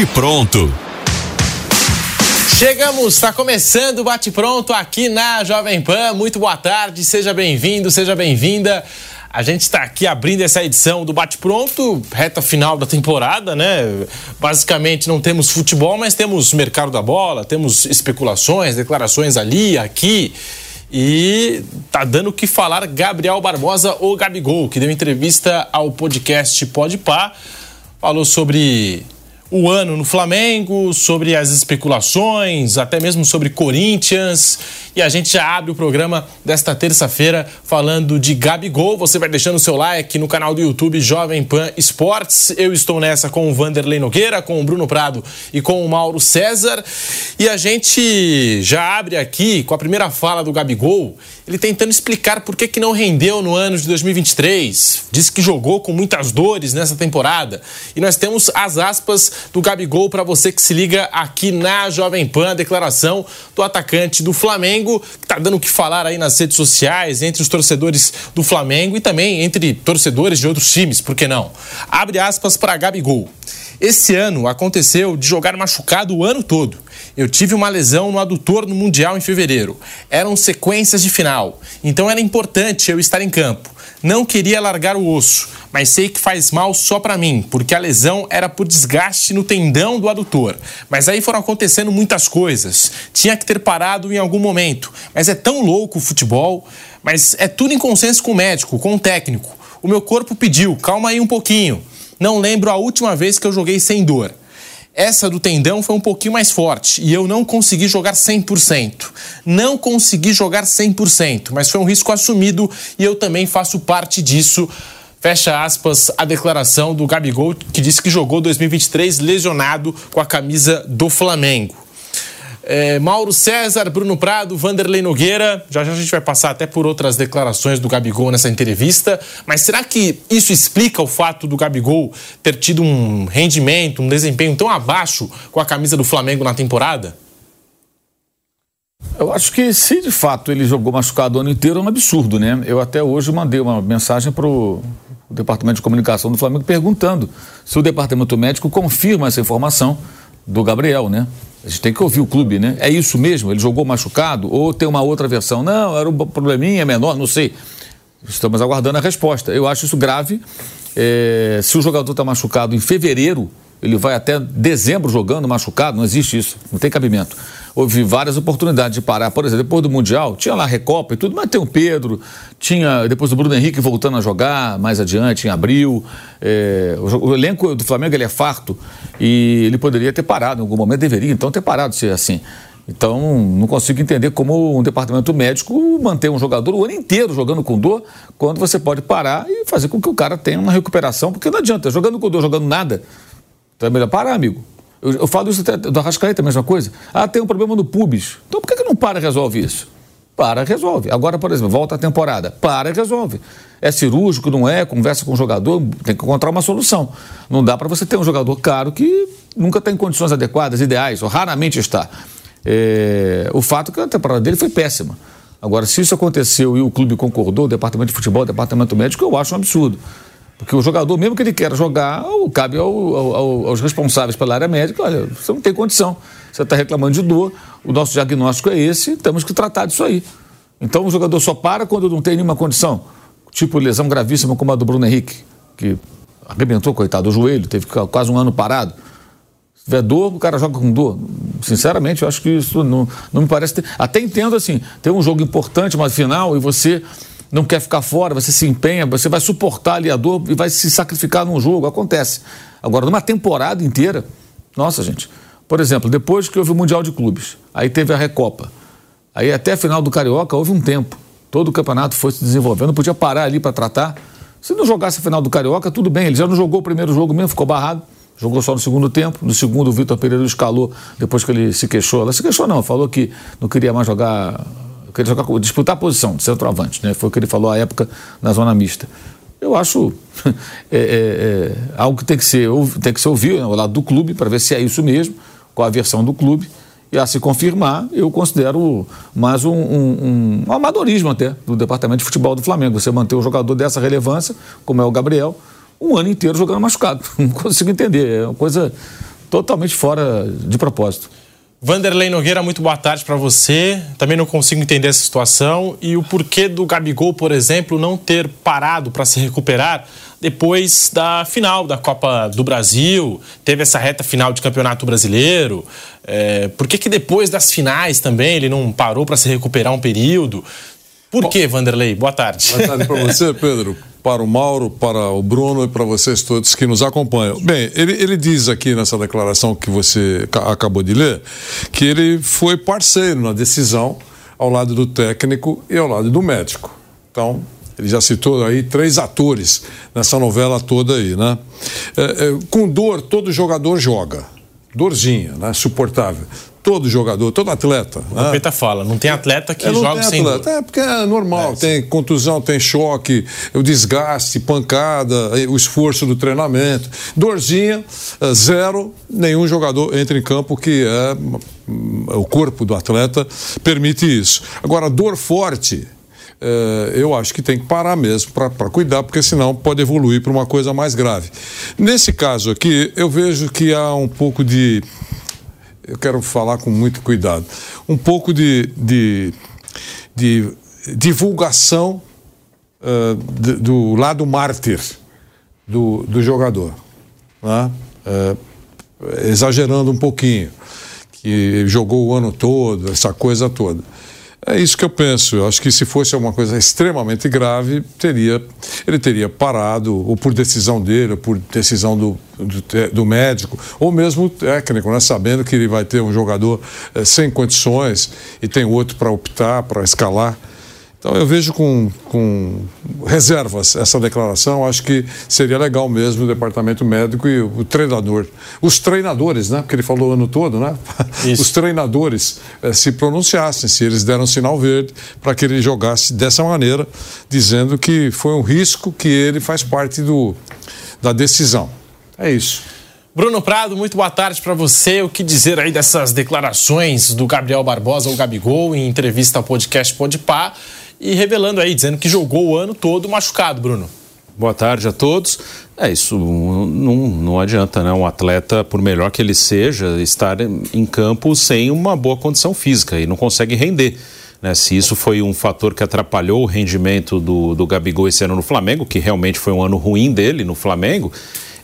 Bate Pronto. Chegamos, está começando o Bate Pronto aqui na Jovem Pan. Muito boa tarde, seja bem-vindo, seja bem-vinda. A gente está aqui abrindo essa edição do Bate Pronto, reta final da temporada, né? Basicamente não temos futebol, mas temos mercado da bola, temos especulações, declarações ali, aqui. E tá dando o que falar Gabriel Barbosa ou Gabigol, que deu entrevista ao podcast Pode Pá, falou sobre o ano no Flamengo, sobre as especulações, até mesmo sobre Corinthians. E a gente já abre o programa desta terça-feira falando de Gabigol. Você vai deixando o seu like no canal do YouTube Jovem Pan Esportes. Eu estou nessa com o Vanderlei Nogueira, com o Bruno Prado e com o Mauro César. E a gente já abre aqui com a primeira fala do Gabigol, ele tentando explicar por que, que não rendeu no ano de 2023. Diz que jogou com muitas dores nessa temporada. E nós temos as aspas do Gabigol para você que se liga aqui na Jovem Pan, a declaração do atacante do Flamengo, que está dando o que falar aí nas redes sociais, entre os torcedores do Flamengo e também entre torcedores de outros times, por que não? Abre aspas para Gabigol. Esse ano aconteceu de jogar machucado o ano todo. Eu tive uma lesão no adutor no Mundial em fevereiro. Eram sequências de final, então era importante eu estar em campo. Não queria largar o osso, mas sei que faz mal só para mim, porque a lesão era por desgaste no tendão do adutor. Mas aí foram acontecendo muitas coisas. Tinha que ter parado em algum momento. Mas é tão louco o futebol, mas é tudo em consenso com o médico, com o técnico. O meu corpo pediu, calma aí um pouquinho. Não lembro a última vez que eu joguei sem dor. Essa do tendão foi um pouquinho mais forte e eu não consegui jogar 100%. Não consegui jogar 100%, mas foi um risco assumido e eu também faço parte disso. Fecha aspas a declaração do Gabigol, que disse que jogou 2023 lesionado com a camisa do Flamengo. É, Mauro César, Bruno Prado, Vanderlei Nogueira. Já já a gente vai passar até por outras declarações do Gabigol nessa entrevista. Mas será que isso explica o fato do Gabigol ter tido um rendimento, um desempenho tão abaixo com a camisa do Flamengo na temporada? Eu acho que se de fato ele jogou machucado o ano inteiro é um absurdo, né? Eu até hoje mandei uma mensagem para o Departamento de Comunicação do Flamengo perguntando se o Departamento Médico confirma essa informação do Gabriel, né? A gente tem que ouvir o clube, né? É isso mesmo? Ele jogou machucado? Ou tem uma outra versão? Não, era um probleminha menor, não sei. Estamos aguardando a resposta. Eu acho isso grave. É, se o jogador está machucado em fevereiro, ele vai até dezembro jogando machucado, não existe isso, não tem cabimento. Houve várias oportunidades de parar, por exemplo, depois do Mundial, tinha lá Recopa e tudo, mas tem o Pedro, tinha depois o Bruno Henrique voltando a jogar mais adiante, em abril. É, o, elenco do Flamengo ele é farto e ele poderia ter parado em algum momento, deveria então ter parado ser assim. Então, não consigo entender como um departamento médico mantém um jogador o ano inteiro jogando com dor, quando você pode parar e fazer com que o cara tenha uma recuperação, porque não adianta, jogando com dor, jogando nada, então é melhor parar, amigo. Eu, eu falo isso até do Arrascaeta, a mesma coisa. Ah, tem um problema no pubis. Então por que, que não para e resolve isso? Para, resolve. Agora, por exemplo, volta a temporada. Para resolve. É cirúrgico, não é? Conversa com o jogador, tem que encontrar uma solução. Não dá para você ter um jogador caro que nunca tem condições adequadas, ideais, ou raramente está. É, o fato é que a temporada dele foi péssima. Agora, se isso aconteceu e o clube concordou, o departamento de futebol, o departamento médico, eu acho um absurdo. Porque o jogador, mesmo que ele queira jogar, cabe ao, ao, aos responsáveis pela área médica, olha, você não tem condição, você está reclamando de dor, o nosso diagnóstico é esse, temos que tratar disso aí. Então o jogador só para quando não tem nenhuma condição, tipo lesão gravíssima como a do Bruno Henrique, que arrebentou, coitado, o joelho, teve quase um ano parado. Se tiver dor, o cara joga com dor. Sinceramente, eu acho que isso não, não me parece. Ter... Até entendo assim, tem um jogo importante, uma final, e você não quer ficar fora, você se empenha, você vai suportar ali a dor e vai se sacrificar num jogo, acontece. Agora, numa temporada inteira, nossa, gente. Por exemplo, depois que houve o Mundial de Clubes, aí teve a Recopa, aí até a final do Carioca houve um tempo. Todo o campeonato foi se desenvolvendo, podia parar ali para tratar. Se não jogasse a final do Carioca, tudo bem, ele já não jogou o primeiro jogo mesmo, ficou barrado. Jogou só no segundo tempo. No segundo, o Vitor Pereira escalou depois que ele se queixou. Ela se queixou, não, falou que não queria mais jogar queria jogar, disputar a posição de centroavante, né? Foi o que ele falou à época na zona mista. Eu acho é, é, é, algo que tem que ser, tem que ser ouvido né, ao lado do clube para ver se é isso mesmo, qual a versão do clube. E a se confirmar, eu considero mais um, um, um, amadorismo até do departamento de futebol do Flamengo. Você manter um jogador dessa relevância, como é o Gabriel, um ano inteiro jogando machucado. Não consigo entender. É uma coisa totalmente fora de propósito. Vanderlei Nogueira, muito boa tarde para você. Também não consigo entender essa situação e o porquê do Gabigol, por exemplo, não ter parado para se recuperar depois da final da Copa do Brasil, teve essa reta final de Campeonato Brasileiro. É, por que, que depois das finais também ele não parou para se recuperar um período? Por Bom, que, Vanderlei? Boa tarde. Boa tarde para você, Pedro para o Mauro, para o Bruno e para vocês todos que nos acompanham. Bem, ele, ele diz aqui nessa declaração que você acabou de ler que ele foi parceiro na decisão ao lado do técnico e ao lado do médico. Então, ele já citou aí três atores nessa novela toda aí, né? É, é, com dor, todo jogador joga. Dorzinha, né? Suportável todo jogador, todo atleta. O né? Peta fala, não tem atleta que é, joga sem atleta. É, porque é normal, é, tem contusão, tem choque, o desgaste, pancada, o esforço do treinamento. Dorzinha, é, zero, nenhum jogador entra em campo que é o corpo do atleta permite isso. Agora, dor forte, é, eu acho que tem que parar mesmo para cuidar, porque senão pode evoluir para uma coisa mais grave. Nesse caso aqui, eu vejo que há um pouco de eu quero falar com muito cuidado, um pouco de, de, de divulgação uh, de, do lado mártir do, do jogador. Né? Uh, exagerando um pouquinho, que jogou o ano todo, essa coisa toda. É isso que eu penso. Eu acho que se fosse alguma coisa extremamente grave, teria, ele teria parado, ou por decisão dele, ou por decisão do, do, do médico, ou mesmo técnico, né? sabendo que ele vai ter um jogador é, sem condições e tem outro para optar, para escalar. Então eu vejo com, com reservas essa declaração. Acho que seria legal mesmo o departamento médico e o treinador, os treinadores, né? Porque ele falou o ano todo, né? Isso. Os treinadores eh, se pronunciassem, se eles deram sinal verde para que ele jogasse dessa maneira, dizendo que foi um risco que ele faz parte do, da decisão. É isso. Bruno Prado, muito boa tarde para você. O que dizer aí dessas declarações do Gabriel Barbosa, ou Gabigol, em entrevista ao podcast Podpah? E revelando aí, dizendo que jogou o ano todo machucado, Bruno. Boa tarde a todos. É, isso não, não adianta, né? Um atleta, por melhor que ele seja, estar em campo sem uma boa condição física e não consegue render. Né? Se isso foi um fator que atrapalhou o rendimento do, do Gabigol esse ano no Flamengo, que realmente foi um ano ruim dele no Flamengo,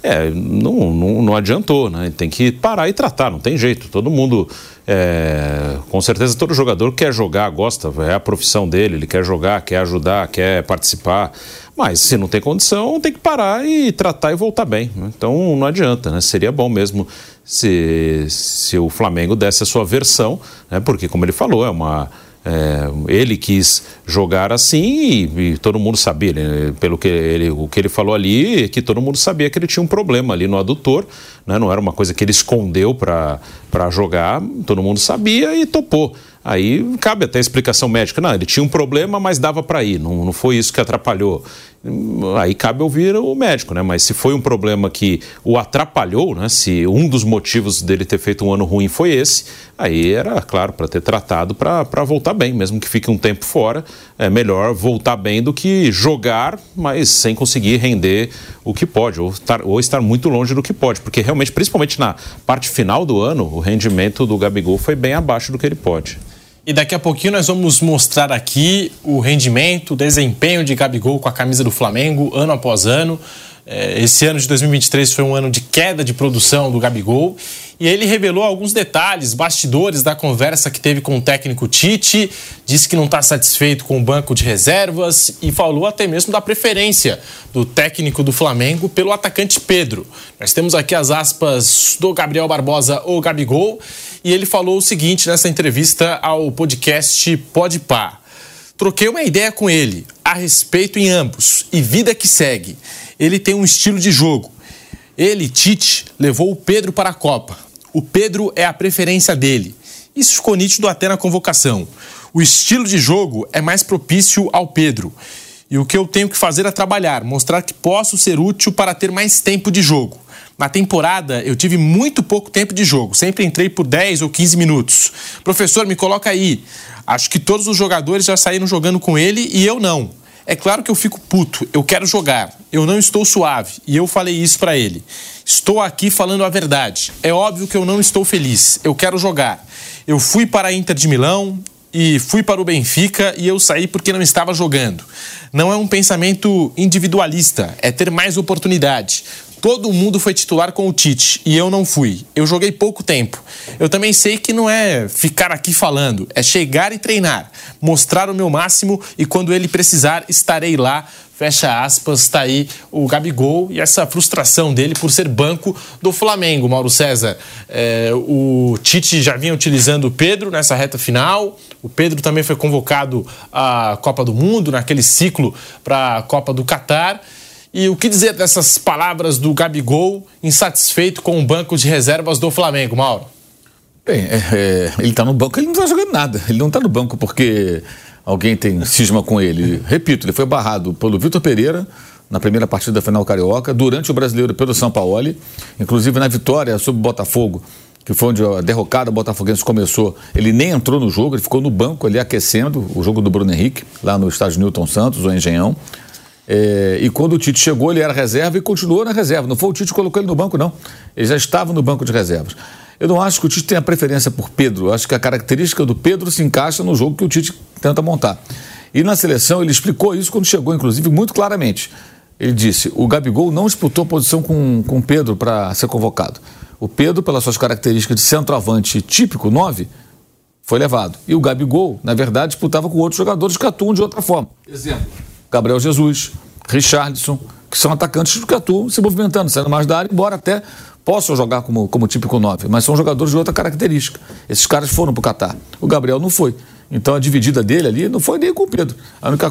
é, não, não, não adiantou, né? Tem que parar e tratar, não tem jeito. Todo mundo, é, com certeza, todo jogador quer jogar, gosta, é a profissão dele, ele quer jogar, quer ajudar, quer participar. Mas se não tem condição, tem que parar e tratar e voltar bem. Né? Então não adianta, né? Seria bom mesmo se, se o Flamengo desse a sua versão, né? Porque, como ele falou, é uma é, ele quis jogar assim e, e todo mundo sabia, né? pelo que ele, o que ele falou ali, que todo mundo sabia que ele tinha um problema ali no adutor, né? não era uma coisa que ele escondeu para jogar, todo mundo sabia e topou. Aí cabe até a explicação médica. Não, ele tinha um problema, mas dava para ir. Não, não foi isso que atrapalhou. Aí cabe ouvir o médico, né? Mas se foi um problema que o atrapalhou, né? Se um dos motivos dele ter feito um ano ruim foi esse, aí era, claro, para ter tratado para voltar bem. Mesmo que fique um tempo fora, é melhor voltar bem do que jogar, mas sem conseguir render o que pode, ou estar, ou estar muito longe do que pode. Porque realmente, principalmente na parte final do ano, o rendimento do Gabigol foi bem abaixo do que ele pode. E daqui a pouquinho nós vamos mostrar aqui o rendimento, o desempenho de Gabigol com a camisa do Flamengo, ano após ano. É, esse ano de 2023 foi um ano de queda de produção do Gabigol e ele revelou alguns detalhes, bastidores da conversa que teve com o técnico Tite, disse que não está satisfeito com o banco de reservas e falou até mesmo da preferência do técnico do Flamengo pelo atacante Pedro. Nós temos aqui as aspas do Gabriel Barbosa ou Gabigol e ele falou o seguinte nessa entrevista ao podcast Podpah. Troquei uma ideia com ele, a respeito em ambos, e vida que segue. Ele tem um estilo de jogo. Ele, Tite, levou o Pedro para a Copa. O Pedro é a preferência dele. Isso ficou nítido até na convocação. O estilo de jogo é mais propício ao Pedro. E o que eu tenho que fazer é trabalhar, mostrar que posso ser útil para ter mais tempo de jogo. Na temporada, eu tive muito pouco tempo de jogo, sempre entrei por 10 ou 15 minutos. Professor, me coloca aí. Acho que todos os jogadores já saíram jogando com ele e eu não. É claro que eu fico puto, eu quero jogar, eu não estou suave e eu falei isso para ele. Estou aqui falando a verdade. É óbvio que eu não estou feliz, eu quero jogar. Eu fui para a Inter de Milão e fui para o Benfica e eu saí porque não estava jogando. Não é um pensamento individualista, é ter mais oportunidade. Todo mundo foi titular com o Tite e eu não fui. Eu joguei pouco tempo. Eu também sei que não é ficar aqui falando, é chegar e treinar, mostrar o meu máximo e quando ele precisar, estarei lá. Fecha aspas, tá aí o Gabigol e essa frustração dele por ser banco do Flamengo, Mauro César. É, o Tite já vinha utilizando o Pedro nessa reta final. O Pedro também foi convocado à Copa do Mundo, naquele ciclo para a Copa do Catar. E o que dizer dessas palavras do Gabigol, insatisfeito com o banco de reservas do Flamengo, Mauro? Bem, é, é, ele está no banco, ele não está jogando nada. Ele não está no banco porque alguém tem cisma com ele. Repito, ele foi barrado pelo Vitor Pereira na primeira partida da final carioca, durante o brasileiro pelo São Paulo, inclusive na vitória sobre o Botafogo, que foi onde a derrocada botafoguense começou, ele nem entrou no jogo, ele ficou no banco ali aquecendo o jogo do Bruno Henrique, lá no estádio Newton Santos, o Engenhão. É, e quando o Tite chegou, ele era reserva e continuou na reserva. Não foi o Tite que colocou ele no banco, não. Ele já estava no banco de reservas. Eu não acho que o Tite tenha preferência por Pedro. Eu acho que a característica do Pedro se encaixa no jogo que o Tite tenta montar. E na seleção ele explicou isso quando chegou, inclusive, muito claramente. Ele disse: o Gabigol não disputou posição com o Pedro para ser convocado. O Pedro, pelas suas características de centroavante típico, 9, foi levado. E o Gabigol, na verdade, disputava com outros jogadores que atuam de outra forma. Exemplo Gabriel Jesus, Richardson, que são atacantes que atuam se movimentando, saindo mais da área, embora até possam jogar como, como típico 9, mas são jogadores de outra característica. Esses caras foram para o Catar. O Gabriel não foi. Então a dividida dele ali não foi nem com o Pedro. A única,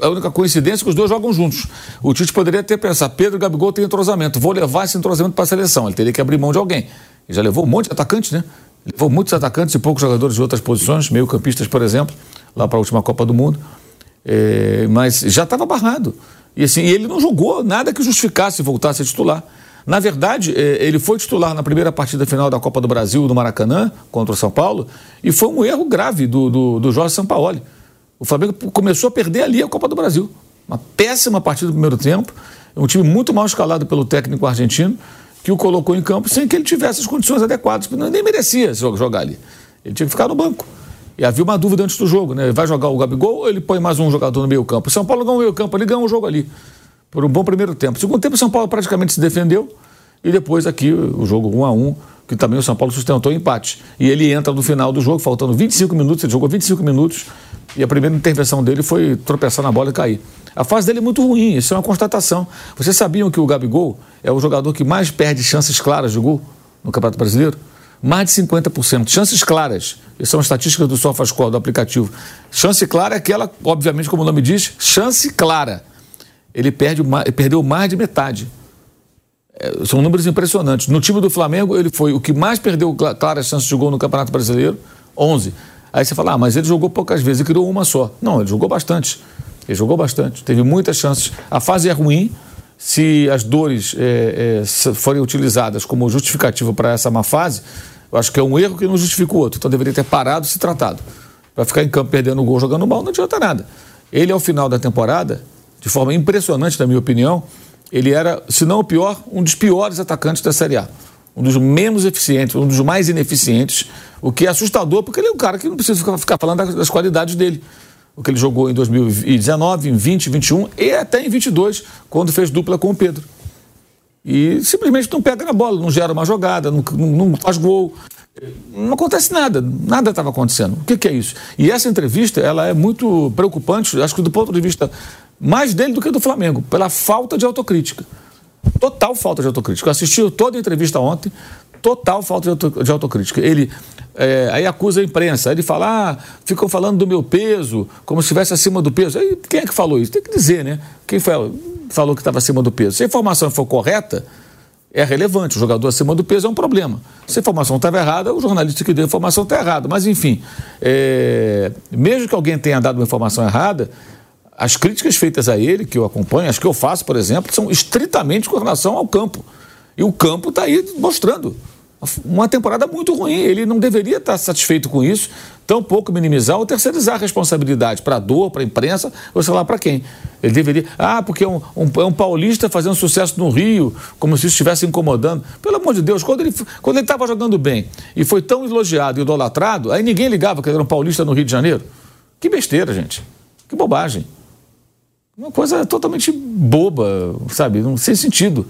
a única coincidência é que os dois jogam juntos. O Tite poderia ter pensado: Pedro e Gabigol têm entrosamento, vou levar esse entrosamento para a seleção. Ele teria que abrir mão de alguém. Ele já levou um monte de atacantes, né? Levou muitos atacantes e poucos jogadores de outras posições, meio-campistas, por exemplo, lá para a última Copa do Mundo. É, mas já estava barrado. E assim, ele não jogou nada que justificasse voltar a ser titular. Na verdade, é, ele foi titular na primeira partida final da Copa do Brasil no Maracanã, contra o São Paulo, e foi um erro grave do, do, do Jorge Sampaoli. O Flamengo começou a perder ali a Copa do Brasil. Uma péssima partida no primeiro tempo, um time muito mal escalado pelo técnico argentino, que o colocou em campo sem que ele tivesse as condições adequadas, porque nem merecia jogar ali. Ele tinha que ficar no banco. E havia uma dúvida antes do jogo, né? Vai jogar o Gabigol ou ele põe mais um jogador no meio campo? São Paulo ganhou o meio campo, ele ganhou o jogo ali. Por um bom primeiro tempo. Segundo tempo, o São Paulo praticamente se defendeu. E depois aqui o jogo 1 a 1 que também o São Paulo sustentou o empate. E ele entra no final do jogo, faltando 25 minutos, ele jogou 25 minutos, e a primeira intervenção dele foi tropeçar na bola e cair. A fase dele é muito ruim, isso é uma constatação. Vocês sabiam que o Gabigol é o jogador que mais perde chances claras de gol no Campeonato Brasileiro? Mais de 50%. Chances claras. Isso são estatísticas do SofaScore, do aplicativo. Chance clara é aquela, obviamente, como o nome diz, chance clara. Ele perde, perdeu mais de metade. É, são números impressionantes. No time do Flamengo, ele foi o que mais perdeu claras chances de gol no Campeonato Brasileiro, 11. Aí você fala, ah, mas ele jogou poucas vezes e criou uma só. Não, ele jogou bastante. Ele jogou bastante. Teve muitas chances. A fase é ruim. Se as dores é, é, forem utilizadas como justificativa para essa má fase, eu acho que é um erro que não justifica o outro. Então deveria ter parado e se tratado. Para ficar em campo perdendo gol, jogando mal, não adianta nada. Ele, ao final da temporada, de forma impressionante, na minha opinião, ele era, se não o pior, um dos piores atacantes da Série A. Um dos menos eficientes, um dos mais ineficientes, o que é assustador, porque ele é um cara que não precisa ficar falando das qualidades dele. O que ele jogou em 2019, em 20, 21 e até em 22, quando fez dupla com o Pedro e simplesmente não pega na bola, não gera uma jogada, não, não faz gol. Não acontece nada, nada estava acontecendo. O que, que, é isso? E essa entrevista ela é muito preocupante, acho que do ponto de vista mais dele do que do Flamengo, pela falta de autocrítica. Total falta de autocrítica. Eu assisti toda a entrevista ontem, total falta de autocrítica. Ele é, aí acusa a imprensa, ele fala, ah, ficam falando do meu peso, como se estivesse acima do peso. Aí quem é que falou isso? Tem que dizer, né? Quem foi? Falou que estava acima do peso. Se a informação for correta, é relevante. O jogador acima do peso é um problema. Se a informação estava errada, o jornalista que deu a informação está errado. Mas, enfim, é... mesmo que alguém tenha dado uma informação errada, as críticas feitas a ele, que eu acompanho, as que eu faço, por exemplo, são estritamente com relação ao campo. E o campo está aí mostrando. Uma temporada muito ruim. Ele não deveria estar satisfeito com isso, tampouco minimizar ou terceirizar a responsabilidade para a dor, para a imprensa, ou sei lá para quem. Ele deveria. Ah, porque é um, um, é um, paulista fazendo sucesso no Rio, como se isso estivesse incomodando. Pelo amor de Deus, quando ele quando estava jogando bem e foi tão elogiado e idolatrado, aí ninguém ligava que ele era um paulista no Rio de Janeiro. Que besteira, gente. Que bobagem. Uma coisa totalmente boba, sabe? Sem sentido.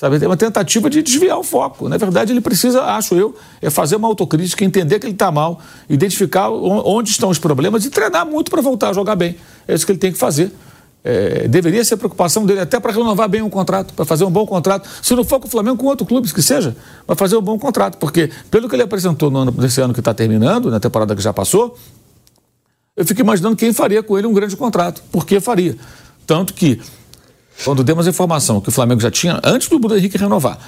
Sabe? É uma tentativa de desviar o foco. Na verdade, ele precisa, acho eu, é fazer uma autocrítica, entender que ele está mal, identificar onde estão os problemas e treinar muito para voltar a jogar bem. É isso que ele tem que fazer. É, deveria ser preocupação dele até para renovar bem um contrato, para fazer um bom contrato. Se não for com o Flamengo, com outro clube, que seja, para fazer um bom contrato. Porque, pelo que ele apresentou no ano, nesse ano que está terminando, na temporada que já passou, eu fico imaginando quem faria com ele um grande contrato. Por que faria? Tanto que quando demos a informação que o Flamengo já tinha, antes do Bruno Henrique renovar,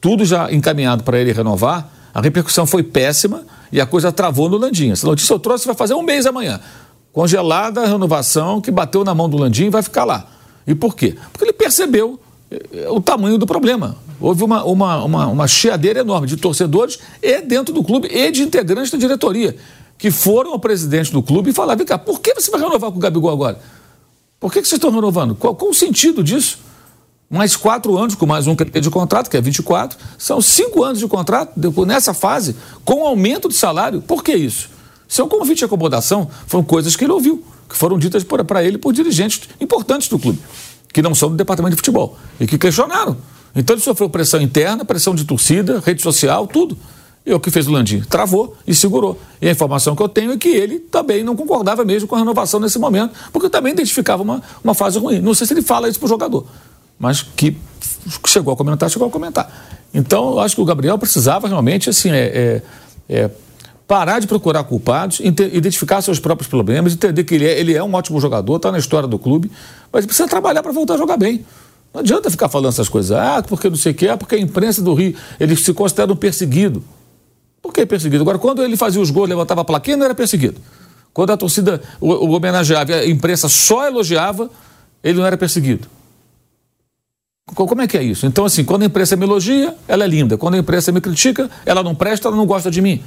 tudo já encaminhado para ele renovar, a repercussão foi péssima e a coisa travou no Landinho. Essa notícia eu trouxe vai fazer um mês amanhã. Congelada a renovação que bateu na mão do Landinho e vai ficar lá. E por quê? Porque ele percebeu eh, o tamanho do problema. Houve uma, uma, uma, uma chiadeira enorme de torcedores e dentro do clube e de integrantes da diretoria que foram ao presidente do clube e falaram: vem cá, por que você vai renovar com o Gabigol agora? Por que, que vocês estão renovando? Qual, qual o sentido disso? Mais quatro anos, com mais um de contrato, que é 24, são cinco anos de contrato nessa fase, com aumento de salário. Por que isso? Seu convite de acomodação foram coisas que ele ouviu, que foram ditas para ele por dirigentes importantes do clube, que não são do departamento de futebol, e que questionaram. Então ele sofreu pressão interna, pressão de torcida, rede social, tudo. E o que fez o Landim? Travou e segurou. E a informação que eu tenho é que ele também não concordava mesmo com a renovação nesse momento, porque também identificava uma, uma fase ruim. Não sei se ele fala isso para o jogador, mas que chegou a comentar, chegou a comentar. Então, eu acho que o Gabriel precisava realmente, assim, é, é, é parar de procurar culpados, identificar seus próprios problemas, entender que ele é, ele é um ótimo jogador, está na história do clube, mas precisa trabalhar para voltar a jogar bem. Não adianta ficar falando essas coisas, ah, porque não sei o que, ah, porque a imprensa do Rio, ele se considera um perseguido. Por que perseguido? Agora, quando ele fazia os gols, levantava a plaquinha, não era perseguido. Quando a torcida o, o homenageava a imprensa só elogiava, ele não era perseguido. Como é que é isso? Então, assim, quando a imprensa me elogia, ela é linda. Quando a imprensa me critica, ela não presta, ela não gosta de mim.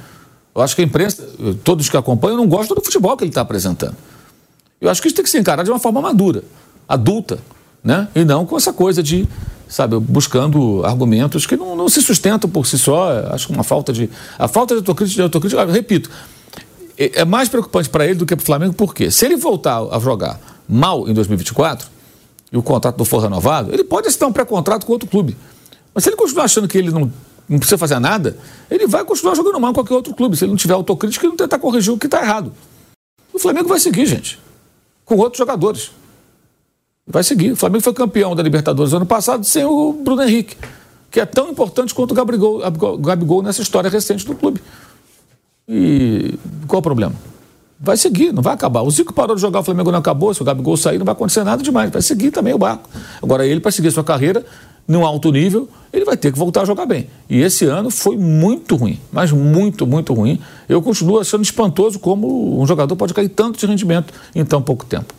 Eu acho que a imprensa, todos que acompanham, não gostam do futebol que ele está apresentando. Eu acho que isso tem que ser encarado de uma forma madura, adulta, né? E não com essa coisa de sabe, buscando argumentos que não, não se sustentam por si só. Acho que uma falta de. A falta de autocrítica, de autocrítica repito, é, é mais preocupante para ele do que para o Flamengo, porque se ele voltar a jogar mal em 2024 e o contrato não for renovado, ele pode assinar um pré-contrato com outro clube. Mas se ele continuar achando que ele não, não precisa fazer nada, ele vai continuar jogando mal em qualquer outro clube. Se ele não tiver autocrítica, ele não tentar corrigir o que está errado. O Flamengo vai seguir, gente, com outros jogadores. Vai seguir. O Flamengo foi campeão da Libertadores ano passado sem o Bruno Henrique, que é tão importante quanto o Gabigol, Gabigol nessa história recente do clube. E qual o problema? Vai seguir, não vai acabar. O Zico parou de jogar, o Flamengo não acabou. Se o Gabigol sair, não vai acontecer nada demais. Vai seguir também o barco. Agora, ele, para seguir sua carreira num alto nível, ele vai ter que voltar a jogar bem. E esse ano foi muito ruim, mas muito, muito ruim. Eu continuo achando espantoso como um jogador pode cair tanto de rendimento em tão pouco tempo.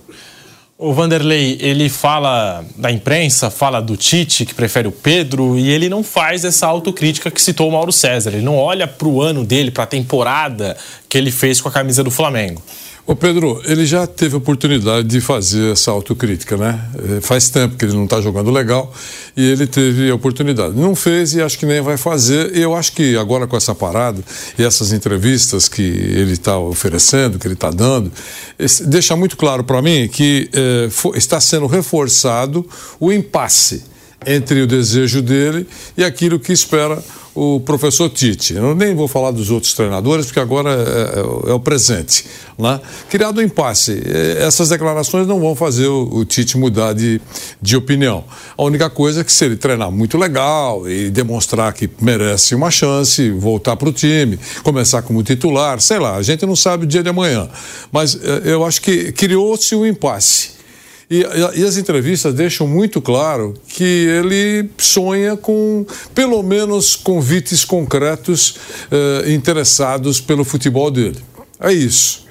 O Vanderlei, ele fala da imprensa, fala do Tite, que prefere o Pedro, e ele não faz essa autocrítica que citou o Mauro César. Ele não olha para o ano dele, para a temporada que ele fez com a camisa do Flamengo. Ô Pedro, ele já teve oportunidade de fazer essa autocrítica, né? É, faz tempo que ele não está jogando legal e ele teve a oportunidade. Não fez e acho que nem vai fazer. E eu acho que agora com essa parada e essas entrevistas que ele está oferecendo, que ele está dando, deixa muito claro para mim que é, está sendo reforçado o impasse entre o desejo dele e aquilo que espera o professor Tite. Eu nem vou falar dos outros treinadores, porque agora é, é, é o presente. Né? Criado um impasse. Essas declarações não vão fazer o, o, Tite mudar de, de opinião. A única coisa é que se ele treinar muito legal e demonstrar que merece uma chance, voltar para o time, começar como titular, sei lá, a gente não sabe o dia de amanhã. Mas é, eu acho que criou-se um impasse. E, e, as entrevistas deixam muito claro que ele sonha com, pelo menos, convites concretos eh, interessados pelo futebol dele. É isso.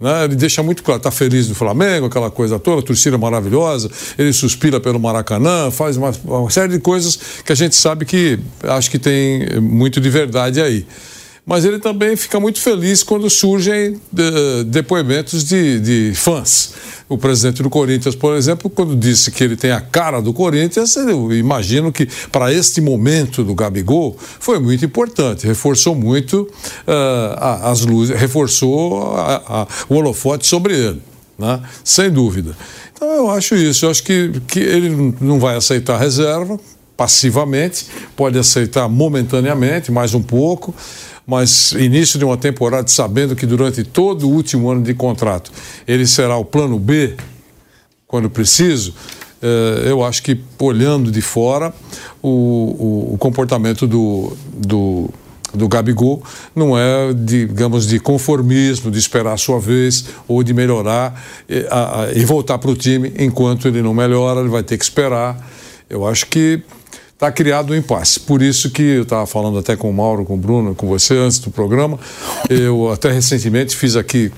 Né? Ele deixa muito claro, está feliz do Flamengo, aquela coisa toda, torcida maravilhosa, ele suspira pelo Maracanã, faz uma, uma série de coisas que a gente sabe que acho que tem muito de verdade aí mas ele também fica muito feliz quando surgem de, depoimentos de, de, fãs. O presidente do Corinthians, por exemplo, quando disse que ele tem a cara do Corinthians, eu imagino que para este momento do Gabigol foi muito importante, reforçou muito uh, as luzes, reforçou a, a, o holofote sobre ele, né? sem dúvida. Então eu acho isso, eu acho que, que ele não vai aceitar reserva passivamente, pode aceitar momentaneamente, mais um pouco, mas início de uma temporada sabendo que durante todo o último ano de contrato ele será o plano B quando preciso, eh, eu acho que olhando de fora o, o, o comportamento do, do do Gabigol não é, digamos, de conformismo, de esperar a sua vez ou de melhorar e, eh, a, a, e voltar para o time enquanto ele não melhora, ele vai ter que esperar. Eu acho que está criado um impasse. Por isso que eu estava falando até com o Mauro, com o Bruno, com você antes do programa. Eu até recentemente fiz aqui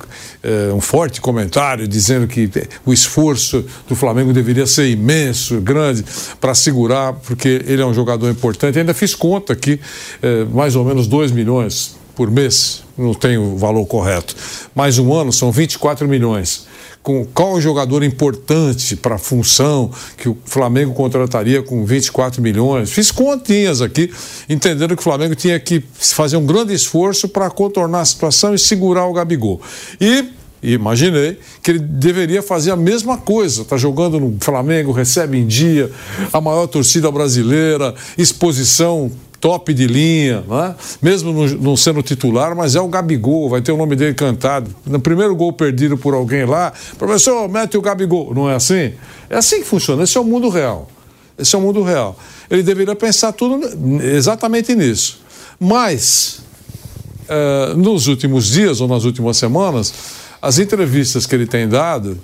é, um forte comentário dizendo que o esforço do Flamengo deveria ser imenso, grande, para segurar, porque ele é um jogador importante. Ainda fiz conta aqui, é, mais ou menos 2 milhões por mês, não tenho o valor correto. Mais um ano são 24 milhões com qual jogador importante para a função que o Flamengo contrataria com 24 milhões. Fiz continhas aqui, entendendo que o Flamengo tinha que fazer um grande esforço para contornar a situação e segurar o Gabigol. E imaginei que ele deveria fazer a mesma coisa. Está jogando no Flamengo, recebe em dia, a maior torcida brasileira, exposição top de linha, né? mesmo não, sendo titular, mas é o Gabigol, vai ter o nome dele cantado. No primeiro gol perdido por alguém lá, professor, mete o Gabigol. Não é assim? É assim que funciona, esse é o mundo real. Esse é o mundo real. Ele deveria pensar tudo exatamente nisso. Mas, eh, nos últimos dias ou nas últimas semanas, as entrevistas que ele tem dado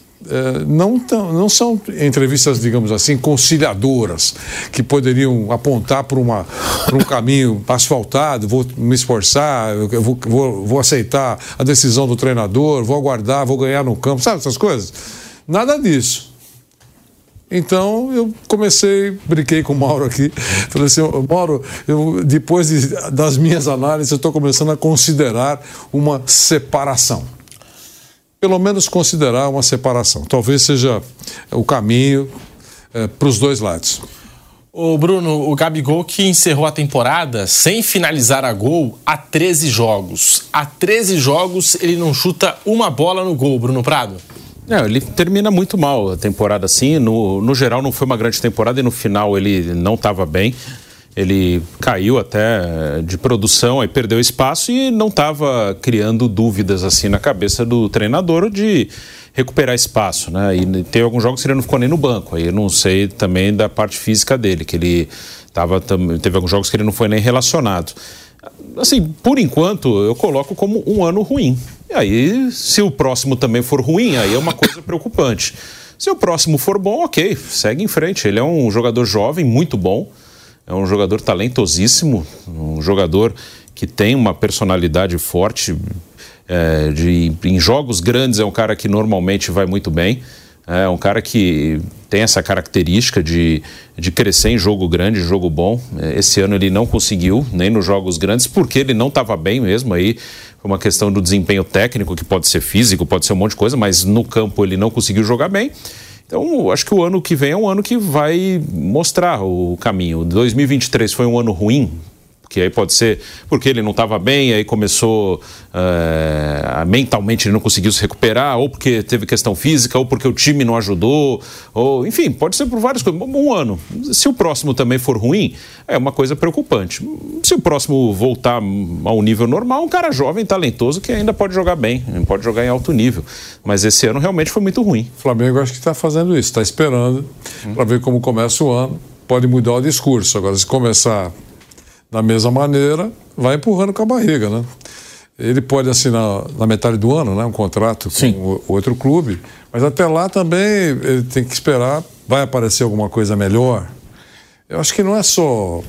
não, tão, não são entrevistas, digamos assim, conciliadoras, que poderiam apontar para um caminho asfaltado, vou me esforçar, vou, vou, vou aceitar a decisão do treinador, vou aguardar, vou ganhar no campo, sabe essas coisas? Nada disso. Então eu comecei, brinquei com o Mauro aqui, falei assim, Mauro, eu, depois de, das minhas análises, eu estou começando a considerar uma separação pelo menos considerar uma separação. Talvez seja o caminho é, para os dois lados. O Bruno, o Gabigol que encerrou a temporada sem finalizar a gol há 13 jogos. Há 13 jogos ele não chuta uma bola no gol, Bruno Prado. É, ele termina muito mal a temporada assim. No, no geral não foi uma grande temporada e no final ele não estava bem ele caiu até de produção, aí perdeu espaço e não estava criando dúvidas assim na cabeça do treinador de recuperar espaço, né? E tem alguns jogos que ele não ficou nem no banco. Aí eu não sei também da parte física dele, que ele tava teve alguns jogos que ele não foi nem relacionado. Assim, por enquanto eu coloco como um ano ruim. E aí, se o próximo também for ruim, aí é uma coisa preocupante. Se o próximo for bom, ok, segue em frente. Ele é um jogador jovem, muito bom. É um jogador talentosíssimo, um jogador que tem uma personalidade forte. É, de, em jogos grandes é um cara que normalmente vai muito bem. É um cara que tem essa característica de, de crescer em jogo grande, jogo bom. É, esse ano ele não conseguiu, nem nos jogos grandes, porque ele não estava bem mesmo. Aí foi uma questão do desempenho técnico, que pode ser físico, pode ser um monte de coisa, mas no campo ele não conseguiu jogar bem. Então, acho que o ano que vem é um ano que vai mostrar o caminho. 2023 foi um ano ruim que aí pode ser porque ele não estava bem, aí começou uh, mentalmente ele não conseguiu se recuperar, ou porque teve questão física, ou porque o time não ajudou, ou enfim, pode ser por várias coisas. Um ano. Se o próximo também for ruim, é uma coisa preocupante. Se o próximo voltar ao nível normal, um cara jovem, talentoso, que ainda pode jogar bem, pode jogar em alto nível. Mas esse ano realmente foi muito ruim. O Flamengo acho que está fazendo isso, está esperando hum. para ver como começa o ano. Pode mudar o discurso. Agora, se começar da mesma maneira, vai empurrando com a barriga, né? Ele pode assinar na metade do ano, né, um contrato Sim. com outro clube, mas até lá também ele tem que esperar, vai aparecer alguma coisa melhor. Eu acho que não é só,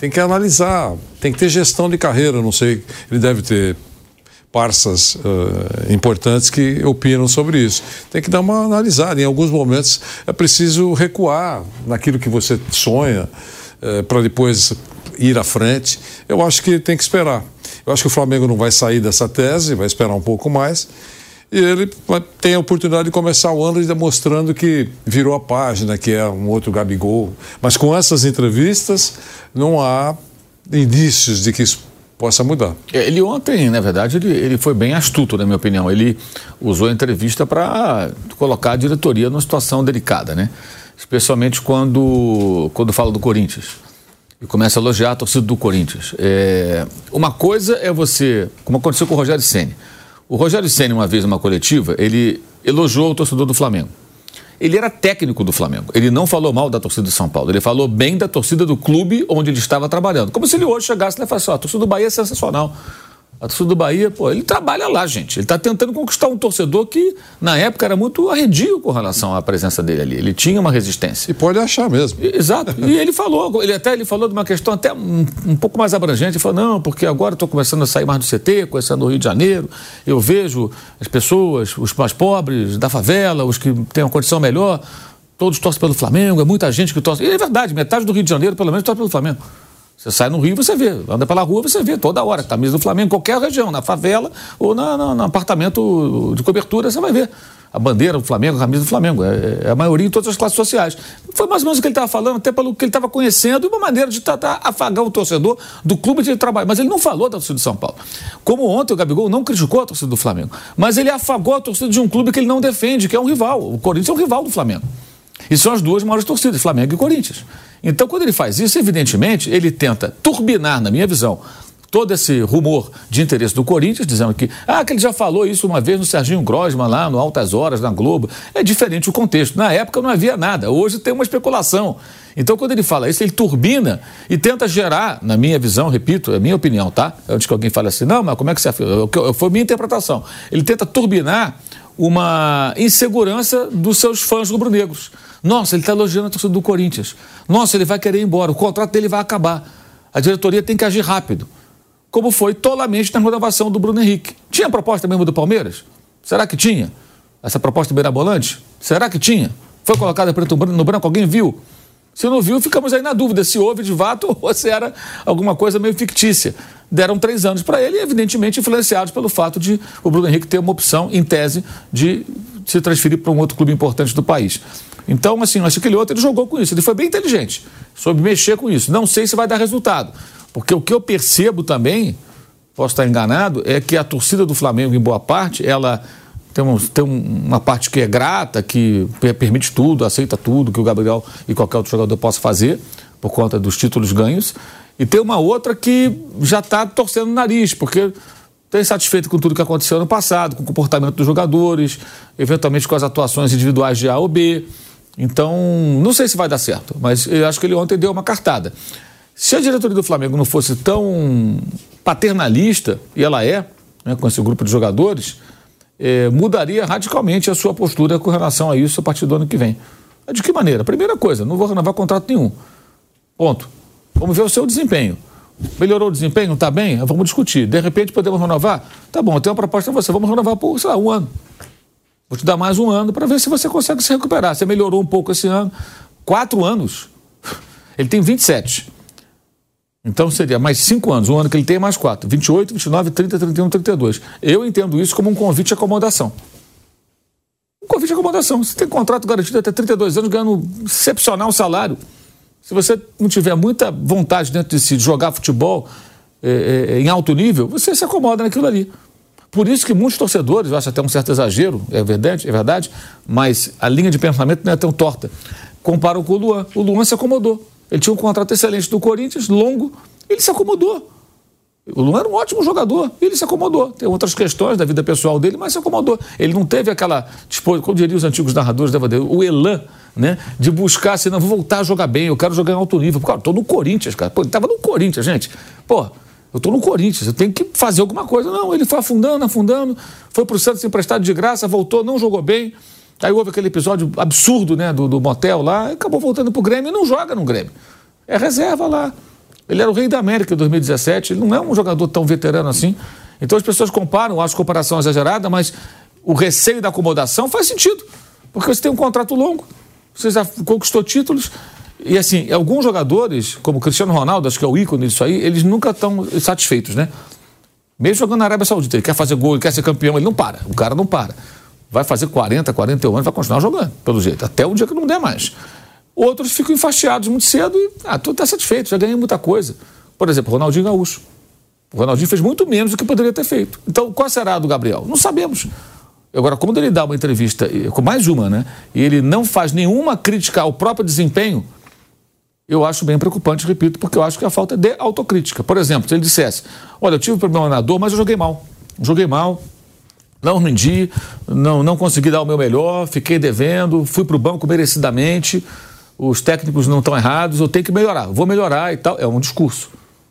tem que analisar, tem que ter gestão de carreira, não sei, ele deve ter parças uh, importantes que opinam sobre isso. Tem que dar uma analisada. Em alguns momentos é preciso recuar naquilo que você sonha uh, para depois ir à frente. Eu acho que tem que esperar. Eu acho que o Flamengo não vai sair dessa tese, vai esperar um pouco mais. E ele tem a oportunidade de começar o ano demonstrando que virou a página, que é um outro Gabigol. Mas com essas entrevistas, não há indícios de que isso possa mudar. É, ele ontem, na verdade, ele, ele foi bem astuto, na minha opinião. Ele usou a entrevista para colocar a diretoria numa situação delicada, né? Especialmente quando, quando fala do Corinthians. E começa a elogiar a torcida do Corinthians. É, uma coisa é você, como aconteceu com o Rogério Senni. O Rogério Senni, uma vez numa coletiva, ele elogiou o torcedor do Flamengo. Ele era técnico do Flamengo. Ele não falou mal da torcida de São Paulo. Ele falou bem da torcida do clube onde ele estava trabalhando. Como se ele hoje chegasse e falasse: a torcida do Bahia é sensacional. A torcida do Bahia, pô, ele trabalha lá, gente. Ele está tentando conquistar um torcedor que, na época, era muito arredio com relação à presença dele ali. Ele tinha uma resistência. E pode achar mesmo. E, exato. e ele falou, ele até ele falou de uma questão até um, um pouco mais abrangente. Ele falou, não, porque agora estou começando a sair mais do CT, começando no Rio de Janeiro. Eu vejo as pessoas, os mais pobres da favela, os que têm uma condição melhor, todos torcem pelo Flamengo, é muita gente que torce. E é verdade, metade do Rio de Janeiro, pelo menos, torce pelo Flamengo. Você sai no Rio, você vê. Anda pela rua, você vê toda hora. Camisa do Flamengo, em qualquer região, na favela ou na, na, no apartamento de cobertura, você vai ver. A bandeira do Flamengo, a camisa do Flamengo. É, é a maioria em todas as classes sociais. Foi mais ou menos o que ele estava falando, até pelo que ele estava conhecendo, uma maneira de tentar afagar o torcedor do clube de trabalho. Mas ele não falou da torcida de São Paulo. Como ontem o Gabigol não criticou a torcida do Flamengo, mas ele afagou a torcida de um clube que ele não defende, que é um rival. O Corinthians é um rival do Flamengo. E são as duas maiores torcidas, Flamengo e Corinthians. Então, quando ele faz isso, evidentemente, ele tenta turbinar, na minha visão, todo esse rumor de interesse do Corinthians, dizendo que, ah, que ele já falou isso uma vez no Serginho Grosman, lá no Altas Horas, na Globo. É diferente o contexto. Na época não havia nada, hoje tem uma especulação. Então, quando ele fala isso, ele turbina e tenta gerar, na minha visão, repito, é minha opinião, tá? Antes que alguém fale assim, não, mas como é que você. Foi minha interpretação. Ele tenta turbinar uma insegurança dos seus fãs rubro-negros. Nossa, ele está elogiando a torcida do Corinthians. Nossa, ele vai querer ir embora. O contrato dele vai acabar. A diretoria tem que agir rápido. Como foi tolamente na renovação do Bruno Henrique. Tinha proposta mesmo do Palmeiras? Será que tinha? Essa proposta beirabolante? Será que tinha? Foi colocada preto no branco? Alguém viu? Se não viu, ficamos aí na dúvida se houve de fato ou se era alguma coisa meio fictícia. Deram três anos para ele, evidentemente influenciados pelo fato de o Bruno Henrique ter uma opção, em tese, de se transferir para um outro clube importante do país. Então, assim, acho que aquele outro ele jogou com isso. Ele foi bem inteligente, soube mexer com isso. Não sei se vai dar resultado, porque o que eu percebo também, posso estar enganado, é que a torcida do Flamengo, em boa parte, ela tem, um, tem uma parte que é grata, que permite tudo, aceita tudo que o Gabriel e qualquer outro jogador possa fazer, por conta dos títulos ganhos. E tem uma outra que já está torcendo o nariz, porque está insatisfeito com tudo que aconteceu no passado, com o comportamento dos jogadores, eventualmente com as atuações individuais de A ou B. Então, não sei se vai dar certo, mas eu acho que ele ontem deu uma cartada. Se a diretoria do Flamengo não fosse tão paternalista, e ela é, né, com esse grupo de jogadores, eh, mudaria radicalmente a sua postura com relação a isso a partir do ano que vem. De que maneira? Primeira coisa, não vou renovar contrato nenhum. Ponto. Vamos ver o seu desempenho. Melhorou o desempenho? Está bem? Vamos discutir. De repente podemos renovar? Tá bom, eu tenho uma proposta para você. Vamos renovar por, sei lá, um ano. Vou te dar mais um ano para ver se você consegue se recuperar. Você melhorou um pouco esse ano. Quatro anos. Ele tem 27. Então seria mais cinco anos, um ano que ele tem mais quatro. 28, 29, 30, 31, 32. Eu entendo isso como um convite de acomodação. Um convite de acomodação. Você tem contrato garantido até 32 anos, ganhando um excepcional salário. Se você não tiver muita vontade dentro de si de jogar futebol é, é, em alto nível, você se acomoda naquilo ali. Por isso que muitos torcedores, eu acho até um certo exagero, é verdade, é verdade, mas a linha de pensamento não é tão torta. Comparam com o Luan. O Luan se acomodou. Ele tinha um contrato excelente do Corinthians, longo, ele se acomodou. O Luan era um ótimo jogador, ele se acomodou. Tem outras questões da vida pessoal dele, mas se acomodou. Ele não teve aquela, tipo, como diriam os antigos narradores, o elan, né? De buscar assim, não, vou voltar a jogar bem, eu quero jogar em alto nível. Cara, eu tô no Corinthians, cara. Pô, ele tava no Corinthians, gente. Pô, eu estou no Corinthians, eu tenho que fazer alguma coisa. Não, ele foi afundando, afundando, foi para o Santos emprestado de graça, voltou, não jogou bem. Aí houve aquele episódio absurdo né, do, do motel lá, acabou voltando para o Grêmio e não joga no Grêmio. É reserva lá. Ele era o rei da América em 2017, ele não é um jogador tão veterano assim. Então as pessoas comparam, acho comparação exagerada, mas o receio da acomodação faz sentido. Porque você tem um contrato longo, você já conquistou títulos. E assim, alguns jogadores, como Cristiano Ronaldo, acho que é o ícone disso aí, eles nunca estão satisfeitos, né? Mesmo jogando na Arábia Saudita, ele quer fazer gol, ele quer ser campeão, ele não para. O cara não para. Vai fazer 40, 41 anos, vai continuar jogando, pelo jeito, até o dia que não der mais. Outros ficam enfastiados muito cedo e, ah, tu está satisfeito, já ganhei muita coisa. Por exemplo, Ronaldinho Gaúcho. O Ronaldinho fez muito menos do que poderia ter feito. Então, qual será a do Gabriel? Não sabemos. Agora, quando ele dá uma entrevista, com mais uma, né? E ele não faz nenhuma crítica ao próprio desempenho, eu acho bem preocupante, repito, porque eu acho que a falta é de autocrítica. Por exemplo, se ele dissesse: Olha, eu tive um problema na dor, mas eu joguei mal. Joguei mal, não rendi, não, não consegui dar o meu melhor, fiquei devendo, fui para o banco merecidamente, os técnicos não estão errados, eu tenho que melhorar, vou melhorar e tal. É um discurso.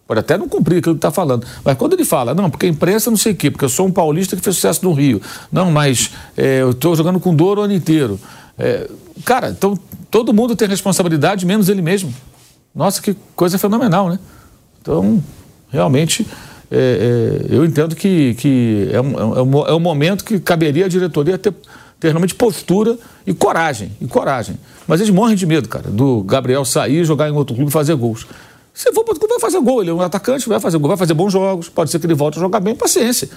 Pode até não cumprir aquilo que está falando. Mas quando ele fala, não, porque a imprensa não sei o quê, porque eu sou um paulista que fez sucesso no Rio. Não, mas é, eu estou jogando com dor o ano inteiro. É, cara, então todo mundo tem responsabilidade, menos ele mesmo. Nossa, que coisa fenomenal, né? Então, realmente, é, é eu entendo que, que é, um, é, um, é um momento que caberia a diretoria ter, ter realmente postura e coragem. E coragem. Mas eles morrem de medo, cara, do Gabriel sair, jogar em outro clube e fazer gols. Se for para vai fazer gol. Ele é um atacante, vai fazer gol, vai fazer bons jogos. Pode ser que ele volte a jogar bem. Paciência.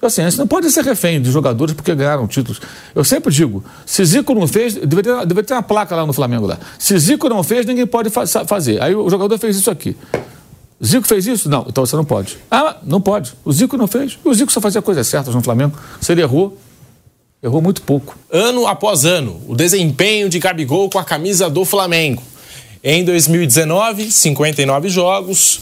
Paciência. Não pode ser refém de jogadores porque ganharam títulos. Eu sempre digo: se Zico não fez, deveria ter, deveria ter uma placa lá no Flamengo. lá. Se Zico não fez, ninguém pode fa fazer. Aí o jogador fez isso aqui. Zico fez isso? Não, então você não pode. Ah, não pode. O Zico não fez. O Zico só fazia coisas certas no Flamengo. Se ele errou, errou muito pouco. Ano após ano, o desempenho de Gabigol com a camisa do Flamengo. Em 2019, 59 jogos,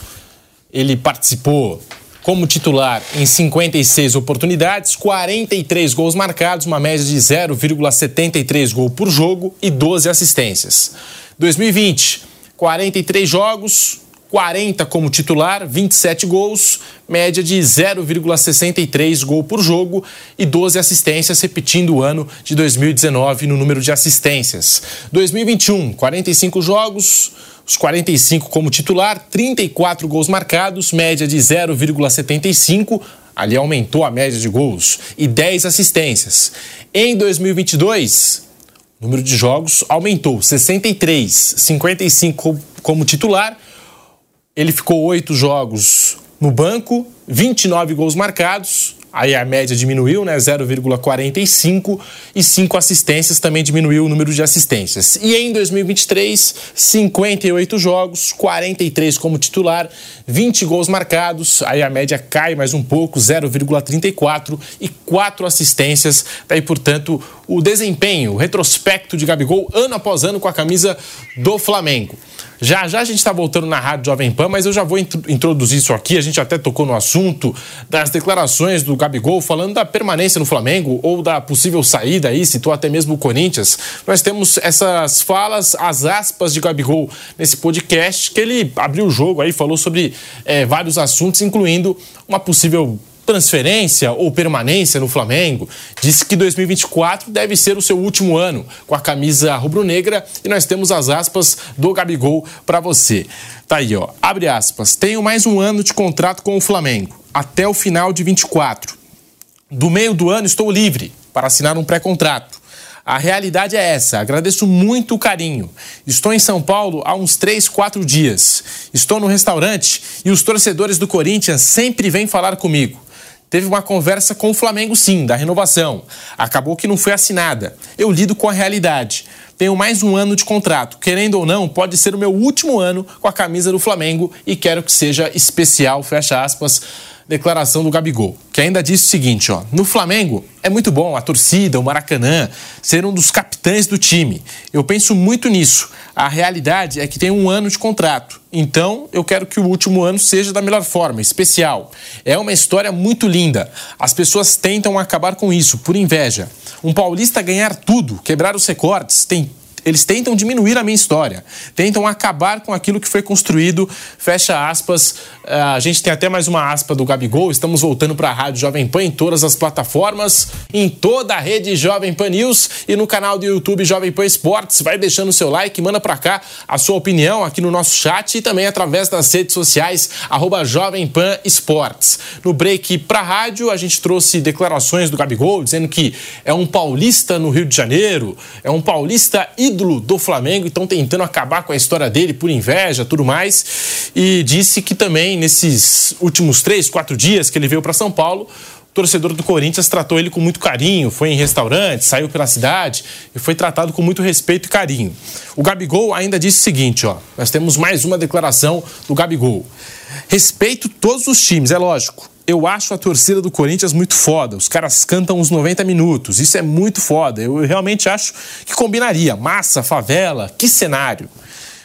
ele participou como titular em 56 oportunidades, 43 gols marcados, uma média de 0,73 gol por jogo e 12 assistências. 2020, 43 jogos, 40 como titular, 27 gols, média de 0,63 gol por jogo e 12 assistências, repetindo o ano de 2019 no número de assistências. 2021, 45 jogos, os 45 como titular, 34 gols marcados, média de 0,75 ali aumentou a média de gols e 10 assistências. Em 2022, o número de jogos aumentou, 63, 55 como titular, ele ficou oito jogos no banco, 29 gols marcados, aí a média diminuiu, né, 0,45 e cinco assistências também diminuiu o número de assistências. E em 2023, 58 jogos, 43 como titular, 20 gols marcados, aí a média cai mais um pouco, 0,34 e quatro assistências. Daí, portanto, o desempenho, o retrospecto de Gabigol ano após ano com a camisa do Flamengo. Já já a gente está voltando na Rádio Jovem Pan, mas eu já vou introduzir isso aqui. A gente até tocou no assunto das declarações do Gabigol falando da permanência no Flamengo ou da possível saída aí, citou até mesmo o Corinthians. Nós temos essas falas, as aspas de Gabigol nesse podcast, que ele abriu o jogo aí, falou sobre é, vários assuntos, incluindo uma possível transferência ou permanência no Flamengo, disse que 2024 deve ser o seu último ano com a camisa rubro-negra e nós temos as aspas do Gabigol para você. Tá aí, ó. Abre aspas. Tenho mais um ano de contrato com o Flamengo, até o final de 24. Do meio do ano estou livre para assinar um pré-contrato. A realidade é essa. Agradeço muito o carinho. Estou em São Paulo há uns 3, 4 dias. Estou no restaurante e os torcedores do Corinthians sempre vêm falar comigo teve uma conversa com o Flamengo, sim, da renovação. Acabou que não foi assinada. Eu lido com a realidade. Tenho mais um ano de contrato. Querendo ou não, pode ser o meu último ano com a camisa do Flamengo e quero que seja especial, fecha aspas declaração do Gabigol, que ainda disse o seguinte, ó: "No Flamengo é muito bom a torcida, o Maracanã, ser um dos capitães do time. Eu penso muito nisso. A realidade é que tem um ano de contrato. Então, eu quero que o último ano seja da melhor forma, especial. É uma história muito linda. As pessoas tentam acabar com isso por inveja. Um paulista ganhar tudo, quebrar os recordes, tem eles tentam diminuir a minha história, tentam acabar com aquilo que foi construído. Fecha aspas. Eh, a gente tem até mais uma aspa do Gabigol. Estamos voltando para a Rádio Jovem Pan em todas as plataformas, em toda a rede Jovem Pan News e no canal do YouTube Jovem Pan Esportes. Vai deixando o seu like, manda para cá a sua opinião aqui no nosso chat e também através das redes sociais, arroba Jovem Pan Esportes. No break para rádio, a gente trouxe declarações do Gabigol dizendo que é um paulista no Rio de Janeiro, é um paulista ídolo do Flamengo, então tentando acabar com a história dele por inveja, tudo mais. E disse que também nesses últimos três, quatro dias que ele veio para São Paulo, o torcedor do Corinthians tratou ele com muito carinho, foi em restaurante, saiu pela cidade e foi tratado com muito respeito e carinho. O Gabigol ainda disse o seguinte, ó, nós temos mais uma declaração do Gabigol. Respeito todos os times, é lógico. Eu acho a torcida do Corinthians muito foda. Os caras cantam uns 90 minutos. Isso é muito foda. Eu realmente acho que combinaria. Massa, favela, que cenário.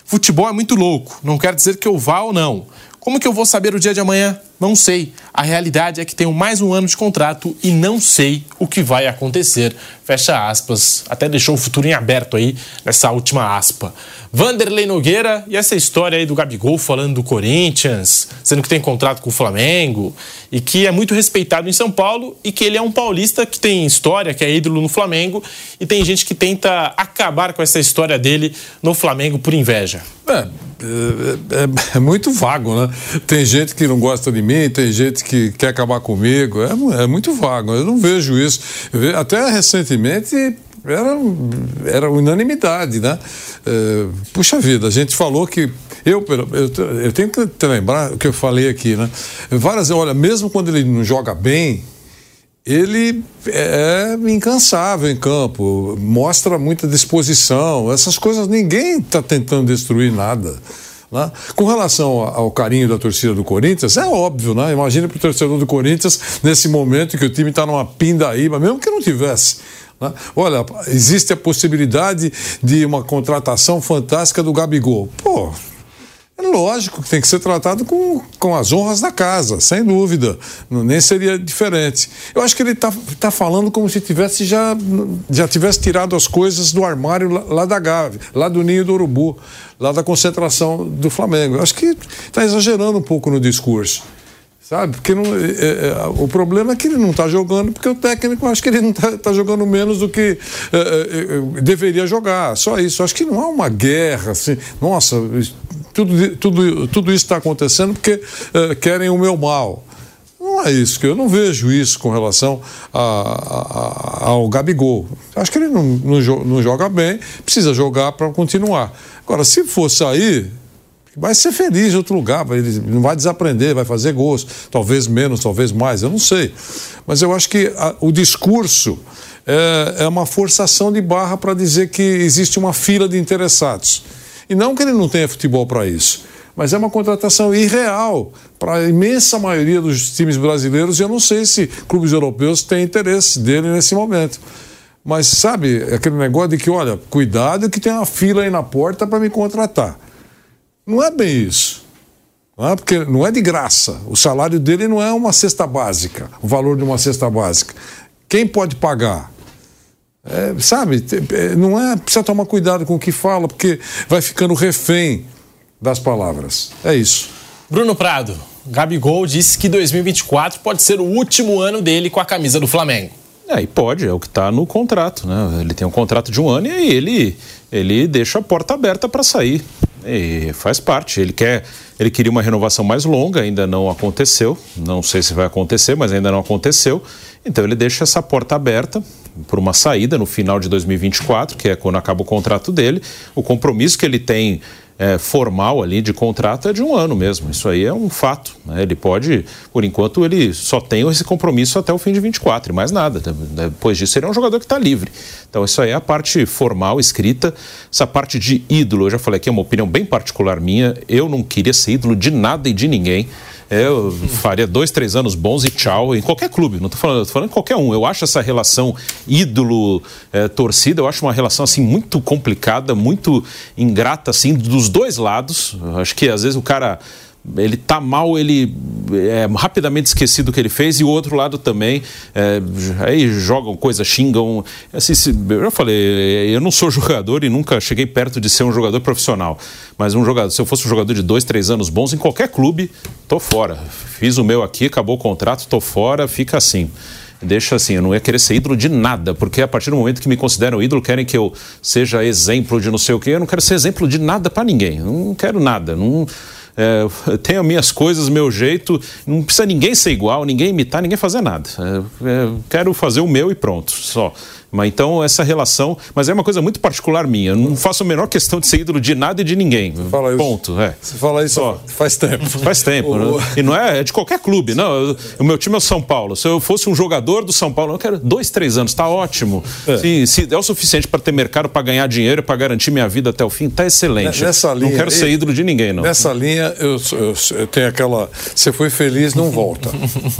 Futebol é muito louco. Não quer dizer que eu vá ou não. Como que eu vou saber o dia de amanhã? Não sei. A realidade é que tenho mais um ano de contrato e não sei o que vai acontecer. Fecha aspas. Até deixou o futuro em aberto aí nessa última aspa. Vanderlei Nogueira e essa história aí do Gabigol falando do Corinthians, sendo que tem contrato com o Flamengo e que é muito respeitado em São Paulo e que ele é um paulista que tem história, que é ídolo no Flamengo e tem gente que tenta acabar com essa história dele no Flamengo por inveja. É, é, é, é muito vago, né? Tem gente que não gosta de mim, tem gente que quer acabar comigo. É, é muito vago. Eu não vejo isso. Até recentemente era, era unanimidade, né? É, puxa vida, a gente falou que. Eu, eu, eu tenho que te lembrar o que eu falei aqui, né? Várias olha, mesmo quando ele não joga bem, ele é incansável em campo, mostra muita disposição, essas coisas, ninguém está tentando destruir nada. Né? Com relação ao carinho da torcida do Corinthians, é óbvio, né? Imagina para o torcedor do Corinthians nesse momento que o time está numa pindaíba, mesmo que não tivesse. Né? Olha, existe a possibilidade de uma contratação fantástica do Gabigol. Pô, lógico que tem que ser tratado com, com as honras da casa, sem dúvida. Nem seria diferente. Eu acho que ele está tá falando como se tivesse já, já tivesse tirado as coisas do armário lá, lá da Gávea, lá do Ninho do Urubu, lá da concentração do Flamengo. Eu acho que está exagerando um pouco no discurso. Sabe? Porque não, é, é, é, o problema é que ele não está jogando, porque o técnico acho que ele não está tá jogando menos do que é, é, deveria jogar. Só isso. Acho que não há uma guerra assim. Nossa, tudo, tudo, tudo isso está acontecendo porque é, querem o meu mal. Não é isso, que eu não vejo isso com relação a, a, ao Gabigol. Acho que ele não, não, não joga bem, precisa jogar para continuar. Agora, se for sair, vai ser feliz em outro lugar, ele não vai desaprender, vai fazer gols, talvez menos, talvez mais, eu não sei. Mas eu acho que a, o discurso é, é uma forçação de barra para dizer que existe uma fila de interessados. E não que ele não tenha futebol para isso, mas é uma contratação irreal para a imensa maioria dos times brasileiros e eu não sei se clubes europeus têm interesse dele nesse momento. Mas sabe, aquele negócio de que, olha, cuidado que tem uma fila aí na porta para me contratar. Não é bem isso. Não é? Porque não é de graça. O salário dele não é uma cesta básica, o valor de uma cesta básica. Quem pode pagar? É, sabe, é, não é. Precisa tomar cuidado com o que fala, porque vai ficando refém das palavras. É isso. Bruno Prado, Gabigol disse que 2024 pode ser o último ano dele com a camisa do Flamengo. É, e pode, é o que está no contrato, né? Ele tem um contrato de um ano e ele, ele deixa a porta aberta para sair. E faz parte. Ele quer, ele queria uma renovação mais longa, ainda não aconteceu. Não sei se vai acontecer, mas ainda não aconteceu. Então ele deixa essa porta aberta para uma saída no final de 2024, que é quando acaba o contrato dele. O compromisso que ele tem é, formal ali de contrato é de um ano mesmo. Isso aí é um fato. Né? Ele pode, por enquanto, ele só tem esse compromisso até o fim de 24 e mais nada. Depois disso, ele é um jogador que está livre. Então, isso aí é a parte formal, escrita. Essa parte de ídolo, eu já falei aqui, é uma opinião bem particular minha. Eu não queria ser ídolo de nada e de ninguém. Eu faria dois, três anos bons e tchau em qualquer clube. Não estou falando, tô falando em qualquer um. Eu acho essa relação ídolo-torcida, é, eu acho uma relação assim muito complicada, muito ingrata assim dos dois lados. Eu acho que às vezes o cara ele tá mal, ele é rapidamente esquecido o que ele fez e o outro lado também. É, aí jogam coisa, xingam. Assim, eu já falei, eu não sou jogador e nunca cheguei perto de ser um jogador profissional. Mas um jogador, se eu fosse um jogador de dois, três anos bons em qualquer clube, tô fora. Fiz o meu aqui, acabou o contrato, tô fora, fica assim deixa assim, eu não ia querer ser ídolo de nada, porque a partir do momento que me consideram ídolo, querem que eu seja exemplo de não sei o quê, eu não quero ser exemplo de nada para ninguém, não quero nada, não é, tenho minhas coisas, meu jeito, não precisa ninguém ser igual, ninguém imitar, ninguém fazer nada. É, é, quero fazer o meu e pronto, só. Mas então essa relação, mas é uma coisa muito particular minha. Eu não faço a menor questão de ser ídolo de nada e de ninguém. Fala isso. Ponto. É. Você fala isso Só. faz tempo. Faz tempo. o... né? E não é, é, de qualquer clube. Não, o meu time é o São Paulo. Se eu fosse um jogador do São Paulo, eu quero dois, três anos, tá ótimo. É. Se, se é o suficiente para ter mercado, para ganhar dinheiro, para garantir minha vida até o fim, tá excelente. Nessa linha, não quero ser ídolo de ninguém, não. Nessa linha, eu, eu, eu tenho aquela. Você foi feliz, não volta.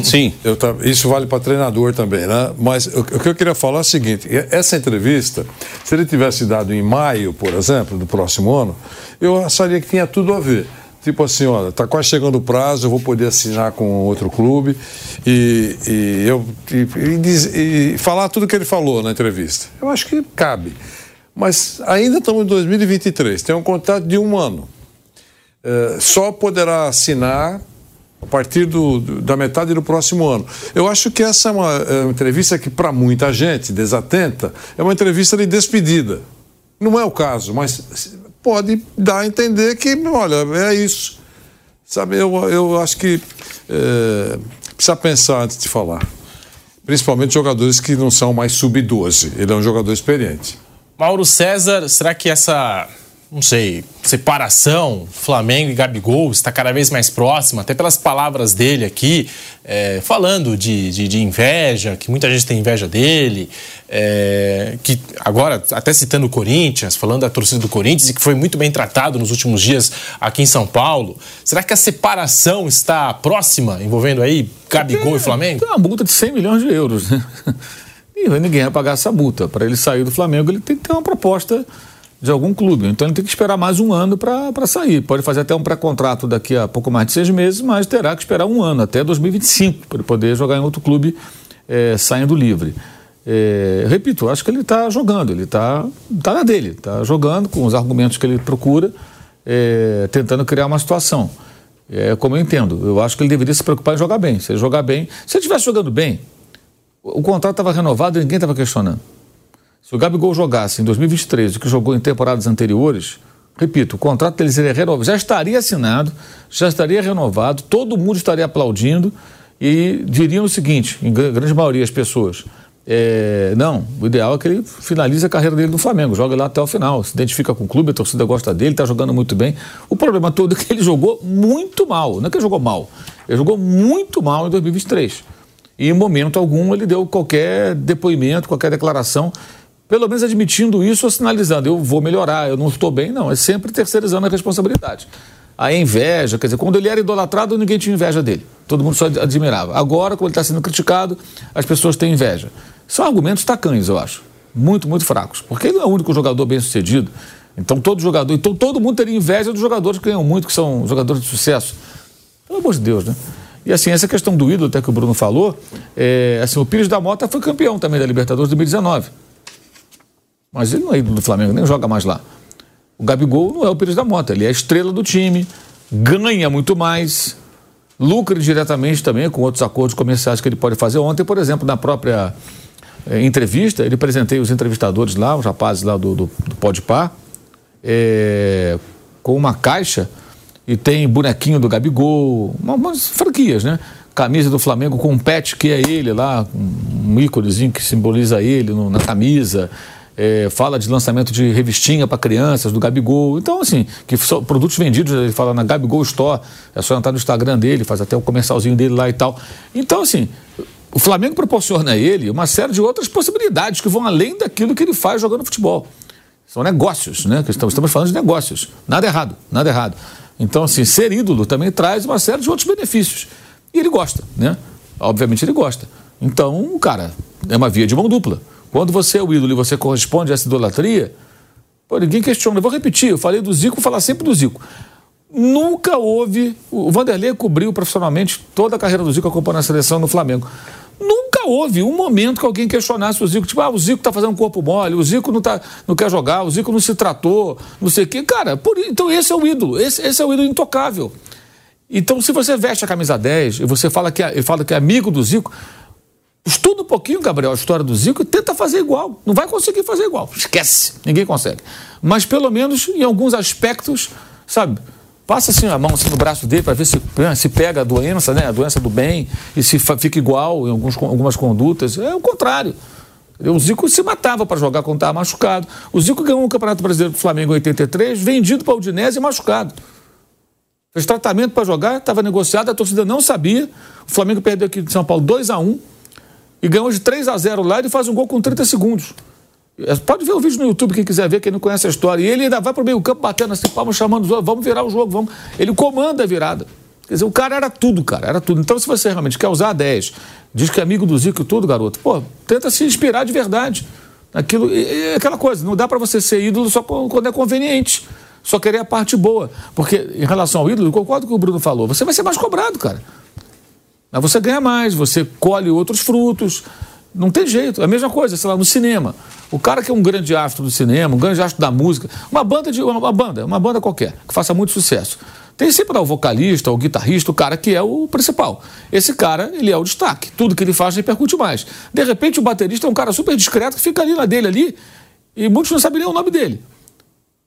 Sim. Eu, isso vale para treinador também, né? Mas o, o que eu queria falar é o seguinte: essa entrevista se ele tivesse dado em maio, por exemplo, do próximo ano, eu acharia que tinha tudo a ver. Tipo assim, olha, está quase chegando o prazo, eu vou poder assinar com outro clube e, e eu e, e, e falar tudo que ele falou na entrevista. Eu acho que cabe. Mas ainda estamos em 2023, tem um contrato de um ano. É, só poderá assinar a partir do, da metade do próximo ano. Eu acho que essa é uma, é uma entrevista que, para muita gente desatenta, é uma entrevista de despedida. Não é o caso, mas pode dar a entender que, olha, é isso. Sabe, eu, eu acho que é, precisa pensar antes de falar. Principalmente jogadores que não são mais sub-12. Ele é um jogador experiente. Mauro César, será que essa não sei, separação, Flamengo e Gabigol está cada vez mais próxima, até pelas palavras dele aqui, é, falando de, de, de, inveja, que muita gente tem inveja dele, é, que agora, até citando o Corinthians, falando da torcida do Corinthians, e que foi muito bem tratado nos últimos dias aqui em São Paulo. Será que a separação está próxima, envolvendo aí Gabigol é, e Flamengo? Tem uma multa de 100 milhões de euros, né? E ninguém vai pagar essa multa. Para ele sair do Flamengo, ele tem que ter uma proposta de algum clube. Então ele tem que esperar mais um ano para sair. Pode fazer até um pré-contrato daqui a pouco mais de seis meses, mas terá que esperar um ano, até 2025, para poder jogar em outro clube é, saindo livre. É, repito, acho que ele está jogando, ele está tá na dele, está jogando com os argumentos que ele procura, é, tentando criar uma situação. É como eu entendo. Eu acho que ele deveria se preocupar em jogar bem. Se ele jogar bem, se ele estivesse jogando bem, o contrato estava renovado e ninguém estava questionando. Se o Gabigol jogasse em 2023 o que jogou em temporadas anteriores, repito, o contrato dele seria renovado, já estaria assinado, já estaria renovado, todo mundo estaria aplaudindo e diriam o seguinte, em grande maioria as pessoas, é, não, o ideal é que ele finalize a carreira dele no Flamengo, joga lá até o final, se identifica com o clube, a torcida gosta dele, está jogando muito bem. O problema todo é que ele jogou muito mal, não é que ele jogou mal, ele jogou muito mal em 2023. E em momento algum ele deu qualquer depoimento, qualquer declaração pelo menos admitindo isso ou sinalizando, eu vou melhorar, eu não estou bem, não, é sempre terceirizando a responsabilidade. A inveja, quer dizer, quando ele era idolatrado, ninguém tinha inveja dele, todo mundo só admirava. Agora, quando ele está sendo criticado, as pessoas têm inveja. São argumentos tacanhos, eu acho, muito, muito fracos, porque ele não é o único jogador bem sucedido. Então, todo jogador, então todo mundo teria inveja dos jogadores que ganham muito, que são jogadores de sucesso. Pelo amor de Deus, né? E assim, essa questão do ídolo, até que o Bruno falou, é, assim, o Pires da Mota foi campeão também da Libertadores de 2019. Mas ele não é ídolo do Flamengo, nem joga mais lá. O Gabigol não é o Pires da Mota, ele é a estrela do time, ganha muito mais, lucra diretamente também com outros acordos comerciais que ele pode fazer. Ontem, por exemplo, na própria eh, entrevista, ele apresentei os entrevistadores lá, os rapazes lá do, do, do Podpar, eh, com uma caixa e tem bonequinho do Gabigol, umas franquias, né? Camisa do Flamengo com um pet que é ele lá, um íconezinho que simboliza ele no, na camisa é, fala de lançamento de revistinha para crianças, do Gabigol. Então, assim, que são produtos vendidos, ele fala na Gabigol Store, é só entrar no Instagram dele, faz até o um comercialzinho dele lá e tal. Então, assim, o Flamengo proporciona a ele uma série de outras possibilidades que vão além daquilo que ele faz jogando futebol. São negócios, né? Estamos, estamos falando de negócios. Nada errado, nada errado. Então, assim, ser ídolo também traz uma série de outros benefícios. E ele gosta, né? Obviamente ele gosta. Então, cara, é uma via de mão dupla. Quando você é o ídolo e você corresponde a essa idolatria, pô, ninguém questiona. Eu vou repetir, eu falei do Zico, vou falar sempre do Zico. Nunca houve. O Vanderlei cobriu profissionalmente toda a carreira do Zico acompanhando a seleção no Flamengo. Nunca houve um momento que alguém questionasse o Zico, tipo, ah, o Zico tá fazendo corpo mole, o Zico não, tá, não quer jogar, o Zico não se tratou, não sei o quê. Cara, por, então esse é o ídolo, esse, esse é o ídolo intocável. Então, se você veste a camisa 10 e você fala que é, fala que é amigo do Zico, estuda um pouquinho, Gabriel, a história do Zico e tenta fazer igual. Não vai conseguir fazer igual. Esquece. Ninguém consegue. Mas, pelo menos, em alguns aspectos, sabe? Passa assim a mão assim, no braço dele para ver se, né, se pega a doença, né? A doença do bem, e se fica igual em alguns, algumas condutas. É o contrário. O Zico se matava para jogar quando estava machucado. O Zico ganhou o Campeonato Brasileiro do Flamengo em 83, vendido para o Udinese e machucado. Fez tratamento para jogar, estava negociado, a torcida não sabia. O Flamengo perdeu aqui de São Paulo 2 a 1 e ganhou de 3 a 0 lá e faz um gol com 30 segundos. É, pode ver o vídeo no YouTube, quem quiser ver, quem não conhece a história. E ele ainda vai para o meio campo batendo assim, palmas, chamando os outros, vamos virar o jogo, vamos. Ele comanda a virada. Quer dizer, o cara era tudo, cara, era tudo. Então, se você realmente quer usar 10, diz que é amigo do Zico e tudo, garoto, pô, tenta se inspirar de verdade. Aquilo, aquela coisa, não dá para você ser ídolo só quando é conveniente. Só querer a parte boa. Porque, em relação ao ídolo, concordo com o que o Bruno falou, você vai ser mais cobrado, cara. Mas você ganha mais, você colhe outros frutos. Não tem jeito. É a mesma coisa, sei lá, no cinema. O cara que é um grande astro do cinema, um grande astro da música, uma banda de uma, banda, uma banda qualquer, que faça muito sucesso. Tem sempre o vocalista, o guitarrista, o cara que é o principal. Esse cara, ele é o destaque. Tudo que ele faz repercute mais. De repente, o baterista é um cara super discreto que fica ali na dele ali e muitos não sabem nem o nome dele.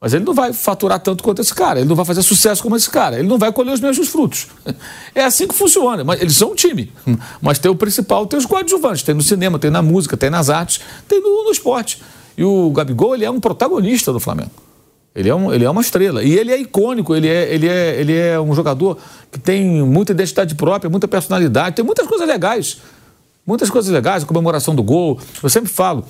Mas ele não vai faturar tanto quanto esse cara, ele não vai fazer sucesso como esse cara, ele não vai colher os mesmos frutos. É assim que funciona. Mas eles são um time. Mas tem o principal, tem os coadjuvantes, tem no cinema, tem na música, tem nas artes, tem no, no esporte. E o Gabigol, ele é um protagonista do Flamengo. Ele é, um, ele é uma estrela. E ele é icônico, ele é, ele, é, ele é um jogador que tem muita identidade própria, muita personalidade, tem muitas coisas legais. Muitas coisas legais, a comemoração do gol. Eu sempre falo,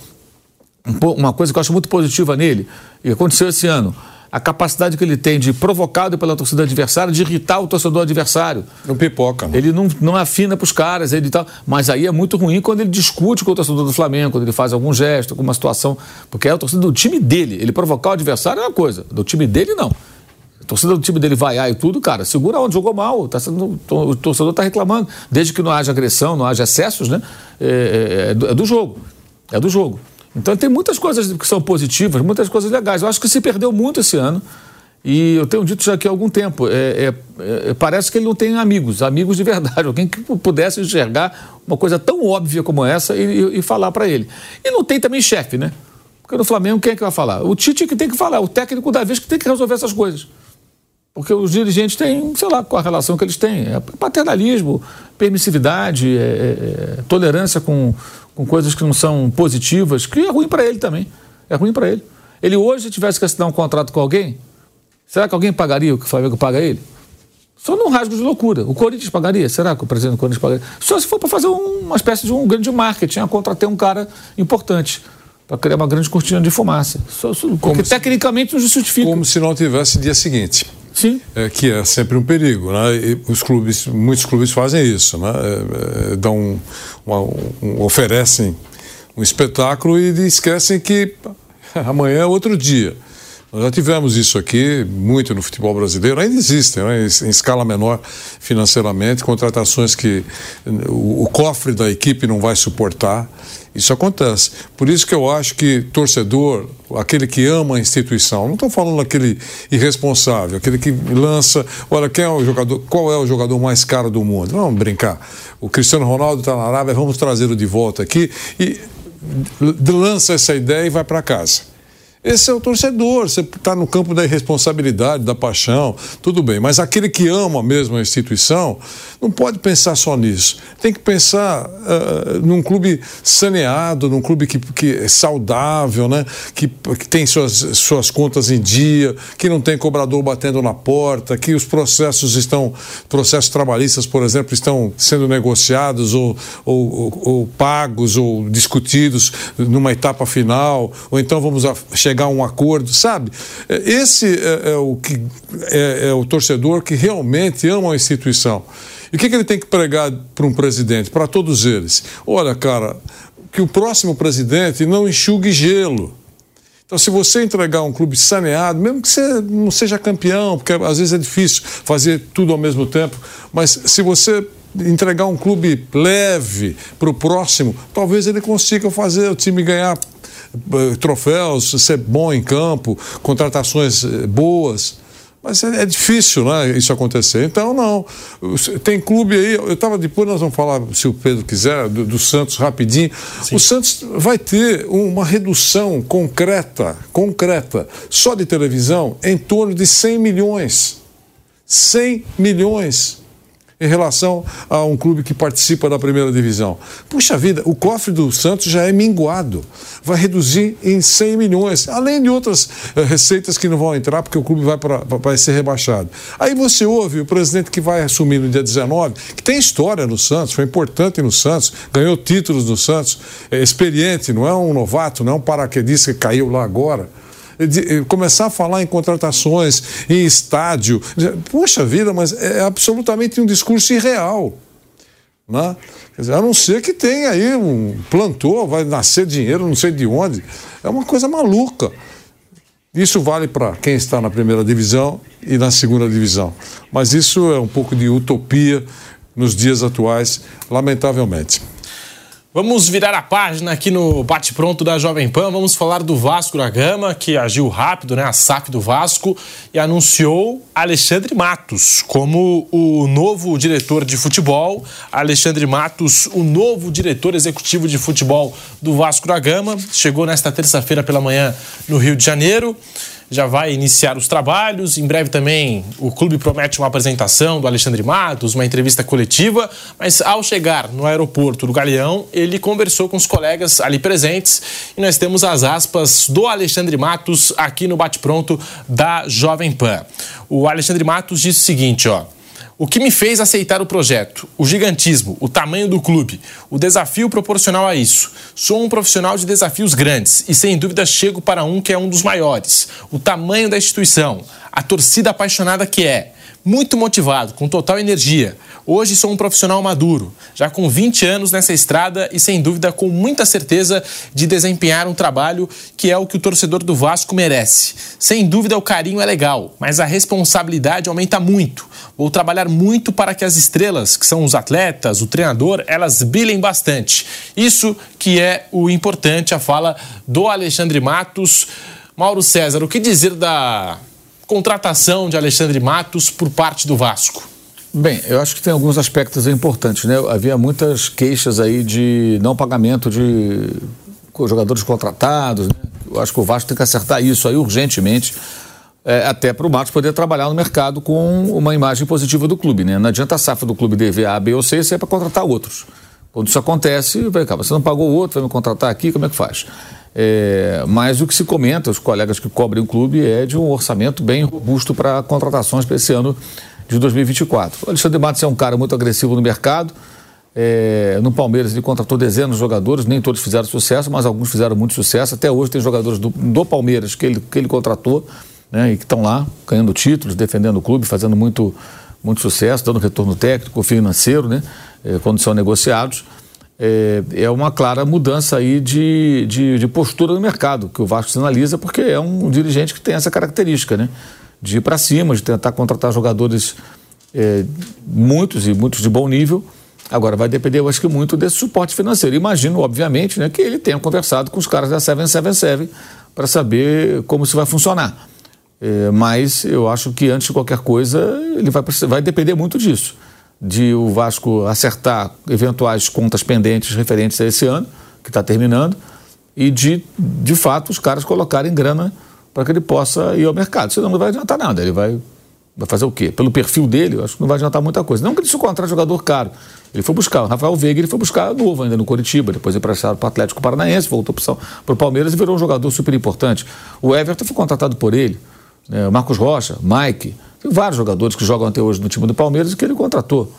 uma coisa que eu acho muito positiva nele, e aconteceu esse ano, a capacidade que ele tem de, provocado pela torcida adversária, de irritar o torcedor adversário. Não pipoca. Né? Ele não, não afina para os caras, ele tal. Mas aí é muito ruim quando ele discute com o torcedor do Flamengo, quando ele faz algum gesto, alguma situação. Porque é o torcedor do time dele. Ele provocar o adversário é uma coisa, do time dele não. A torcida do time dele vaiar e tudo, cara, segura onde jogou mal. Tá sendo, o torcedor está reclamando. Desde que não haja agressão, não haja excessos, né? É, é, é, do, é do jogo. É do jogo. Então tem muitas coisas que são positivas, muitas coisas legais. Eu acho que se perdeu muito esse ano. E eu tenho dito já aqui há algum tempo, é, é, é, parece que ele não tem amigos, amigos de verdade, alguém que pudesse enxergar uma coisa tão óbvia como essa e, e, e falar para ele. E não tem também chefe, né? Porque no Flamengo quem é que vai falar? O Tite que tem que falar, o técnico da vez que tem que resolver essas coisas. Porque os dirigentes têm, sei lá, com a relação que eles têm. É paternalismo, permissividade, é, é, é tolerância com, com coisas que não são positivas, que é ruim para ele também. É ruim para ele. Ele hoje tivesse que assinar um contrato com alguém, será que alguém pagaria o que o Flamengo paga ele? Só num rasgo de loucura. O Corinthians pagaria? Será que o presidente do Corinthians pagaria? Só se for para fazer um, uma espécie de um grande marketing, a contratar um cara importante para criar uma grande cortina de fumaça. Só, só, porque se, tecnicamente não justifica. Como se não tivesse dia seguinte. Sim. É, que é sempre um perigo, né? E os clubes, muitos clubes fazem isso, né? É, é, dão uma, um, oferecem um espetáculo e esquecem que amanhã é outro dia. Nós já tivemos isso aqui muito no futebol brasileiro, ainda existem, né, em escala menor financeiramente, contratações que o, cofre da equipe não vai suportar. Isso acontece. Por isso que eu acho que torcedor, aquele que ama a instituição, não estou falando aquele irresponsável, aquele que lança, olha, quem é o jogador, qual é o jogador mais caro do mundo? Vamos brincar. O Cristiano Ronaldo está na Arábia, vamos trazê-lo de volta aqui e lança essa ideia e vai para casa. Esse é o torcedor, você está no campo da irresponsabilidade, da paixão, tudo bem. Mas aquele que ama mesmo a instituição não pode pensar só nisso. Tem que pensar uh, num clube saneado, num clube que, que é saudável, né? que, que tem suas, suas contas em dia, que não tem cobrador batendo na porta, que os processos estão, processos trabalhistas, por exemplo, estão sendo negociados ou, ou, ou, ou pagos ou discutidos numa etapa final, ou então vamos chegar chegar a um acordo, sabe? É, esse é, é o que é, é, o torcedor que realmente ama a instituição. E o que, que ele tem que pregar para um presidente, para todos eles? Olha, cara, que o próximo presidente não enxugue gelo Então, se você entregar um clube saneado, mesmo que você não seja campeão, porque às vezes é difícil fazer tudo ao mesmo tempo, mas se você entregar um clube leve para o próximo, talvez ele consiga fazer o time ganhar troféus, ser bom em campo, contratações eh, boas. Mas é, é, difícil né, isso acontecer. Então, não. Tem clube aí, eu estava depois, nós vamos falar, se o Pedro quiser, do, do Santos rapidinho. Sim. O Santos vai ter uma redução concreta, concreta, só de televisão, em torno de 100 milhões. 100 milhões em relação a um clube que participa da primeira divisão. Puxa vida, o cofre do Santos já é minguado. Vai reduzir em 100 milhões, além de outras uh, receitas que não vão entrar, porque o clube vai, pra, vai ser rebaixado. Aí você ouve o presidente que vai assumir no dia 19, que tem história no Santos, foi importante no Santos, ganhou títulos no Santos, é experiente, não é um novato, não é um paraquedista que caiu lá agora de, eh, começar a falar em contratações, em estádio. Poxa vida, mas é absolutamente um discurso irreal. Né? Dizer, a não ser que tenha aí um plantou, vai nascer dinheiro, não sei de onde. É uma coisa maluca. Isso vale para quem está na primeira divisão e na segunda divisão. Mas isso é um pouco de utopia nos dias atuais, lamentavelmente. Vamos virar a página aqui no bate-pronto da Jovem Pan. Vamos falar do Vasco da Gama, que agiu rápido, né? A SAF do Vasco, e anunciou Alexandre Matos como o novo diretor de futebol. Alexandre Matos, o novo diretor executivo de futebol do Vasco da Gama. Chegou nesta terça-feira pela manhã no Rio de Janeiro já vai iniciar os trabalhos. Em breve também o clube promete uma apresentação do Alexandre Matos, uma entrevista coletiva. Mas ao chegar no aeroporto do Galeão, ele conversou com os colegas ali presentes e nós temos as aspas do Alexandre Matos aqui no bate-pronto da Jovem Pan. O Alexandre Matos disse o seguinte, ó. O que me fez aceitar o projeto? O gigantismo, o tamanho do clube, o desafio proporcional a isso. Sou um profissional de desafios grandes e, sem dúvida, chego para um que é um dos maiores. O tamanho da instituição, a torcida apaixonada que é. Muito motivado, com total energia. Hoje sou um profissional maduro, já com 20 anos nessa estrada e sem dúvida com muita certeza de desempenhar um trabalho que é o que o torcedor do Vasco merece. Sem dúvida o carinho é legal, mas a responsabilidade aumenta muito. Vou trabalhar muito para que as estrelas, que são os atletas, o treinador, elas brilhem bastante. Isso que é o importante, a fala do Alexandre Matos. Mauro César, o que dizer da contratação de Alexandre Matos por parte do Vasco? Bem, eu acho que tem alguns aspectos importantes, né? Havia muitas queixas aí de não pagamento de jogadores contratados, né? Eu acho que o Vasco tem que acertar isso aí urgentemente, é, até para o Matos poder trabalhar no mercado com uma imagem positiva do clube, né? Não adianta a safra do clube dever A, B ou C se é para contratar outros. Quando isso acontece, vai cá, você não pagou o outro, vai me contratar aqui, como é que faz? É, mas o que se comenta, os colegas que cobrem o clube, é de um orçamento bem robusto para contratações para esse ano de 2024. O Alexandre Matos é um cara muito agressivo no mercado. É, no Palmeiras ele contratou dezenas de jogadores, nem todos fizeram sucesso, mas alguns fizeram muito sucesso. Até hoje tem jogadores do, do Palmeiras que ele, que ele contratou né, e que estão lá ganhando títulos, defendendo o clube, fazendo muito, muito sucesso, dando retorno técnico, financeiro, né, é, quando são negociados. É, é, uma clara mudança aí de, de, de postura no mercado que o Vasco sinaliza, porque é um dirigente que tem essa característica, né? De ir para cima, de tentar contratar jogadores, é, muitos e muitos de bom nível. Agora, vai depender, eu acho que muito desse suporte financeiro. Imagino, obviamente, né, que ele tenha conversado com os caras da 777 para saber como isso vai funcionar. É, mas eu acho que, antes de qualquer coisa, ele vai, vai depender muito disso. De o Vasco acertar eventuais contas pendentes referentes a esse ano, que está terminando, e de, de fato, os caras colocarem grana para que ele possa ir ao mercado. Senão não vai adiantar nada. Ele vai, vai fazer o quê? Pelo perfil dele, eu acho que não vai adiantar muita coisa. Não que ele se contrate jogador caro. Ele foi buscar, o Rafael Veiga ele foi buscar novo ainda no Curitiba, depois emprestado para o Atlético Paranaense, voltou para o Palmeiras e virou um jogador super importante. O Everton foi contratado por ele, né? Marcos Rocha, Mike, tem vários jogadores que jogam até hoje no time do Palmeiras e que ele contratou.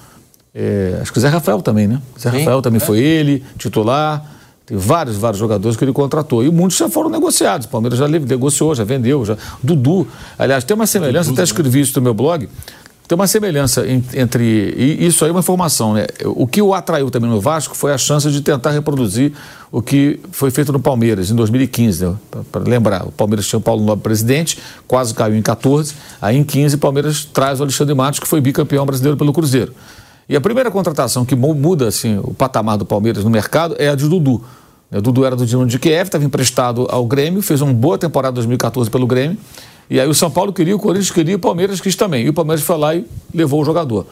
É, acho que o Zé Rafael também, né? Zé Sim, Rafael também é. foi ele, titular. Tem vários, vários jogadores que ele contratou. E muitos já foram negociados. O Palmeiras já negociou, já vendeu. Já... Dudu. Aliás, tem uma semelhança, Dudu, até escrevi isso no meu blog. tem uma semelhança entre. E isso aí é uma informação, né? O que o atraiu também no Vasco foi a chance de tentar reproduzir o que foi feito no Palmeiras em 2015, né? Para lembrar, o Palmeiras tinha o Paulo Nobre presidente, quase caiu em 14. Aí em 15, o Palmeiras traz o Alexandre Matos, que foi bicampeão brasileiro pelo Cruzeiro. E a primeira contratação que muda assim, o patamar do Palmeiras no mercado é a de Dudu. O Dudu era do Dinamo de Kiev, estava emprestado ao Grêmio, fez uma boa temporada 2014 pelo Grêmio. E aí o São Paulo queria, o Corinthians queria, o Palmeiras quis também. E o Palmeiras foi lá e levou o jogador.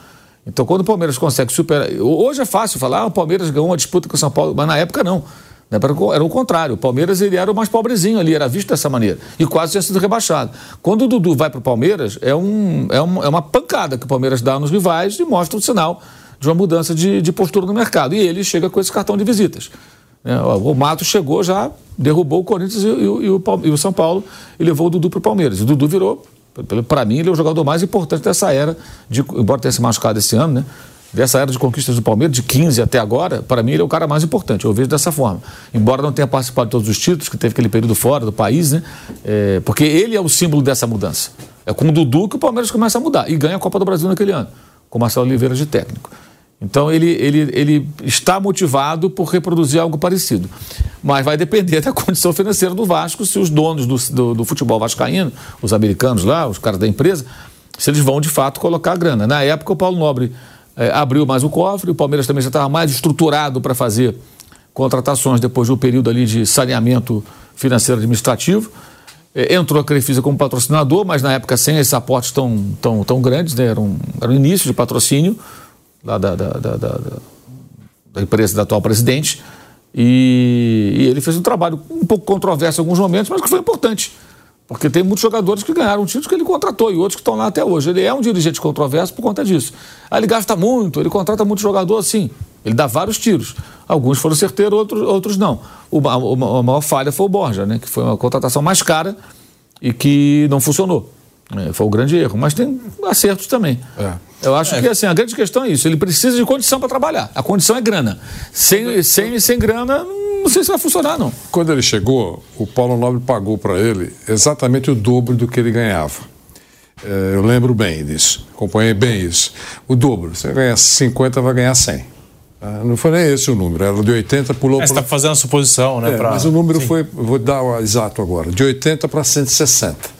Então, quando o Palmeiras consegue superar. Hoje é fácil falar, ah, o Palmeiras ganhou uma disputa com o São Paulo, mas na época não. Era o contrário. O Palmeiras ele era o mais pobrezinho ali, era visto dessa maneira. E quase tinha sido rebaixado. Quando o Dudu vai para o Palmeiras, é, um, é, um, é uma pancada que o Palmeiras dá nos rivais e mostra um sinal de uma mudança de, de postura no mercado. E ele chega com esse cartão de visitas. É, o Mato chegou já, derrubou o Corinthians e, e, e, o, e o, São Paulo e levou o Dudu para o Palmeiras. O Dudu virou, para mim, ele é o jogador mais importante dessa era, de, embora tenha se machucado esse ano, né? Dessa era de conquistas do Palmeiras, de 15 até agora, para mim ele é o cara mais importante, eu vejo dessa forma. Embora não tenha participado de todos os títulos, que teve aquele período fora do país, né? É, porque ele é o símbolo dessa mudança. É com o Dudu que o Palmeiras começa a mudar e ganha a Copa do Brasil naquele ano, com o Marcelo Oliveira de técnico. Então ele, ele, ele está motivado por reproduzir algo parecido. Mas vai depender da condição financeira do Vasco, se os donos do, do, do futebol vascaíno, os americanos lá, os caras da empresa, se eles vão de fato colocar a grana. Na época, o Paulo Nobre é, abriu mais o cofre, o Palmeiras também já estava mais estruturado para fazer contratações depois do período ali de saneamento financeiro administrativo. É, entrou a Crefisa como patrocinador, mas na época sem esses aportes tão, tão, tão grandes, né? era, um, era um início de patrocínio lá da, da, da, da, empresa da atual presidente. E, e, ele fez um trabalho um pouco controverso em alguns momentos, mas que foi importante. Porque tem muitos jogadores que ganharam títulos que ele contratou e outros que estão lá até hoje. Ele é um dirigente controverso por conta disso. Aí ele gasta muito, ele contrata muito jogador assim. Ele dá vários tiros. Alguns foram certeiros, outros, outros não. O, a, a maior falha foi o Borja, né? que foi uma contratação mais cara e que não funcionou. É, foi o grande erro. Mas tem acertos também. É. Eu acho é. que assim, a grande questão é isso. Ele precisa de condição para trabalhar. A condição é grana. Sem, sem, sem grana, não sei se vai funcionar, não. Quando ele chegou, o Paulo Nobre pagou para ele exatamente o dobro do que ele ganhava. É, eu lembro bem disso. Acompanhei bem isso. O dobro. Você ganha 50, vai ganhar 100. Ah, não foi nem esse o número, era de 80 pulou. É, você está fazendo a suposição, né? É, pra... Mas o número Sim. foi, vou dar o exato agora, de 80 para 160 é, é, é,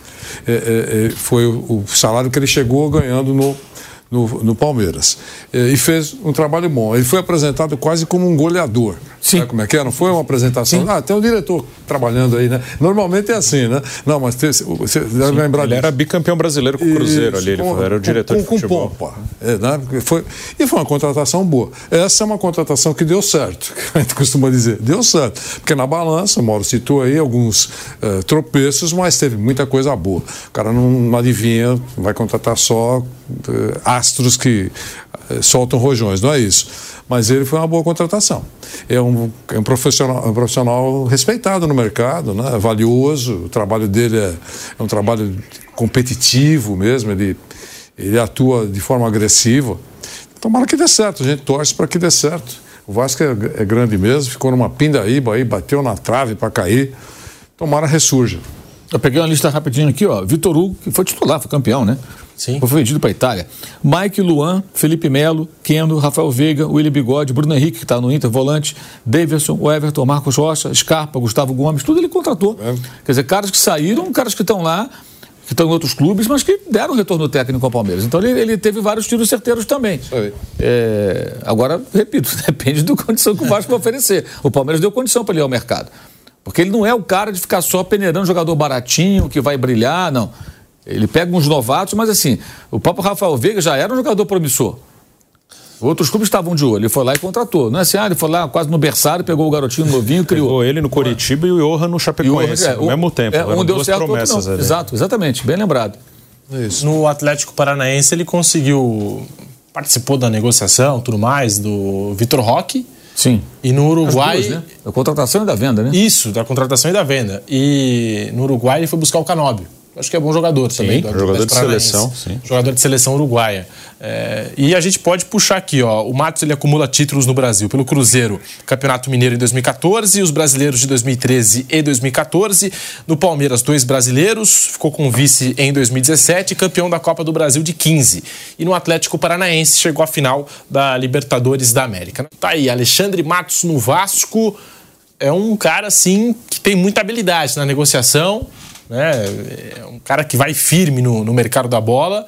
foi o, o salário que ele chegou ganhando no, no, no, Palmeiras. E fez um trabalho bom. Ele foi apresentado quase como um goleador. Sim. Sabe como é que é? Não foi uma apresentação. Sim. Ah, tem um diretor trabalhando aí, né? Normalmente é assim, né? Não, mas tem, você deve lembrar Ele disso. era bicampeão brasileiro com o Cruzeiro ali, ele com, era o diretor com, de futebol. Com pompa. É, né? foi, e foi uma contratação boa. Essa é uma contratação que deu certo, que a gente costuma dizer. Deu certo. Porque na balança, o Mauro citou aí alguns uh, tropeços, mas teve muita coisa boa. O cara não, não adivinha, vai contratar só astros que uh, soltam rojões, não é isso mas ele foi uma boa contratação. É um, é um, profissional, um profissional respeitado no mercado, né? valioso, o trabalho dele é, é um trabalho competitivo mesmo, ele, ele atua de forma agressiva. Tomara que dê certo, a gente torce para que dê certo. O Vasco é, é grande mesmo, ficou numa pindaíba aí, bateu na trave para cair. Tomara ressurja. Eu peguei uma lista rapidinho aqui, ó. Vitor Hugo, que foi titular, foi campeão, né? Sim. Foi vendido para a Itália. Mike Luan, Felipe Melo, Keno, Rafael Veiga, William Bigode, Bruno Henrique, que está no Inter, volante, Davidson, Everton, Marcos Rocha, Scarpa, Gustavo Gomes, tudo ele contratou. É. Quer dizer, caras que saíram, caras que estão lá, que estão em outros clubes, mas que deram retorno técnico ao Palmeiras. Então ele, ele teve vários tiros certeiros também. É, agora, repito, depende da condição que o Vasco vai oferecer. O Palmeiras deu condição para ele ir ao mercado. Porque ele não é o cara de ficar só peneirando jogador baratinho, que vai brilhar, não. Ele pega uns novatos, mas assim, o próprio Rafael Veiga já era um jogador promissor. Outros clubes estavam de olho. Ele foi lá e contratou. Não é assim, ah, ele foi lá quase no berçário, pegou o garotinho novinho, criou. Pegou ele no Curitiba e o Johan no Chapecoense, é, ao mesmo tempo. É, um deu certo, promessas outro não. Exato, exatamente, bem lembrado. Isso. No Atlético Paranaense ele conseguiu, participou da negociação, tudo mais, do Vitor Roque. Sim. E no Uruguai. Duas, né? Da contratação e da venda, né? Isso, da contratação e da venda. E no Uruguai ele foi buscar o Canóbio. Acho que é bom jogador sim, também. Do, jogador de seleção, sim. Jogador de seleção uruguaia. É, e a gente pode puxar aqui, ó. O Matos ele acumula títulos no Brasil pelo Cruzeiro, Campeonato Mineiro em 2014, os brasileiros de 2013 e 2014. No Palmeiras, dois brasileiros, ficou com vice em 2017, campeão da Copa do Brasil de 15. E no Atlético Paranaense chegou à final da Libertadores da América. Tá aí, Alexandre Matos no Vasco. É um cara, assim, que tem muita habilidade na negociação, né? É um cara que vai firme no, no mercado da bola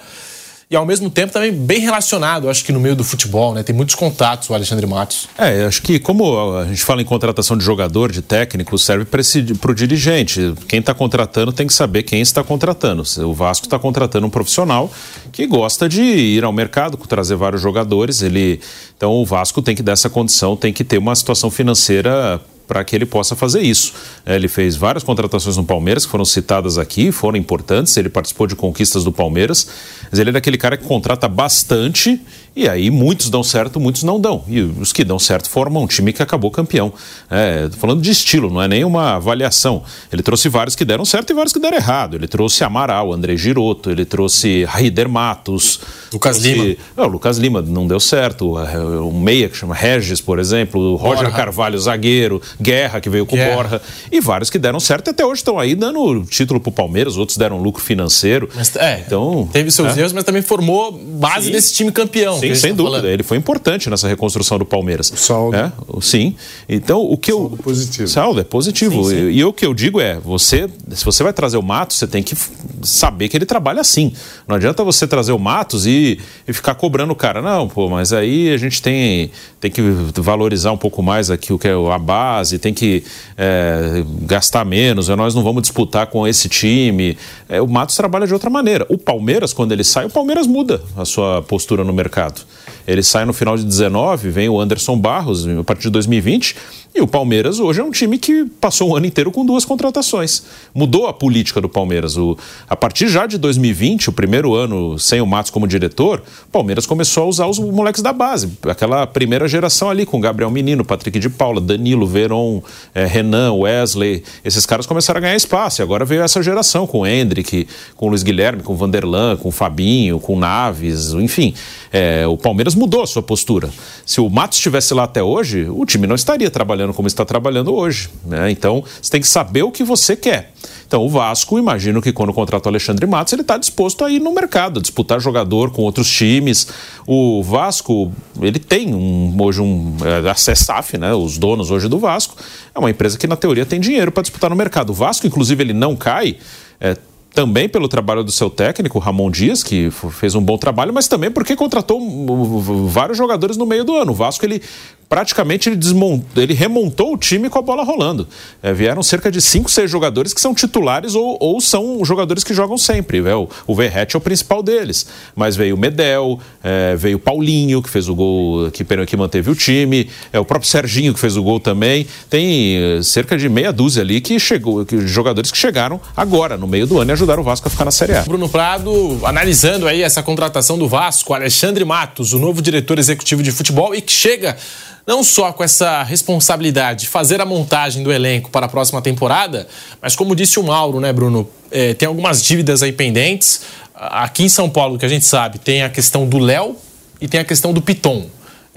e ao mesmo tempo também bem relacionado, acho que no meio do futebol, né? Tem muitos contatos o Alexandre Matos. É, acho que como a gente fala em contratação de jogador, de técnico, serve para o dirigente. Quem está contratando tem que saber quem está contratando. O Vasco está contratando um profissional que gosta de ir ao mercado, trazer vários jogadores. Ele, então o Vasco tem que dar essa condição, tem que ter uma situação financeira para que ele possa fazer isso. É, ele fez várias contratações no Palmeiras, que foram citadas aqui, foram importantes, ele participou de conquistas do Palmeiras, mas ele é daquele cara que contrata bastante e aí muitos dão certo, muitos não dão. E os que dão certo formam um time que acabou campeão. É, falando de estilo, não é nem uma avaliação. Ele trouxe vários que deram certo e vários que deram errado. Ele trouxe Amaral, André Giroto, ele trouxe Raider Matos. Lucas trouxe... Lima. Não, Lucas Lima não deu certo. Um meia que chama Regis, por exemplo. O Roger Borja. Carvalho, zagueiro. Guerra, que veio com Guerra. Borja. E vários que deram certo e até hoje estão aí dando título pro Palmeiras. Outros deram lucro financeiro. Mas, é, então, teve seus é. erros, mas também formou base sim. desse time campeão. Sim, sem dúvida. Falando. Ele foi importante nessa reconstrução do Palmeiras. O saldo. É, sim. Então, o que o saldo eu. Positivo. Saldo é positivo. Sim, sim. E, e o que eu digo é: você, se você vai trazer o Matos, você tem que saber que ele trabalha assim. Não adianta você trazer o Matos e, e ficar cobrando o cara. Não, pô, mas aí a gente tem, tem que valorizar um pouco mais aqui o que é a base, tem que é, gastar menos, nós não vamos disputar com esse time. É, o Matos trabalha de outra maneira. O Palmeiras, quando ele sai, o Palmeiras muda a sua postura no mercado. Estado. Ele sai no final de 19, vem o Anderson Barros a partir de 2020 e o Palmeiras hoje é um time que passou o ano inteiro com duas contratações. Mudou a política do Palmeiras. O, a partir já de 2020, o primeiro ano sem o Matos como diretor, o Palmeiras começou a usar os moleques da base. Aquela primeira geração ali, com Gabriel Menino, Patrick de Paula, Danilo, Veron, é, Renan, Wesley. Esses caras começaram a ganhar espaço. E agora veio essa geração com Hendrick, com Luiz Guilherme, com Vanderlan, com Fabinho, com Naves, enfim. É, o Palmeiras mudou a sua postura. Se o Matos estivesse lá até hoje, o time não estaria trabalhando como está trabalhando hoje. Né? Então, você tem que saber o que você quer. Então, o Vasco, imagino que quando contratou Alexandre Matos, ele está disposto a ir no mercado, a disputar jogador com outros times. O Vasco, ele tem um, hoje um. É, a CESAF, né? Os donos hoje do Vasco, é uma empresa que, na teoria, tem dinheiro para disputar no mercado. O Vasco, inclusive, ele não cai. É, também pelo trabalho do seu técnico, Ramon Dias, que fez um bom trabalho, mas também porque contratou vários jogadores no meio do ano. O Vasco ele praticamente ele, desmontou, ele remontou o time com a bola rolando. É, vieram cerca de 5, 6 jogadores que são titulares ou, ou são jogadores que jogam sempre. É, o, o Verrete é o principal deles. Mas veio o Medel, é, veio o Paulinho, que fez o gol, que, que manteve o time, é o próprio Serginho, que fez o gol também. Tem é, cerca de meia dúzia ali que chegou, que, jogadores que chegaram agora, no meio do ano, e ajudaram o Vasco a ficar na Série A. Bruno Prado, analisando aí essa contratação do Vasco, Alexandre Matos, o novo diretor executivo de futebol, e que chega não só com essa responsabilidade de fazer a montagem do elenco para a próxima temporada, mas como disse o Mauro, né, Bruno? É, tem algumas dívidas aí pendentes. Aqui em São Paulo, que a gente sabe, tem a questão do Léo e tem a questão do Piton.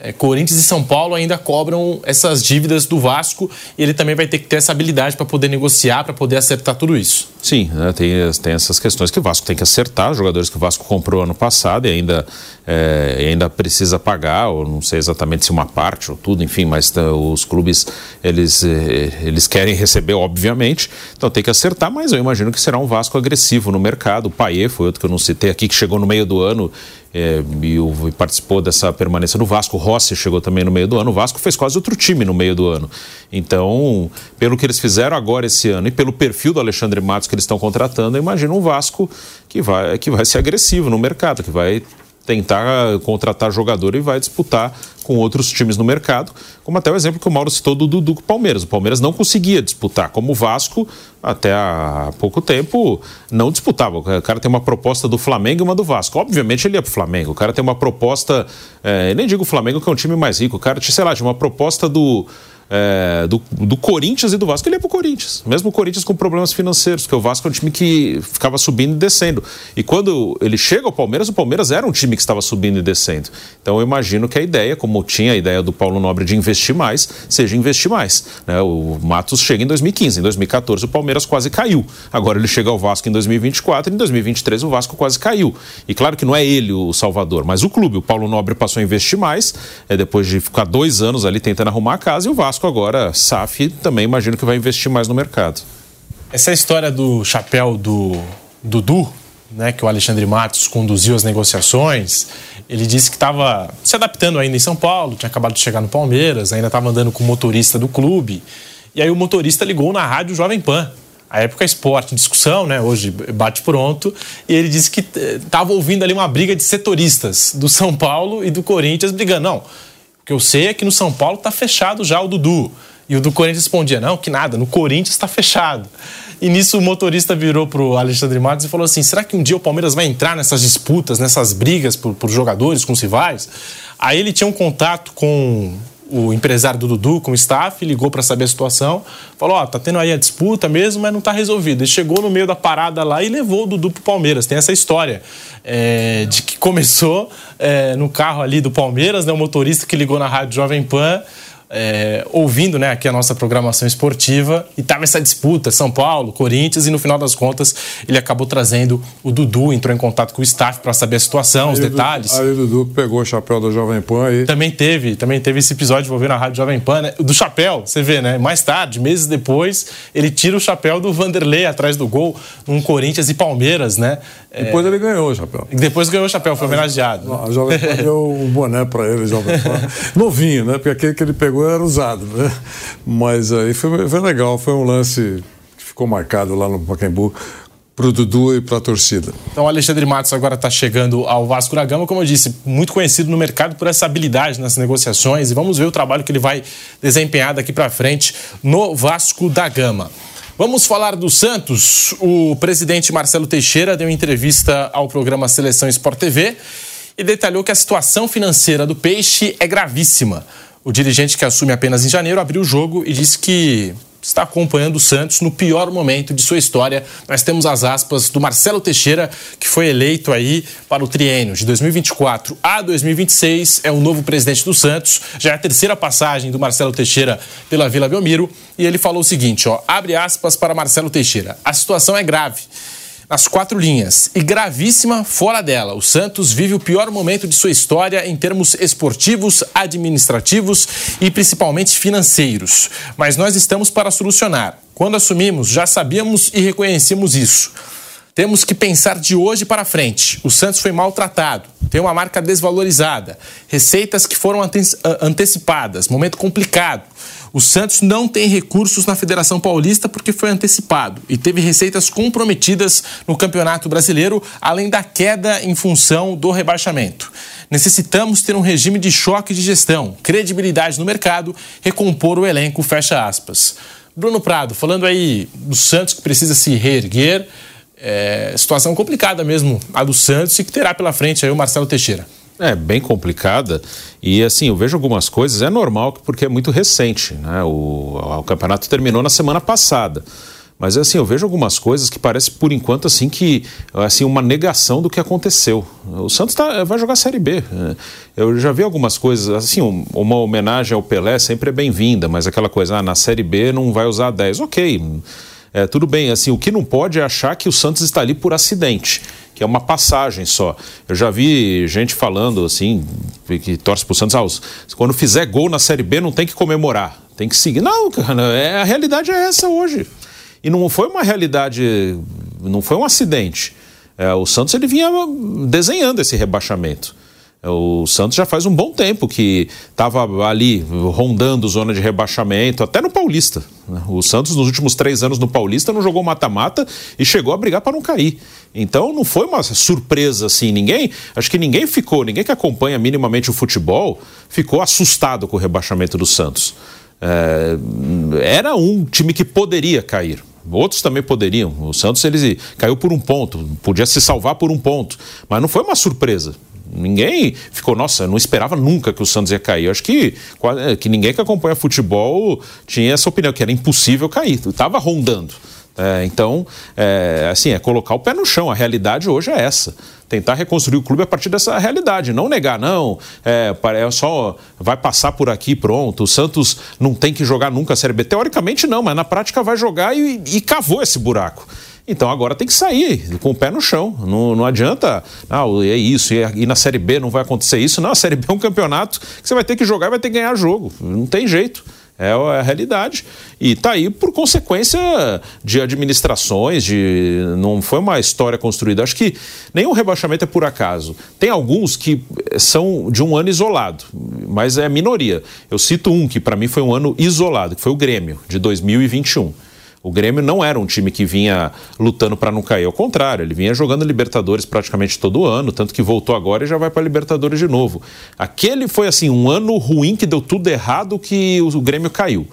É, Corinthians e São Paulo ainda cobram essas dívidas do Vasco e ele também vai ter que ter essa habilidade para poder negociar, para poder acertar tudo isso. Sim, né, tem, tem essas questões que o Vasco tem que acertar, jogadores que o Vasco comprou ano passado e ainda, é, ainda precisa pagar, ou não sei exatamente se uma parte ou tudo, enfim, mas tá, os clubes eles, é, eles querem receber, obviamente, então tem que acertar, mas eu imagino que será um Vasco agressivo no mercado. O Paier foi outro que eu não citei aqui, que chegou no meio do ano é, e, participou dessa permanência no Vasco. O Rossi chegou também no meio do ano. O Vasco fez quase outro time no meio do ano. Então, pelo que eles fizeram agora esse ano e pelo perfil do Alexandre Matos que eles estão contratando, eu imagino um Vasco que vai, que vai ser agressivo no mercado, que vai tentar contratar jogador e vai disputar com outros times no mercado, como até o exemplo que o Mauro citou do Dudu com o Palmeiras. O Palmeiras não conseguia disputar, como o Vasco, até há pouco tempo, não disputava. O cara tem uma proposta do Flamengo e uma do Vasco. Obviamente ele ia pro Flamengo. O cara tem uma proposta, é, nem digo o Flamengo que é um time mais rico, o cara, sei lá, tinha uma proposta do é, do, do Corinthians e do Vasco, ele ia pro Corinthians. Mesmo o Corinthians com problemas financeiros, porque o Vasco é um time que ficava subindo e descendo. E quando ele chega ao Palmeiras, o Palmeiras era um time que estava subindo e descendo. Então eu imagino que a ideia, como tinha a ideia do Paulo Nobre de investir mais, seja investir mais. Né? O Matos chega em 2015, em 2014 o Palmeiras quase caiu. Agora ele chega ao Vasco em 2024 e em 2023 o Vasco quase caiu. E claro que não é ele o salvador, mas o clube. O Paulo Nobre passou a investir mais, é, depois de ficar dois anos ali tentando arrumar a casa, e o Vasco agora, SAF, também imagino que vai investir mais no mercado. Essa história do chapéu do Dudu, né, que o Alexandre Matos conduziu as negociações, ele disse que estava se adaptando ainda em São Paulo, tinha acabado de chegar no Palmeiras, ainda estava andando com o motorista do clube. E aí o motorista ligou na rádio Jovem Pan. A época esporte em discussão, né? Hoje bate pronto. E ele disse que estava ouvindo ali uma briga de setoristas do São Paulo e do Corinthians brigando. Não, o que eu sei é que no São Paulo está fechado já o Dudu. E o do Corinthians respondia: não, que nada, no Corinthians está fechado. E nisso o motorista virou pro Alexandre Matos e falou assim: será que um dia o Palmeiras vai entrar nessas disputas, nessas brigas por, por jogadores com os rivais? Aí ele tinha um contato com o empresário do Dudu com o staff, ligou para saber a situação, falou: Ó, oh, tá tendo aí a disputa mesmo, mas não tá resolvido. Ele chegou no meio da parada lá e levou o Dudu pro Palmeiras. Tem essa história é, de que começou é, no carro ali do Palmeiras, né? O motorista que ligou na rádio Jovem Pan é, ouvindo né, aqui a nossa programação esportiva e tava essa disputa, São Paulo, Corinthians, e no final das contas ele acabou trazendo o Dudu, entrou em contato com o staff para saber a situação, aí os detalhes. aí o Dudu pegou o chapéu da Jovem Pan aí. Também teve, também teve esse episódio envolvendo a Rádio Jovem Pan, né? Do chapéu, você vê, né? Mais tarde, meses depois, ele tira o chapéu do Vanderlei atrás do gol, um Corinthians e Palmeiras, né? Depois é... ele ganhou o chapéu. Depois ganhou o chapéu, foi homenageado. A Jovem Pan deu um boné para ele, Jovem Pan. Novinho, né? Porque aquele que ele pegou era usado, né? Mas aí foi, foi legal, foi um lance que ficou marcado lá no Pacaembu para o Dudu e para a torcida. Então, o Alexandre Matos agora está chegando ao Vasco da Gama, como eu disse, muito conhecido no mercado por essa habilidade nas negociações e vamos ver o trabalho que ele vai desempenhar daqui para frente no Vasco da Gama. Vamos falar do Santos. O presidente Marcelo Teixeira deu entrevista ao programa Seleção Sport TV e detalhou que a situação financeira do Peixe é gravíssima. O dirigente que assume apenas em janeiro abriu o jogo e disse que está acompanhando o Santos no pior momento de sua história. Nós temos as aspas do Marcelo Teixeira, que foi eleito aí para o triênio de 2024 a 2026, é o novo presidente do Santos. Já é a terceira passagem do Marcelo Teixeira pela Vila Belmiro, e ele falou o seguinte, ó, abre aspas para Marcelo Teixeira. A situação é grave nas quatro linhas e gravíssima fora dela. O Santos vive o pior momento de sua história em termos esportivos, administrativos e principalmente financeiros. Mas nós estamos para solucionar. Quando assumimos, já sabíamos e reconhecemos isso. Temos que pensar de hoje para frente. O Santos foi maltratado, tem uma marca desvalorizada, receitas que foram antecipadas, momento complicado. O Santos não tem recursos na Federação Paulista porque foi antecipado e teve receitas comprometidas no Campeonato Brasileiro, além da queda em função do rebaixamento. Necessitamos ter um regime de choque de gestão, credibilidade no mercado, recompor o elenco, fecha aspas. Bruno Prado, falando aí do Santos que precisa se reerguer, é, situação complicada mesmo a do Santos e que terá pela frente aí o Marcelo Teixeira. É bem complicada e assim eu vejo algumas coisas é normal porque é muito recente, né? O, o campeonato terminou na semana passada, mas assim eu vejo algumas coisas que parece por enquanto assim que assim uma negação do que aconteceu. O Santos tá, vai jogar Série B. Eu já vi algumas coisas assim uma homenagem ao Pelé sempre é bem-vinda, mas aquela coisa ah, na Série B não vai usar 10, ok. É, tudo bem, assim, o que não pode é achar que o Santos está ali por acidente, que é uma passagem só. Eu já vi gente falando assim, que torce para o Santos, ah, quando fizer gol na Série B não tem que comemorar, tem que seguir. Não, cara, é, a realidade é essa hoje. E não foi uma realidade, não foi um acidente. É, o Santos ele vinha desenhando esse rebaixamento. O Santos já faz um bom tempo que estava ali rondando zona de rebaixamento, até no Paulista. Né? O Santos, nos últimos três anos no Paulista, não jogou mata-mata e chegou a brigar para não cair. Então não foi uma surpresa assim. Ninguém, acho que ninguém ficou, ninguém que acompanha minimamente o futebol ficou assustado com o rebaixamento do Santos. É, era um time que poderia cair. Outros também poderiam. O Santos ele caiu por um ponto, podia se salvar por um ponto, mas não foi uma surpresa. Ninguém ficou, nossa, não esperava nunca que o Santos ia cair. Eu acho que, que ninguém que acompanha futebol tinha essa opinião, que era impossível cair. Estava rondando. É, então, é, assim, é colocar o pé no chão. A realidade hoje é essa. Tentar reconstruir o clube a partir dessa realidade. Não negar, não. É, é só vai passar por aqui pronto. O Santos não tem que jogar nunca a Série B. Teoricamente, não, mas na prática vai jogar e, e cavou esse buraco. Então agora tem que sair com o pé no chão. Não, não adianta, ah, é isso, e na Série B não vai acontecer isso. Não, a Série B é um campeonato que você vai ter que jogar e vai ter que ganhar jogo. Não tem jeito. É a realidade. E está aí por consequência de administrações, de não foi uma história construída. Acho que nenhum rebaixamento é por acaso. Tem alguns que são de um ano isolado, mas é minoria. Eu cito um que para mim foi um ano isolado, que foi o Grêmio, de 2021. O Grêmio não era um time que vinha lutando para não cair, ao contrário, ele vinha jogando Libertadores praticamente todo ano, tanto que voltou agora e já vai para Libertadores de novo. Aquele foi assim um ano ruim que deu tudo errado que o Grêmio caiu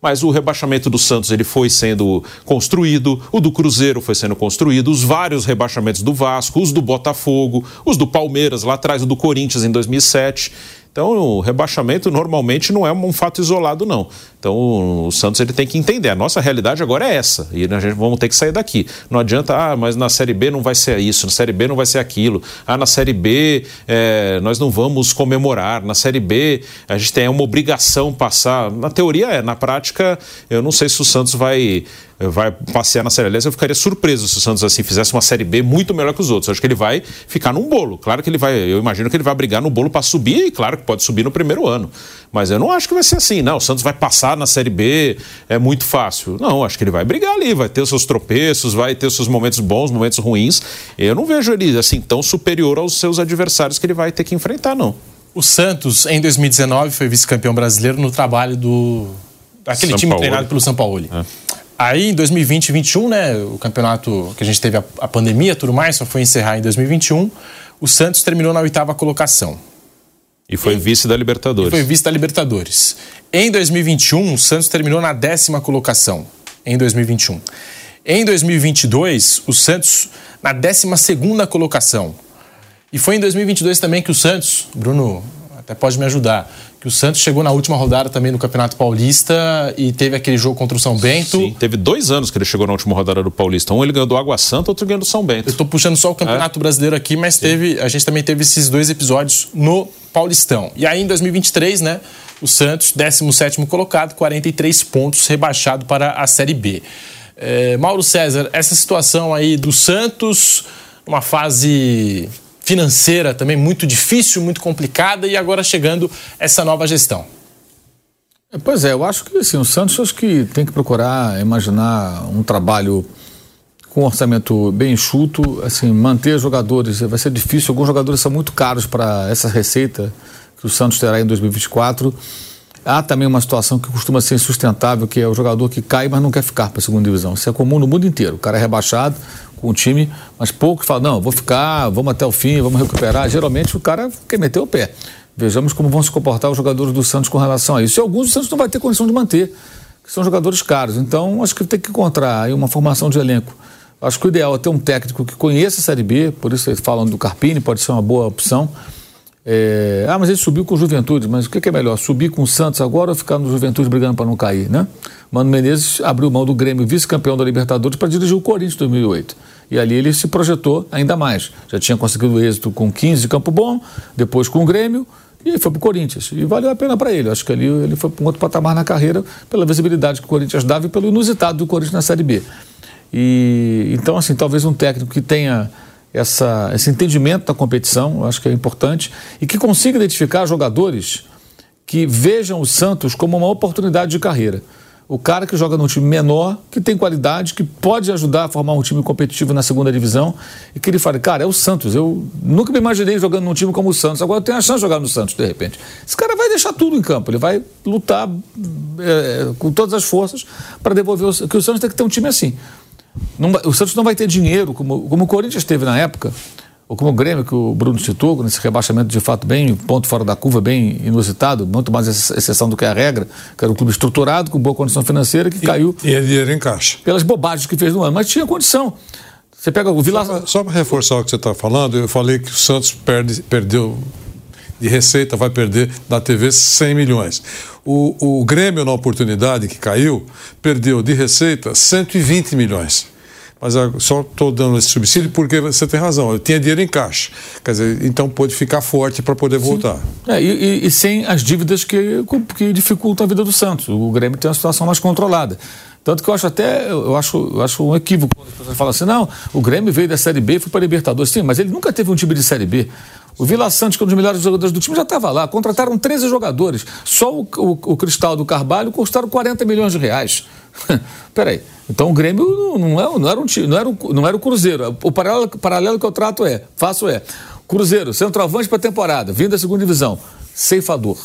mas o rebaixamento do Santos ele foi sendo construído, o do Cruzeiro foi sendo construído, os vários rebaixamentos do Vasco, os do Botafogo, os do Palmeiras lá atrás, o do Corinthians em 2007. Então, o rebaixamento normalmente não é um fato isolado, não. Então, o Santos ele tem que entender. A nossa realidade agora é essa. E a gente vamos ter que sair daqui. Não adianta, ah, mas na Série B não vai ser isso, na Série B não vai ser aquilo. Ah, na Série B é, nós não vamos comemorar. Na Série B a gente tem uma obrigação passar. Na teoria é, na prática, eu não sei se o Santos vai vai passear na Série. Aliás, eu ficaria surpreso se o Santos assim fizesse uma Série B muito melhor que os outros. Eu acho que ele vai ficar num bolo. Claro que ele vai, eu imagino que ele vai brigar no bolo para subir, e claro que pode subir no primeiro ano. Mas eu não acho que vai ser assim, não. O Santos vai passar na Série B, é muito fácil. Não, acho que ele vai brigar ali, vai ter os seus tropeços, vai ter os seus momentos bons, momentos ruins. Eu não vejo ele assim tão superior aos seus adversários que ele vai ter que enfrentar, não. O Santos, em 2019, foi vice-campeão brasileiro no trabalho do. Aquele São time Paulo. treinado pelo São Paulo. É. Aí, em 2020 e 2021, né, o campeonato que a gente teve a, a pandemia e tudo mais, só foi encerrar em 2021, o Santos terminou na oitava colocação. E foi vice da Libertadores. E foi vice da Libertadores. Em 2021, o Santos terminou na décima colocação. Em 2021. Em 2022, o Santos na décima segunda colocação. E foi em 2022 também que o Santos, Bruno até pode me ajudar, que o Santos chegou na última rodada também no Campeonato Paulista e teve aquele jogo contra o São Bento. Sim, teve dois anos que ele chegou na última rodada do Paulista. Um ele ganhou do Água Santa, outro ganhou do São Bento. Eu estou puxando só o Campeonato é? Brasileiro aqui, mas teve, a gente também teve esses dois episódios no Paulistão. E aí em 2023, né, o Santos, 17º colocado, 43 pontos, rebaixado para a Série B. É, Mauro César, essa situação aí do Santos, uma fase financeira também muito difícil, muito complicada e agora chegando essa nova gestão. É, pois é, eu acho que assim, o Santos acho que tem que procurar imaginar um trabalho com um orçamento bem enxuto, assim, manter jogadores, vai ser difícil, alguns jogadores são muito caros para essa receita que o Santos terá em 2024. Há também uma situação que costuma ser insustentável, que é o jogador que cai, mas não quer ficar para a segunda divisão. Isso é comum no mundo inteiro. O cara é rebaixado, com o time, mas pouco fala, não, vou ficar, vamos até o fim, vamos recuperar. Geralmente o cara quer meter o pé. Vejamos como vão se comportar os jogadores do Santos com relação a isso. E alguns o Santos não vai ter condição de manter, que são jogadores caros. Então, acho que tem que encontrar uma formação de elenco. Acho que o ideal é ter um técnico que conheça a Série B, por isso eles falam do Carpini, pode ser uma boa opção. É... Ah, mas ele subiu com o Juventude, mas o que é melhor, subir com o Santos agora ou ficar no Juventude brigando para não cair, né? Mano Menezes abriu mão do Grêmio, vice-campeão da Libertadores, para dirigir o Corinthians em 2008. E ali ele se projetou ainda mais. Já tinha conseguido êxito com 15 de Campo Bom, depois com o Grêmio, e foi para o Corinthians. E valeu a pena para ele. Acho que ali ele foi para um outro patamar na carreira, pela visibilidade que o Corinthians dava e pelo inusitado do Corinthians na Série B. E, então, assim, talvez um técnico que tenha essa, esse entendimento da competição, acho que é importante, e que consiga identificar jogadores que vejam o Santos como uma oportunidade de carreira o cara que joga num time menor, que tem qualidade, que pode ajudar a formar um time competitivo na segunda divisão, e que ele fale, cara, é o Santos. Eu nunca me imaginei jogando num time como o Santos, agora eu tenho a chance de jogar no Santos, de repente. Esse cara vai deixar tudo em campo, ele vai lutar é, com todas as forças para devolver o que o Santos tem que ter um time assim. Não, o Santos não vai ter dinheiro, como, como o Corinthians teve na época, ou como o Grêmio, que o Bruno citou, nesse rebaixamento de fato bem, ponto fora da curva, bem inusitado, muito mais exceção do que a regra, que era um clube estruturado, com boa condição financeira, que e, caiu. E é dinheiro em caixa. Pelas bobagens que fez no ano, mas tinha condição. Você pega o Vila... Só para reforçar o que você está falando, eu falei que o Santos perde, perdeu de receita, vai perder da TV 100 milhões. O, o Grêmio, na oportunidade que caiu, perdeu de receita 120 milhões mas só estou dando esse subsídio porque você tem razão, eu tinha dinheiro em caixa. Quer dizer, então pode ficar forte para poder voltar. É, e, e, sem as dívidas que, que dificultam a vida do Santos. O Grêmio tem uma situação mais controlada. Tanto que eu acho até, eu acho, eu acho um equívoco quando você fala assim, não, o Grêmio veio da Série B e foi para a Libertadores. Sim, mas ele nunca teve um time de Série B. O Vila Santos, que é um dos melhores jogadores do time, já estava lá. Contrataram 13 jogadores. Só o, o, o Cristal do Carvalho custaram 40 milhões de reais. Peraí. Então o Grêmio não, é, não, era um time, não, era o, não era o Cruzeiro. O paralelo, paralelo que eu trato é, faço é, Cruzeiro, centroavante para temporada, vindo da segunda divisão, ceifador.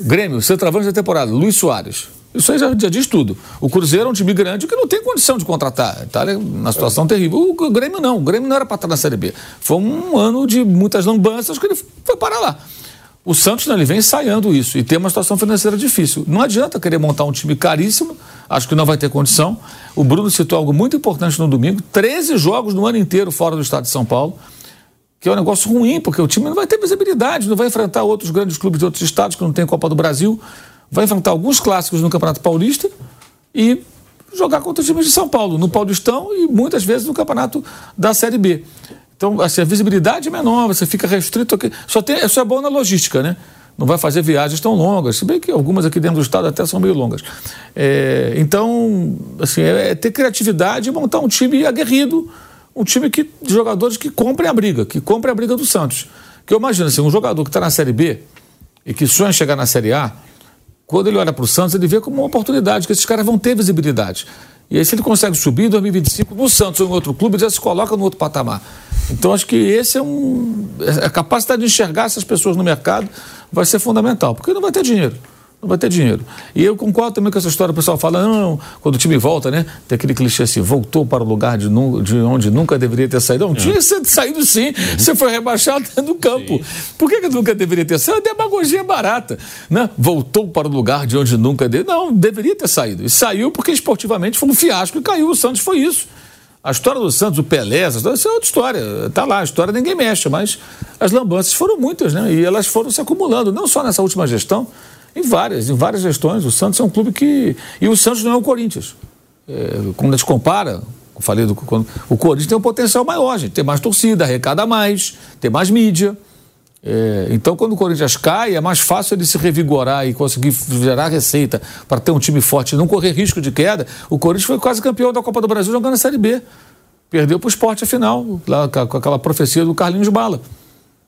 Grêmio, centroavante da temporada, Luiz Soares. Isso aí já, já, diz tudo. O Cruzeiro é um time grande que não tem condição de contratar. Está na situação é. terrível. O, Grêmio não. O Grêmio não era para estar na Série B. Foi um ano de muitas lambanças que ele foi parar lá. O Santos não, ele vem ensaiando isso e tem uma situação financeira difícil. Não adianta querer montar um time caríssimo, acho que não vai ter condição. O Bruno citou algo muito importante no domingo: 13 jogos no ano inteiro fora do estado de São Paulo que é um negócio ruim, porque o time não vai ter visibilidade, não vai enfrentar outros grandes clubes de outros estados que não tem Copa do Brasil vai enfrentar alguns clássicos no Campeonato Paulista e jogar contra os times de São Paulo, no Paulistão e muitas vezes no Campeonato da Série B. Então, assim, a visibilidade é menor, você fica restrito aqui. Só tem, isso é bom na logística, né? Não vai fazer viagens tão longas, se bem que algumas aqui dentro do estado até são meio longas. É, então, assim, é, é ter criatividade e montar um time aguerrido, um time que, de jogadores que comprem a briga, que comprem a briga do Santos. Que eu imagino assim, um jogador que está na Série B e que sonha chegar na Série A, quando ele olha para o Santos, ele vê como uma oportunidade, que esses caras vão ter visibilidade. E aí, se ele consegue subir em 2025 no Santos ou em outro clube, ele já se coloca no outro patamar. Então, acho que esse é um. A capacidade de enxergar essas pessoas no mercado vai ser fundamental, porque não vai ter dinheiro não vai ter dinheiro. E eu concordo também com essa história, o pessoal fala, não, quando o time volta, né? Tem aquele clichê assim, voltou para o lugar de, de onde nunca deveria ter saído. Não, é. tinha saído sim, uhum. você foi rebaixado do campo. Sim. Por que, que nunca deveria ter saído? É demagogia barata, né? Voltou para o lugar de onde nunca deveria. Não, deveria ter saído. E saiu porque esportivamente foi um fiasco e caiu. O Santos foi isso. A história do Santos, o Pelé, essa história, isso é outra história. Está lá, a história ninguém mexe, mas as lambanças foram muitas, né? E elas foram se acumulando, não só nessa última gestão, em várias, em várias gestões. O Santos é um clube que. E o Santos não é o Corinthians. É, quando a gente compara, eu falei do. Quando, o Corinthians tem um potencial maior, gente. Tem mais torcida, arrecada mais, tem mais mídia. É, então, quando o Corinthians cai, é mais fácil ele se revigorar e conseguir gerar receita para ter um time forte e não correr risco de queda. O Corinthians foi quase campeão da Copa do Brasil jogando a Série B. Perdeu para o esporte a final, lá, com aquela profecia do Carlinhos Bala.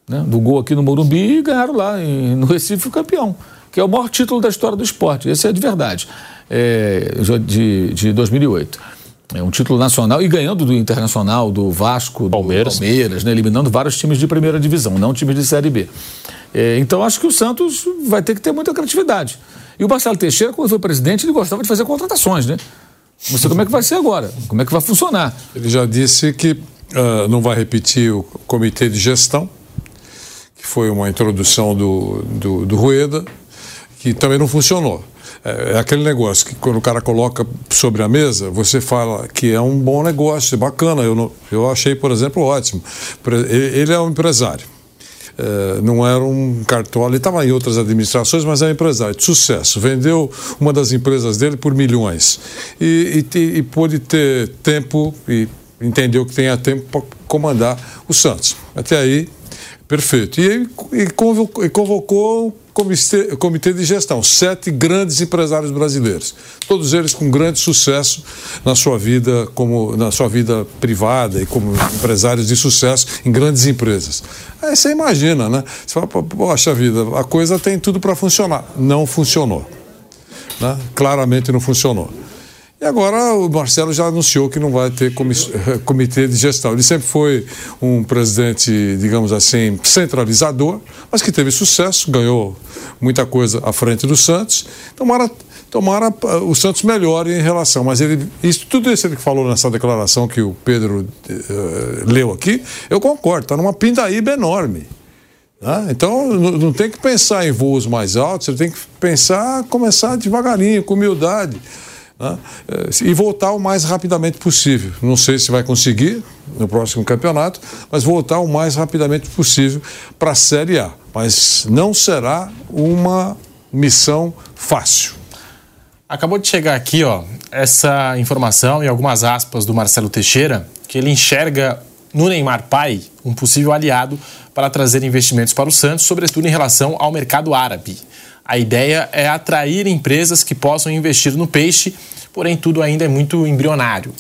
Né? Do gol aqui no Morumbi e ganharam lá no Recife o campeão que é o maior título da história do esporte. Esse é de verdade, é, de, de 2008. É um título nacional e ganhando do Internacional, do Vasco, do Palmeiras, Palmeiras né, eliminando vários times de primeira divisão, não times de Série B. É, então acho que o Santos vai ter que ter muita criatividade. E o Marcelo Teixeira, quando foi presidente, ele gostava de fazer contratações, né? Não sei como é que vai ser agora, como é que vai funcionar. Ele já disse que uh, não vai repetir o comitê de gestão, que foi uma introdução do, do, do Rueda, que também não funcionou. É, é aquele negócio que quando o cara coloca sobre a mesa, você fala que é um bom negócio, é bacana. Eu, não, eu achei, por exemplo, ótimo. Ele é um empresário. É, não era um cartola, ele estava em outras administrações, mas é um empresário de sucesso. Vendeu uma das empresas dele por milhões e, e, e pôde ter tempo e entendeu que tenha tempo para comandar o Santos. Até aí, perfeito. E, e convocou, e convocou comitê, comitê de gestão, sete grandes empresários brasileiros, todos eles com grande sucesso na sua vida como na sua vida privada e como empresários de sucesso em grandes empresas. Aí você imagina, né? Você fala, poxa vida, a coisa tem tudo para funcionar. Não funcionou. Né? Claramente não funcionou. E agora o Marcelo já anunciou que não vai ter comitê de gestão. Ele sempre foi um presidente, digamos assim, centralizador, mas que teve sucesso, ganhou muita coisa à frente do Santos. Tomara, tomara ah, o Santos melhore em relação. Mas ele, isso, tudo isso que falou nessa declaração que o Pedro uh, leu aqui, eu concordo, está numa pindaíba enorme. Né? Então, não tem que pensar em voos mais altos, você tem que pensar, começar devagarinho, com humildade. Né? E voltar o mais rapidamente possível. Não sei se vai conseguir no próximo campeonato, mas voltar o mais rapidamente possível para a Série A. Mas não será uma missão fácil. Acabou de chegar aqui, ó, essa informação e algumas aspas do Marcelo Teixeira, que ele enxerga no Neymar pai um possível aliado para trazer investimentos para o Santos, sobretudo em relação ao mercado árabe. A ideia é atrair empresas que possam investir no peixe, porém tudo ainda é muito embrionário.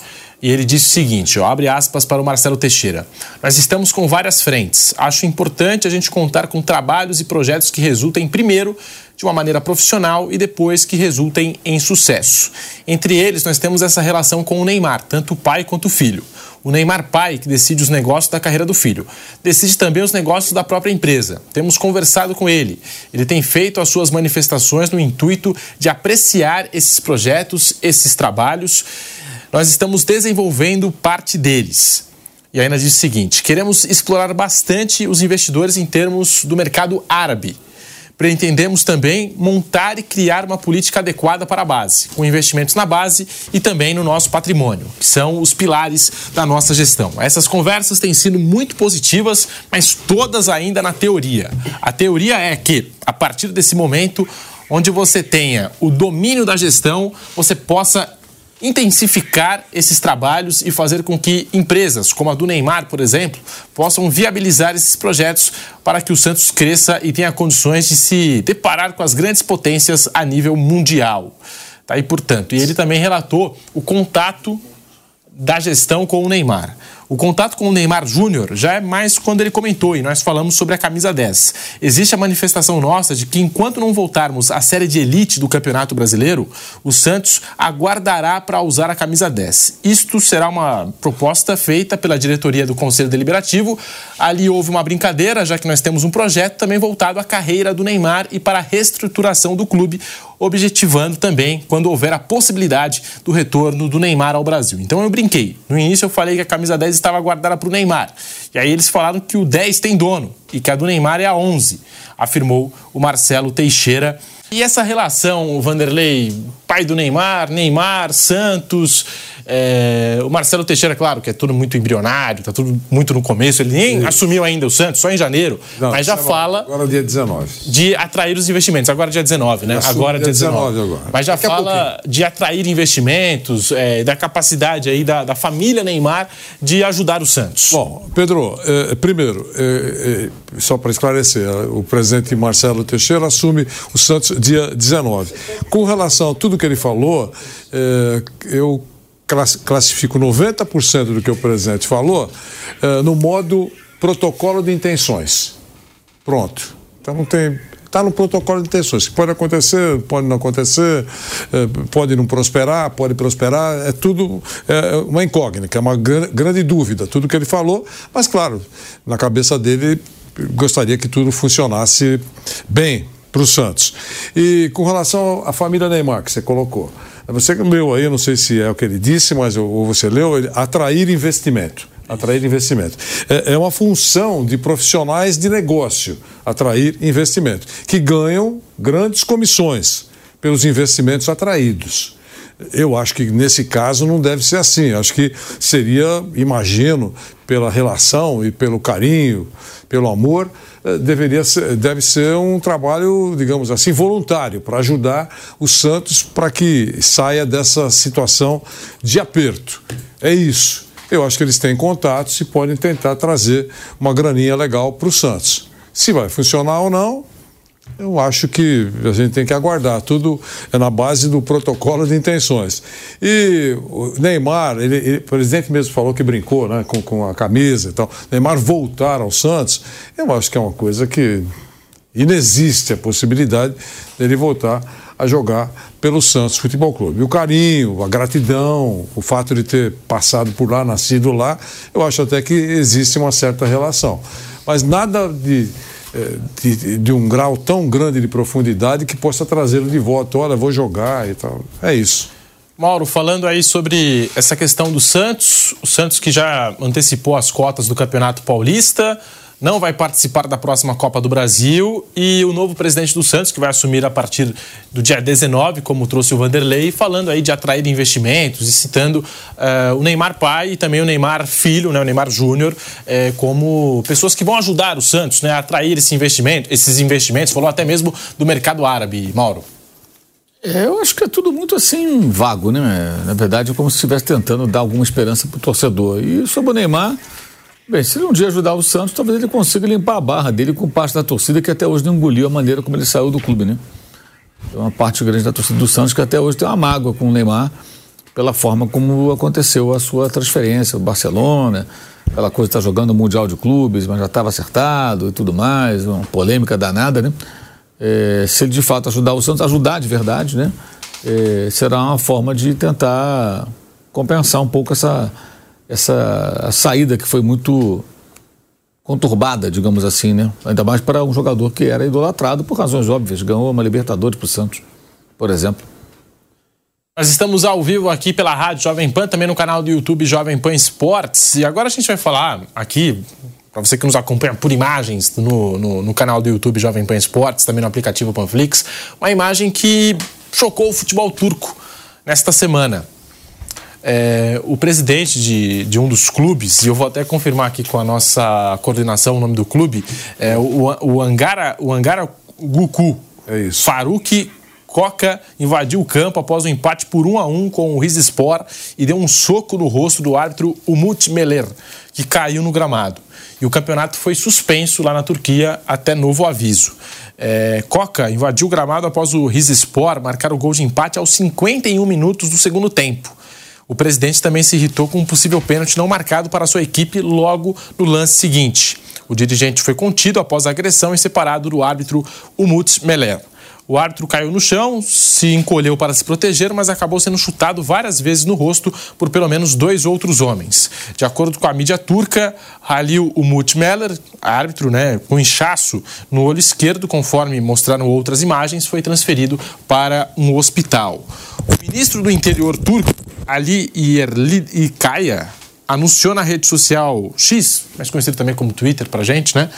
E ele disse o seguinte, ó, abre aspas para o Marcelo Teixeira. Nós estamos com várias frentes. Acho importante a gente contar com trabalhos e projetos que resultem primeiro de uma maneira profissional e depois que resultem em sucesso. Entre eles, nós temos essa relação com o Neymar, tanto o pai quanto o filho. O Neymar pai que decide os negócios da carreira do filho. Decide também os negócios da própria empresa. Temos conversado com ele. Ele tem feito as suas manifestações no intuito de apreciar esses projetos, esses trabalhos. Nós estamos desenvolvendo parte deles. E ainda diz o seguinte: queremos explorar bastante os investidores em termos do mercado árabe pretendemos também montar e criar uma política adequada para a base, com investimentos na base e também no nosso patrimônio, que são os pilares da nossa gestão. Essas conversas têm sido muito positivas, mas todas ainda na teoria. A teoria é que, a partir desse momento, onde você tenha o domínio da gestão, você possa intensificar esses trabalhos e fazer com que empresas, como a do Neymar, por exemplo, possam viabilizar esses projetos para que o Santos cresça e tenha condições de se deparar com as grandes potências a nível mundial. Tá? E, portanto, e ele também relatou o contato da gestão com o Neymar. O contato com o Neymar Júnior já é mais quando ele comentou e nós falamos sobre a camisa 10. Existe a manifestação nossa de que enquanto não voltarmos à série de elite do Campeonato Brasileiro, o Santos aguardará para usar a camisa 10. Isto será uma proposta feita pela diretoria do Conselho Deliberativo. Ali houve uma brincadeira, já que nós temos um projeto também voltado à carreira do Neymar e para a reestruturação do clube, objetivando também quando houver a possibilidade do retorno do Neymar ao Brasil. Então eu brinquei. No início eu falei que a camisa 10 estava guardada para o Neymar. E aí eles falaram que o 10 tem dono e que a do Neymar é a 11, afirmou o Marcelo Teixeira. E essa relação, o Vanderlei, pai do Neymar, Neymar, Santos, é, o Marcelo Teixeira, claro, que é tudo muito embrionário, está tudo muito no começo, ele nem Sim. assumiu ainda o Santos, só em janeiro, Não, mas já 19, fala. Agora é dia 19. De atrair os investimentos. Agora é dia 19, né? Agora é dia 19. 19 agora. Mas já Daqui fala de atrair investimentos, é, da capacidade aí da, da, família Neymar de ajudar o Santos. Bom, Pedro, é, primeiro, é, é, só para esclarecer, o presidente Marcelo Teixeira assume o Santos dia 19. Com relação a tudo que ele falou, é, eu classifico 90% do que o presidente falou uh, no modo protocolo de intenções. Pronto. Então não tem. Está no protocolo de intenções. Pode acontecer, pode não acontecer, uh, pode não prosperar, pode prosperar. É tudo é uma incógnita, é uma grande dúvida, tudo que ele falou. Mas, claro, na cabeça dele, gostaria que tudo funcionasse bem para o Santos. E com relação à família Neymar, que você colocou. Você leu aí, não sei se é o que ele disse, mas ou você leu, ele, atrair investimento. Atrair investimento. É, é uma função de profissionais de negócio, atrair investimento, que ganham grandes comissões pelos investimentos atraídos. Eu acho que nesse caso não deve ser assim. Acho que seria, imagino, pela relação e pelo carinho, pelo amor, eh, deveria ser, deve ser um trabalho, digamos assim, voluntário para ajudar o Santos para que saia dessa situação de aperto. É isso. Eu acho que eles têm contatos e podem tentar trazer uma graninha legal para o Santos. Se vai funcionar ou não, eu acho que a gente tem que aguardar. Tudo é na base do protocolo de intenções. E o Neymar, ele, ele, o presidente mesmo falou que brincou né, com, com a camisa e tal. Neymar voltar ao Santos, eu acho que é uma coisa que inexiste a possibilidade dele voltar a jogar pelo Santos Futebol Clube. O carinho, a gratidão, o fato de ter passado por lá, nascido lá, eu acho até que existe uma certa relação. Mas nada de de, de, um grau tão grande de profundidade que possa trazê-lo de volta. Olha, vou jogar e tal. É isso. Mauro, falando aí sobre essa questão do Santos, o Santos que já antecipou as cotas do Campeonato Paulista, não vai participar da próxima Copa do Brasil e o novo presidente do Santos, que vai assumir a partir do dia 19, como trouxe o Vanderlei, falando aí de atrair investimentos e citando uh, o Neymar pai e também o Neymar filho, né, o Neymar Júnior, eh, como pessoas que vão ajudar o Santos né, a atrair esse investimento, esses investimentos, falou até mesmo do mercado árabe, Mauro. É, eu acho que é tudo muito assim vago, né? Na verdade, é como se estivesse tentando dar alguma esperança para o torcedor. E sobre o Neymar, Bem, se ele um dia ajudar o Santos, talvez ele consiga limpar a barra dele com parte da torcida que até hoje não engoliu a maneira como ele saiu do clube, né? Tem uma parte grande da torcida do Santos que até hoje tem uma mágoa com o Neymar pela forma como aconteceu a sua transferência, o Barcelona, aquela coisa de estar tá jogando o Mundial de Clubes, mas já estava acertado e tudo mais, uma polêmica danada, né? É, se ele de fato ajudar o Santos, ajudar de verdade, né? É, será uma forma de tentar compensar um pouco essa essa saída que foi muito conturbada, digamos assim, né? Ainda mais para um jogador que era idolatrado por razões óbvias, ganhou uma Libertadores para o Santos, por exemplo. Nós estamos ao vivo aqui pela Rádio Jovem Pan, também no canal do YouTube Jovem Pan Esportes. E agora a gente vai falar aqui, para você que nos acompanha por imagens no, no, no, canal do YouTube Jovem Pan Esportes, também no aplicativo Panflix, uma imagem que chocou o futebol turco nesta semana é, o presidente de, de um dos clubes, e eu vou até confirmar aqui com a nossa coordenação o nome do clube, é o, o Angara, o Angara Guku. É isso. Faruk Coca invadiu o campo após o um empate por 1 a 1 com o Rizespor e deu um soco no rosto do árbitro Umut Meler, que caiu no gramado. E o campeonato foi suspenso lá na Turquia até novo aviso. É, Coca invadiu o gramado após o Rizespor marcar o gol de empate aos 51 minutos do segundo tempo. O presidente também se irritou com um possível pênalti não marcado para sua equipe logo no lance seguinte. O dirigente foi contido após a agressão e separado do árbitro Umut Meler. O árbitro caiu no chão, se encolheu para se proteger, mas acabou sendo chutado várias vezes no rosto por pelo menos dois outros homens. De acordo com a mídia turca, Halil Umut Meler, árbitro né, com inchaço no olho esquerdo, conforme mostraram outras imagens, foi transferido para um hospital. O ministro do interior turco, Ali Yerlikaya, anunciou na rede social X, mais conhecido também como Twitter para gente, né?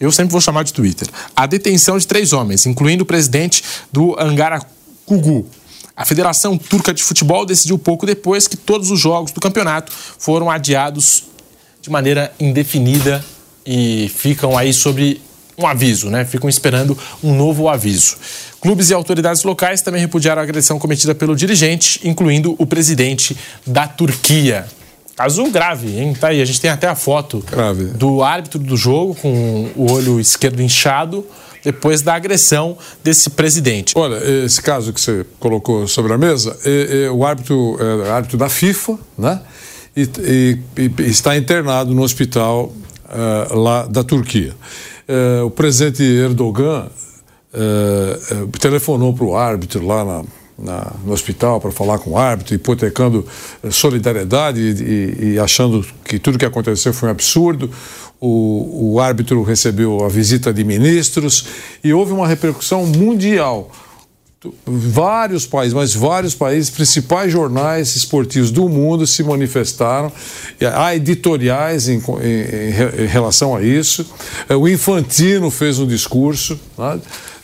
Eu sempre vou chamar de Twitter. A detenção de três homens, incluindo o presidente do Angara Kugu. A Federação Turca de Futebol decidiu pouco depois que todos os jogos do campeonato foram adiados de maneira indefinida e ficam aí sobre um aviso, né? Ficam esperando um novo aviso. Clubes e autoridades locais também repudiaram a agressão cometida pelo dirigente, incluindo o presidente da Turquia. Caso grave, hein? Tá aí, a gente tem até a foto grave. do árbitro do jogo com o olho esquerdo inchado depois da agressão desse presidente. Olha, esse caso que você colocou sobre a mesa, é, é, o árbitro é árbitro da FIFA, né? E, e, e está internado no hospital uh, lá da Turquia. Uh, o presidente Erdogan uh, telefonou para o árbitro lá na, na, no hospital para falar com o árbitro, hipotecando solidariedade e, e, achando que tudo que aconteceu foi um absurdo. O, o árbitro recebeu a visita de ministros e houve uma repercussão mundial vários países, mas vários países, principais jornais esportivos do mundo se manifestaram. Há editoriais em, em, em relação a isso. O Infantino fez um discurso. Né?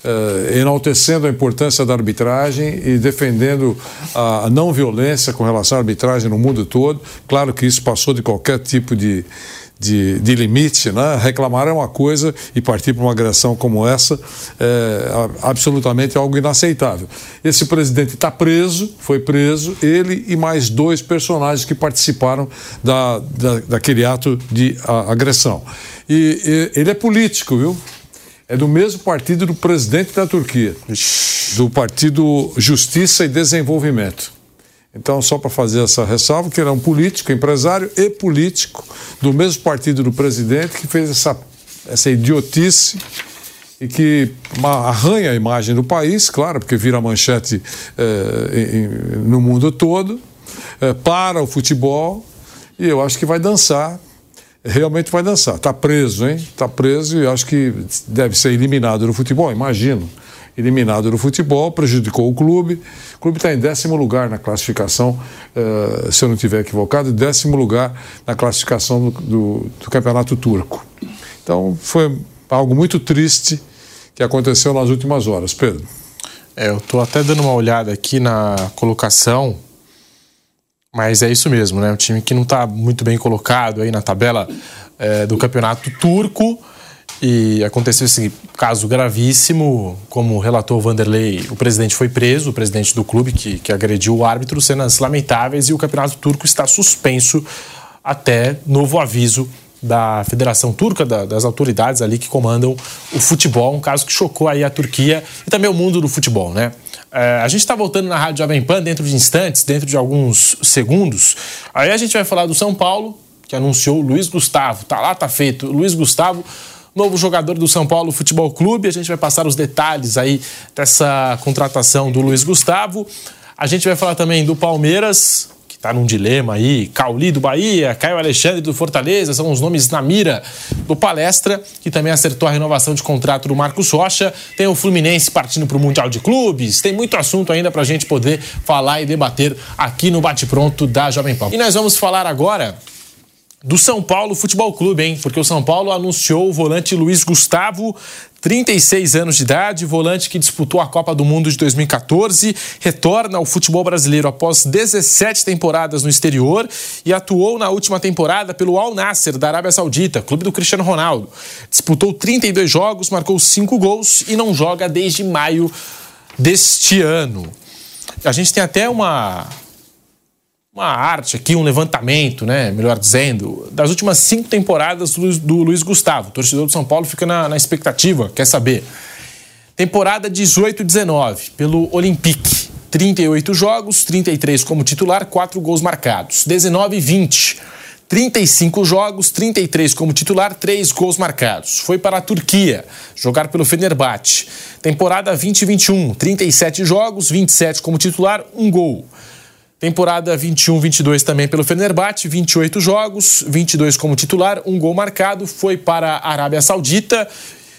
Uh, enaltecendo a importância da arbitragem e defendendo a não violência com relação à arbitragem no mundo todo. Claro que isso passou de qualquer tipo de, de, de, limite, né? reclamar é uma coisa e partir para uma agressão como essa é absolutamente algo inaceitável. Esse presidente está preso, foi preso, ele e mais dois personagens que participaram da, da daquele ato de agressão. E, e ele é político, viu? É do mesmo partido do presidente da Turquia, do Partido Justiça e Desenvolvimento. Então, só para fazer essa ressalva, que ele é um político, empresário e político do mesmo partido do presidente que fez essa, essa idiotice e que arranha a imagem do país, claro, porque vira manchete eh, no mundo todo, eh, para o futebol, e eu acho que vai dançar realmente vai dançar. Está preso, hein? Está preso e acho que deve ser eliminado do futebol, imagino. Eliminado do futebol, prejudicou o clube. O clube está em décimo lugar na classificação, uh, se eu não estiver equivocado, décimo lugar na classificação do, do, do campeonato turco. Então foi algo muito triste que aconteceu nas últimas horas. Pedro. É, eu estou até dando uma olhada aqui na colocação, mas é isso mesmo, né? Um time que não está muito bem colocado aí na tabela é, do campeonato turco. E aconteceu esse caso gravíssimo, como relatou o Vanderlei, o presidente foi preso, o presidente do clube que, que agrediu o árbitro, cenas lamentáveis, e o campeonato turco está suspenso até novo aviso da Federação Turca, da, das autoridades ali que comandam o futebol, um caso que chocou aí a Turquia e também o mundo do futebol, né? É, a gente está voltando na Rádio Jovem Pan dentro de instantes, dentro de alguns segundos. Aí a gente vai falar do São Paulo, que anunciou o Luiz Gustavo. Tá lá, tá feito. Luiz Gustavo, novo jogador do São Paulo Futebol Clube. A gente vai passar os detalhes aí dessa contratação do Luiz Gustavo. A gente vai falar também do Palmeiras, está num dilema aí. Cauli do Bahia, Caio Alexandre do Fortaleza, são os nomes na mira do palestra, que também acertou a renovação de contrato do Marcos Rocha. Tem o Fluminense partindo para o Mundial de Clubes. Tem muito assunto ainda para a gente poder falar e debater aqui no Bate Pronto da Jovem Pan. E nós vamos falar agora do São Paulo Futebol Clube, hein? Porque o São Paulo anunciou o volante Luiz Gustavo, 36 anos de idade, volante que disputou a Copa do Mundo de 2014, retorna ao futebol brasileiro após 17 temporadas no exterior e atuou na última temporada pelo Al Nasser da Arábia Saudita, clube do Cristiano Ronaldo. Disputou 32 jogos, marcou 5 gols e não joga desde maio deste ano. A gente tem até uma uma arte aqui, um levantamento, né, melhor dizendo, das últimas cinco temporadas do, do Luiz Gustavo. O torcedor do São Paulo fica na, na expectativa, quer saber. Temporada 18-19, pelo Olympique. 38 jogos, 33 como titular, 4 gols marcados. 19-20, 35 jogos, 33 como titular, 3 gols marcados. Foi para a Turquia jogar pelo Fenerbahçe. Temporada 20-21, 37 jogos, 27 como titular, 1 gol. Temporada 21-22 também pelo Fenerbahçe, 28 jogos, 22 como titular, um gol marcado, foi para a Arábia Saudita.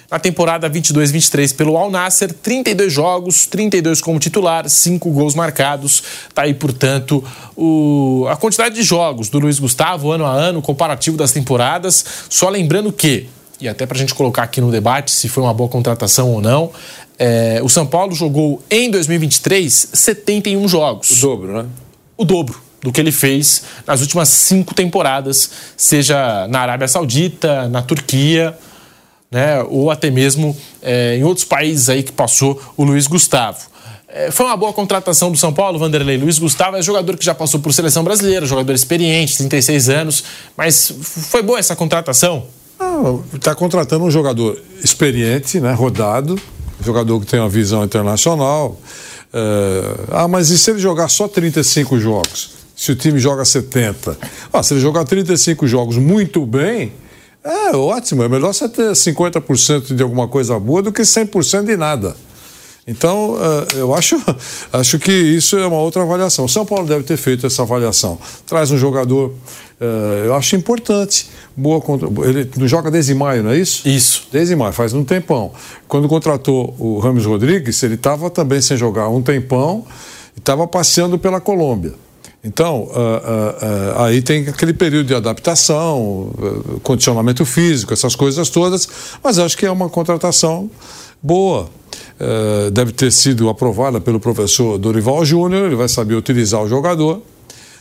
Na temporada 22-23 pelo Al Nasser, 32 jogos, 32 como titular, 5 gols marcados. Tá aí, portanto, o... a quantidade de jogos do Luiz Gustavo ano a ano, comparativo das temporadas. Só lembrando que, e até para a gente colocar aqui no debate se foi uma boa contratação ou não, é... o São Paulo jogou em 2023 71 jogos. O dobro, né? O dobro do que ele fez nas últimas cinco temporadas, seja na Arábia Saudita, na Turquia, né, ou até mesmo é, em outros países aí que passou o Luiz Gustavo. É, foi uma boa contratação do São Paulo, Vanderlei. Luiz Gustavo é jogador que já passou por seleção brasileira, jogador experiente, 36 anos, mas foi boa essa contratação? Está ah, contratando um jogador experiente, né, rodado, jogador que tem uma visão internacional, Uh, ah, mas e se ele jogar só 35 jogos? Se o time joga 70? Ah, se ele jogar 35 jogos muito bem, é ótimo. É melhor você ter 50% de alguma coisa boa do que 100% de nada. Então, uh, eu acho, acho que isso é uma outra avaliação. O São Paulo deve ter feito essa avaliação. Traz um jogador, uh, eu acho importante. Boa Ele joga desde maio, não é isso? Isso. Desde maio, faz um tempão. Quando contratou o Ramos Rodrigues, ele estava também sem jogar um tempão e estava passeando pela Colômbia. Então, uh, uh, uh, aí tem aquele período de adaptação, condicionamento físico, essas coisas todas, mas acho que é uma contratação boa. Eh, deve ter sido aprovada pelo professor Dorival Júnior, ele vai saber utilizar o jogador.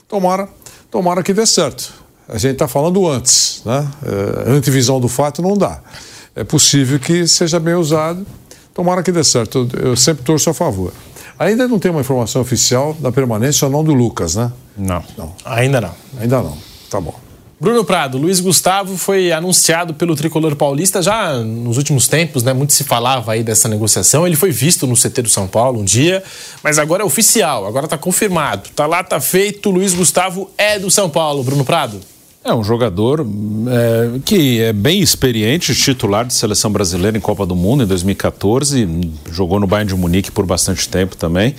Tomara, tomara que dê certo. A gente está falando antes, né? Uh, antivisão do fato não dá. É possível que seja bem usado. Tomara que dê certo. Eu, eu sempre torço a favor. Ainda não tem uma informação oficial da permanência ou não do Lucas, né? Não. não. Ainda não. Ainda não. Tá bom. Bruno Prado, Luiz Gustavo foi anunciado pelo tricolor paulista já nos últimos tempos, né? Muito se falava aí dessa negociação. Ele foi visto no CT do São Paulo um dia, mas agora é oficial, agora tá confirmado. Tá lá, tá feito. Luiz Gustavo é do São Paulo. Bruno Prado. É um jogador é, que é bem experiente, titular de seleção brasileira em Copa do Mundo em 2014, jogou no Bayern de Munique por bastante tempo também.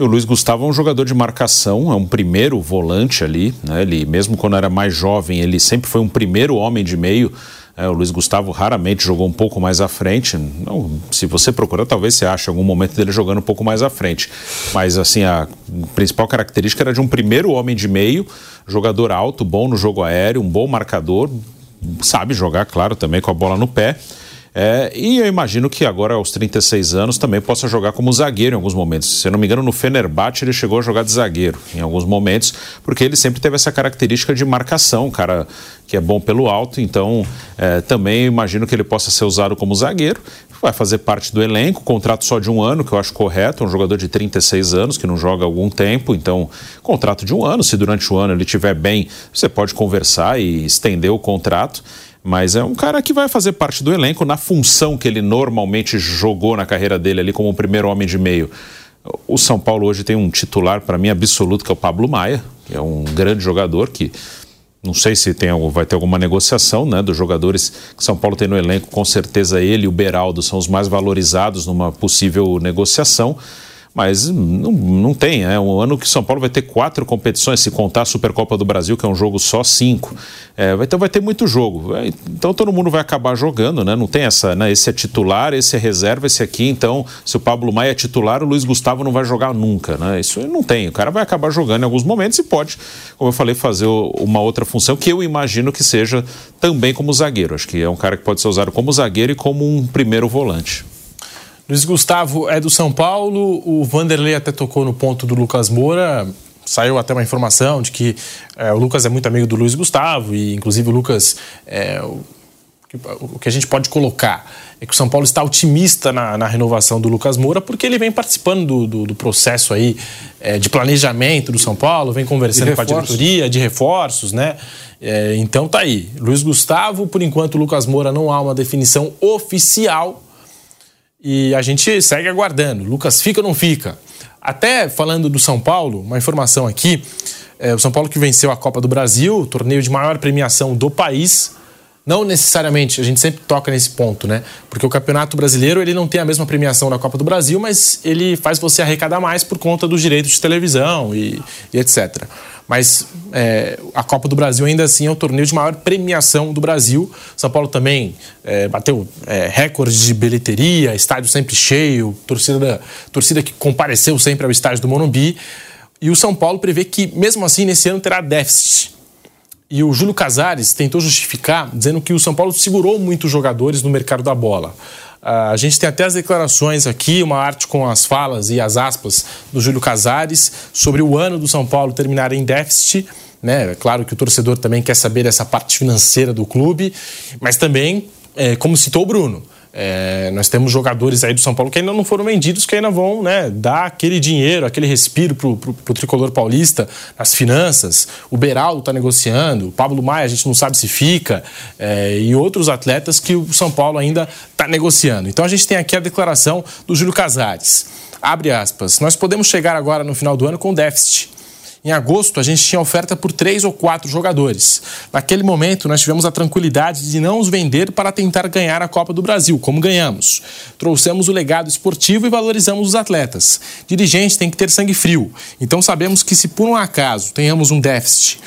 O Luiz Gustavo é um jogador de marcação, é um primeiro volante ali, né? Ele, mesmo quando era mais jovem, ele sempre foi um primeiro homem de meio. É, o Luiz Gustavo raramente jogou um pouco mais à frente. Não, se você procurar, talvez você ache algum momento dele jogando um pouco mais à frente. Mas assim, a principal característica era de um primeiro homem de meio, jogador alto, bom no jogo aéreo, um bom marcador, sabe jogar, claro, também com a bola no pé. É, e eu imagino que agora, aos 36 anos, também possa jogar como zagueiro em alguns momentos. Se eu não me engano, no Fenerbahçe ele chegou a jogar de zagueiro em alguns momentos, porque ele sempre teve essa característica de marcação, cara que é bom pelo alto. Então, é, também imagino que ele possa ser usado como zagueiro. Vai fazer parte do elenco, contrato só de um ano, que eu acho correto. Um jogador de 36 anos que não joga há algum tempo. Então, contrato de um ano. Se durante o ano ele estiver bem, você pode conversar e estender o contrato. Mas é um cara que vai fazer parte do elenco na função que ele normalmente jogou na carreira dele ali como o primeiro homem de meio. O São Paulo hoje tem um titular, para mim, absoluto, que é o Pablo Maia, que é um grande jogador que não sei se tem, vai ter alguma negociação né, dos jogadores que São Paulo tem no elenco. Com certeza ele e o Beraldo são os mais valorizados numa possível negociação mas não, não tem. É um ano que São Paulo vai ter quatro competições, se contar a Supercopa do Brasil, que é um jogo só cinco. É, então vai ter muito jogo. É, então todo mundo vai acabar jogando, né? Não tem essa, né? Esse é titular, esse é reserva, esse aqui. Então, se o Pablo Maia é titular, o Luiz Gustavo não vai jogar nunca, né? Isso não tem. O cara vai acabar jogando em alguns momentos e pode, como eu falei, fazer uma outra função que eu imagino que seja também como zagueiro. Acho que é um cara que pode ser usado como zagueiro e como um primeiro volante. Luiz Gustavo é do São Paulo, o Vanderlei até tocou no ponto do Lucas Moura. Saiu até uma informação de que é, o Lucas é muito amigo do Luiz Gustavo e, inclusive, o Lucas. É, o, o que a gente pode colocar é que o São Paulo está otimista na, na renovação do Lucas Moura, porque ele vem participando do, do, do processo aí é, de planejamento do São Paulo, vem conversando com a diretoria, de reforços, né? É, então tá aí. Luiz Gustavo, por enquanto, o Lucas Moura não há uma definição oficial e a gente segue aguardando. Lucas fica ou não fica? Até falando do São Paulo, uma informação aqui: é, o São Paulo que venceu a Copa do Brasil, torneio de maior premiação do país. Não necessariamente, a gente sempre toca nesse ponto, né? Porque o Campeonato Brasileiro ele não tem a mesma premiação da Copa do Brasil, mas ele faz você arrecadar mais por conta dos direitos de televisão e, e etc. Mas é, a Copa do Brasil ainda assim é o torneio de maior premiação do Brasil. São Paulo também é, bateu é, recorde de bilheteria, estádio sempre cheio, torcida, torcida que compareceu sempre ao estádio do Morumbi. E o São Paulo prevê que, mesmo assim, nesse ano terá déficit. E o Júlio Casares tentou justificar, dizendo que o São Paulo segurou muitos jogadores no mercado da bola. Uh, a gente tem até as declarações aqui, uma arte com as falas e as aspas do Júlio Casares sobre o ano do São Paulo terminar em déficit. Né? É claro que o torcedor também quer saber essa parte financeira do clube, mas também, é, como citou o Bruno, é, nós temos jogadores aí do São Paulo que ainda não foram vendidos, que ainda vão né, dar aquele dinheiro, aquele respiro pro, pro tricolor paulista nas finanças. O Beraldo está negociando, o Pablo Maia a gente não sabe se fica, é, e outros atletas que o São Paulo ainda está negociando. Então a gente tem aqui a declaração do Júlio Casares. Abre aspas. Nós podemos chegar agora no final do ano com déficit em agosto, a gente tinha oferta por três ou quatro jogadores. Naquele momento, nós tivemos a tranquilidade de não os vender para tentar ganhar a Copa do Brasil, como ganhamos. Trouxemos o legado esportivo e valorizamos os atletas. Dirigente tem que ter sangue frio. Então, sabemos que se por um acaso tenhamos um déficit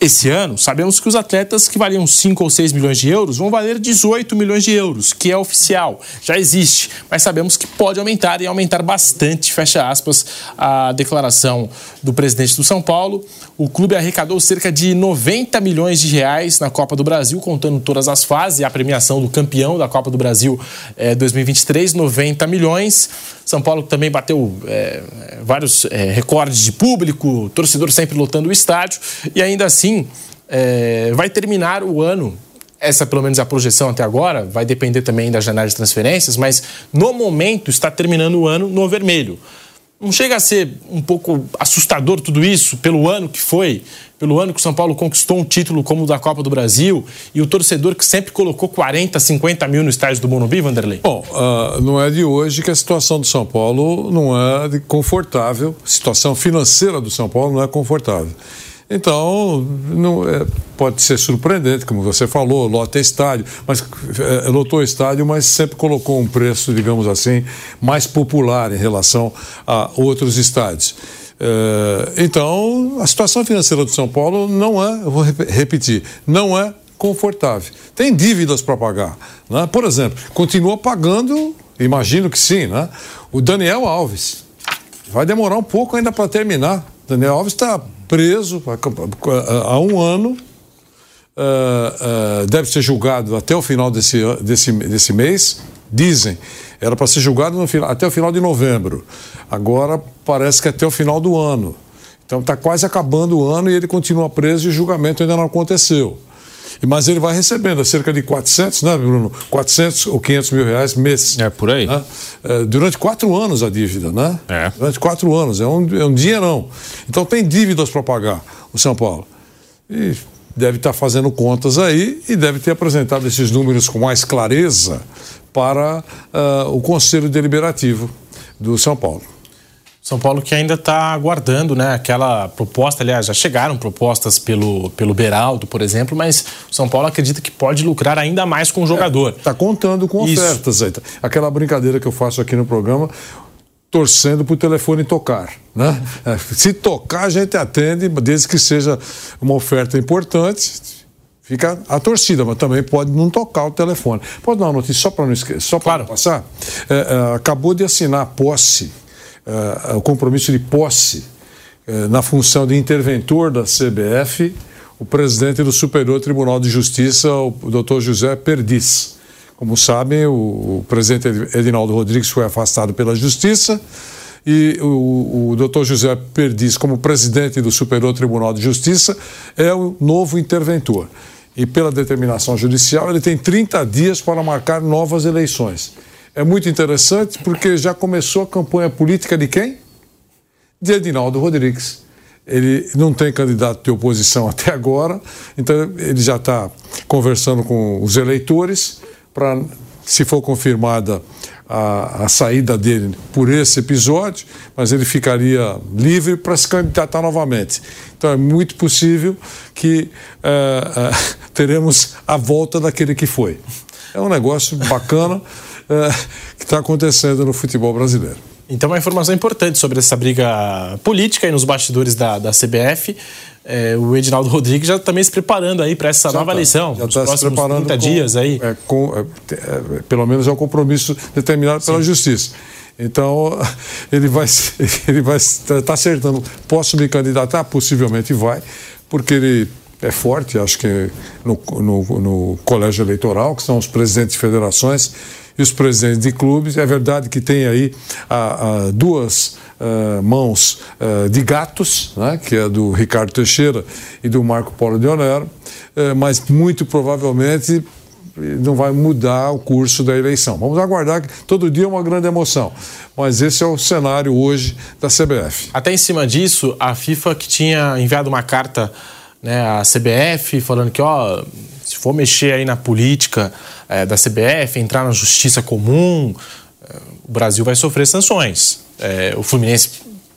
esse ano, sabemos que os atletas que valiam 5 ou 6 milhões de euros vão valer 18 milhões de euros, que é oficial, já existe, mas sabemos que pode aumentar e aumentar bastante, fecha aspas, a declaração do presidente do São Paulo. O clube arrecadou cerca de 90 milhões de reais na Copa do Brasil, contando todas as fases, a premiação do campeão da Copa do Brasil é, 2023, 90 milhões. São Paulo também bateu é, vários é, recordes de público, torcedor sempre lotando o estádio, e ainda assim é, vai terminar o ano. Essa, pelo menos, é a projeção até agora, vai depender também da janela de transferências, mas no momento está terminando o ano no vermelho. Não chega a ser um pouco assustador tudo isso pelo ano que foi, pelo ano que o São Paulo conquistou um título como o da Copa do Brasil e o torcedor que sempre colocou 40, 50 mil no estádio do Morumbi, Vanderlei? Bom, uh, não é de hoje que a situação do São Paulo não é confortável, a situação financeira do São Paulo não é confortável. Então, não, é, pode ser surpreendente, como você falou, lota estádio, mas é, lotou estádio, mas sempre colocou um preço, digamos assim, mais popular em relação a outros estádios. É, então, a situação financeira do São Paulo não é, eu vou repetir, não é confortável. Tem dívidas para pagar. Né? Por exemplo, continua pagando, imagino que sim, né? o Daniel Alves. Vai demorar um pouco ainda para terminar. Daniel Alves está preso há um ano uh, uh, deve ser julgado até o final desse, desse, desse mês, dizem. Era para ser julgado no até o final de novembro. Agora parece que até o final do ano. Então está quase acabando o ano e ele continua preso e o julgamento ainda não aconteceu. Mas ele vai recebendo cerca de 400, né, Bruno? 400 ou 500 mil reais mês. É, por aí. Né? É, durante quatro anos a dívida, né? É. Durante quatro anos. É um, é um dinheirão. Então tem dívidas para pagar o São Paulo. E deve estar tá fazendo contas aí e deve ter apresentado esses números com mais clareza para uh, o Conselho Deliberativo do São Paulo. São Paulo que ainda está aguardando né, aquela proposta, aliás, já chegaram propostas pelo, pelo Beraldo, por exemplo, mas o São Paulo acredita que pode lucrar ainda mais com o jogador. Está é, contando com Isso. ofertas aí. Aquela brincadeira que eu faço aqui no programa, torcendo para o telefone tocar. Né? É, se tocar, a gente atende, desde que seja uma oferta importante, fica a torcida, mas também pode não tocar o telefone. Pode dar uma notícia só para não esquecer, só para claro. passar? É, é, acabou de assinar a posse uh, o compromisso de posse uh, na função de interventor da CBF, o presidente do Superior Tribunal de Justiça, o doutor José Perdiz. Como sabem, o, o presidente Edinaldo Rodrigues foi afastado pela Justiça e o, o doutor José Perdiz, como presidente do Superior Tribunal de Justiça, é o novo interventor. E pela determinação judicial, ele tem 30 dias para marcar novas eleições é muito interessante porque já começou a campanha política de quem? De Edinaldo Rodrigues. Ele não tem candidato de oposição até agora, então ele já está conversando com os eleitores para, se for confirmada a, a, saída dele por esse episódio, mas ele ficaria livre para se candidatar novamente. Então é muito possível que uh, uh, teremos a volta daquele que foi. É um negócio bacana. É, que está acontecendo no futebol brasileiro. Então, uma informação importante sobre essa briga política aí nos bastidores da, da CBF. É, o Edinaldo Rodrigues já também tá se preparando aí para essa já nova tá, eleição, já tá próximos se preparando 30 com, dias aí. É, com, é, é, pelo menos é um compromisso determinado Sim. pela Justiça. Então, ele vai ele vai estar tá acertando. Posso me candidatar? Possivelmente vai, porque ele é forte, acho que no, no, no colégio eleitoral, que são os presidentes de federações e os presidentes de clubes. É verdade que tem aí a, a duas uh, mãos uh, de gatos, né, que é do Ricardo Teixeira e do Marco Polo Leonero, uh, mas muito provavelmente não vai mudar o curso da eleição. Vamos aguardar que todo dia é uma grande emoção. Mas esse é o cenário hoje da CBF. Até em cima disso, a FIFA que tinha enviado uma carta né, à CBF falando que, ó, se for mexer aí na política é, da CBF, entrar na justiça comum, é, o Brasil vai sofrer sanções. É, o Fluminense,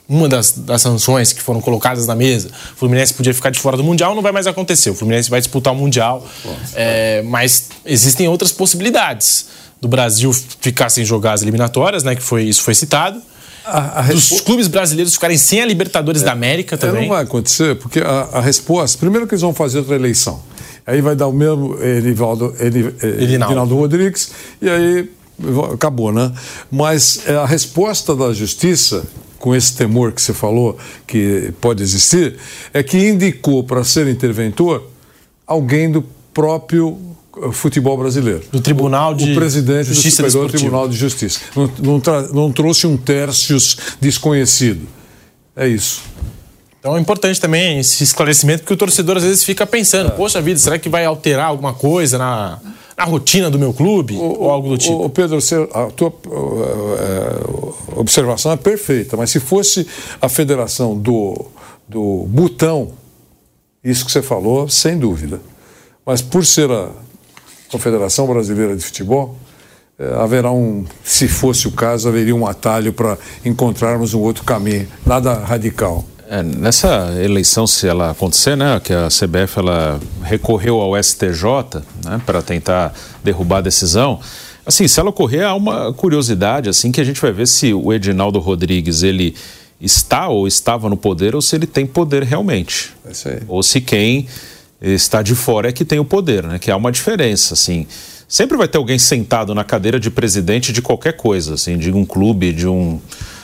uma das, das, sanções que foram colocadas na mesa, o Fluminense podia ficar de fora do Mundial, não vai mais acontecer. O Fluminense vai disputar o Mundial, é, mas existem outras possibilidades do Brasil ficar sem jogar as eliminatórias, né? Que foi isso foi citado. A, a dos clubes brasileiros ficarem sem a Libertadores é, da América também. Não vai acontecer, porque a, a resposta. Primeiro que eles vão fazer outra eleição. Aí vai dar o mesmo Edivaldo, Edinaldo Rodrigues, e aí acabou, né? Mas a resposta da justiça, com esse temor que você falou que pode existir, é que indicou para ser interventor alguém do próprio eh, futebol brasileiro. Do Tribunal de O presidente Justiça do Superior Tribunal de Justiça. Não, não, não trouxe um tercios desconhecido. É isso. Então é importante também esse esclarecimento, porque o torcedor às vezes fica pensando: é. poxa vida, será que vai alterar alguma coisa na, na rotina do meu clube? O, ou algo do tipo? O, Pedro, a tua uh, observação é perfeita, mas se fosse a federação do, do Butão, isso que você falou, sem dúvida. Mas por ser a Confederação Brasileira de Futebol, eh, haverá um, se fosse o caso, haveria um atalho para encontrarmos um outro caminho, nada radical. É, nessa eleição, se ela acontecer, né, que a CBF ela recorreu ao STJ né, para tentar derrubar a decisão, assim, se ela ocorrer, há uma curiosidade assim que a gente vai ver se o Edinaldo Rodrigues ele está ou estava no poder ou se ele tem poder realmente. É ou se quem está de fora é que tem o poder, né? Que há uma diferença, assim. Sempre vai ter alguém sentado na cadeira de presidente de qualquer coisa, assim, de um clube, de um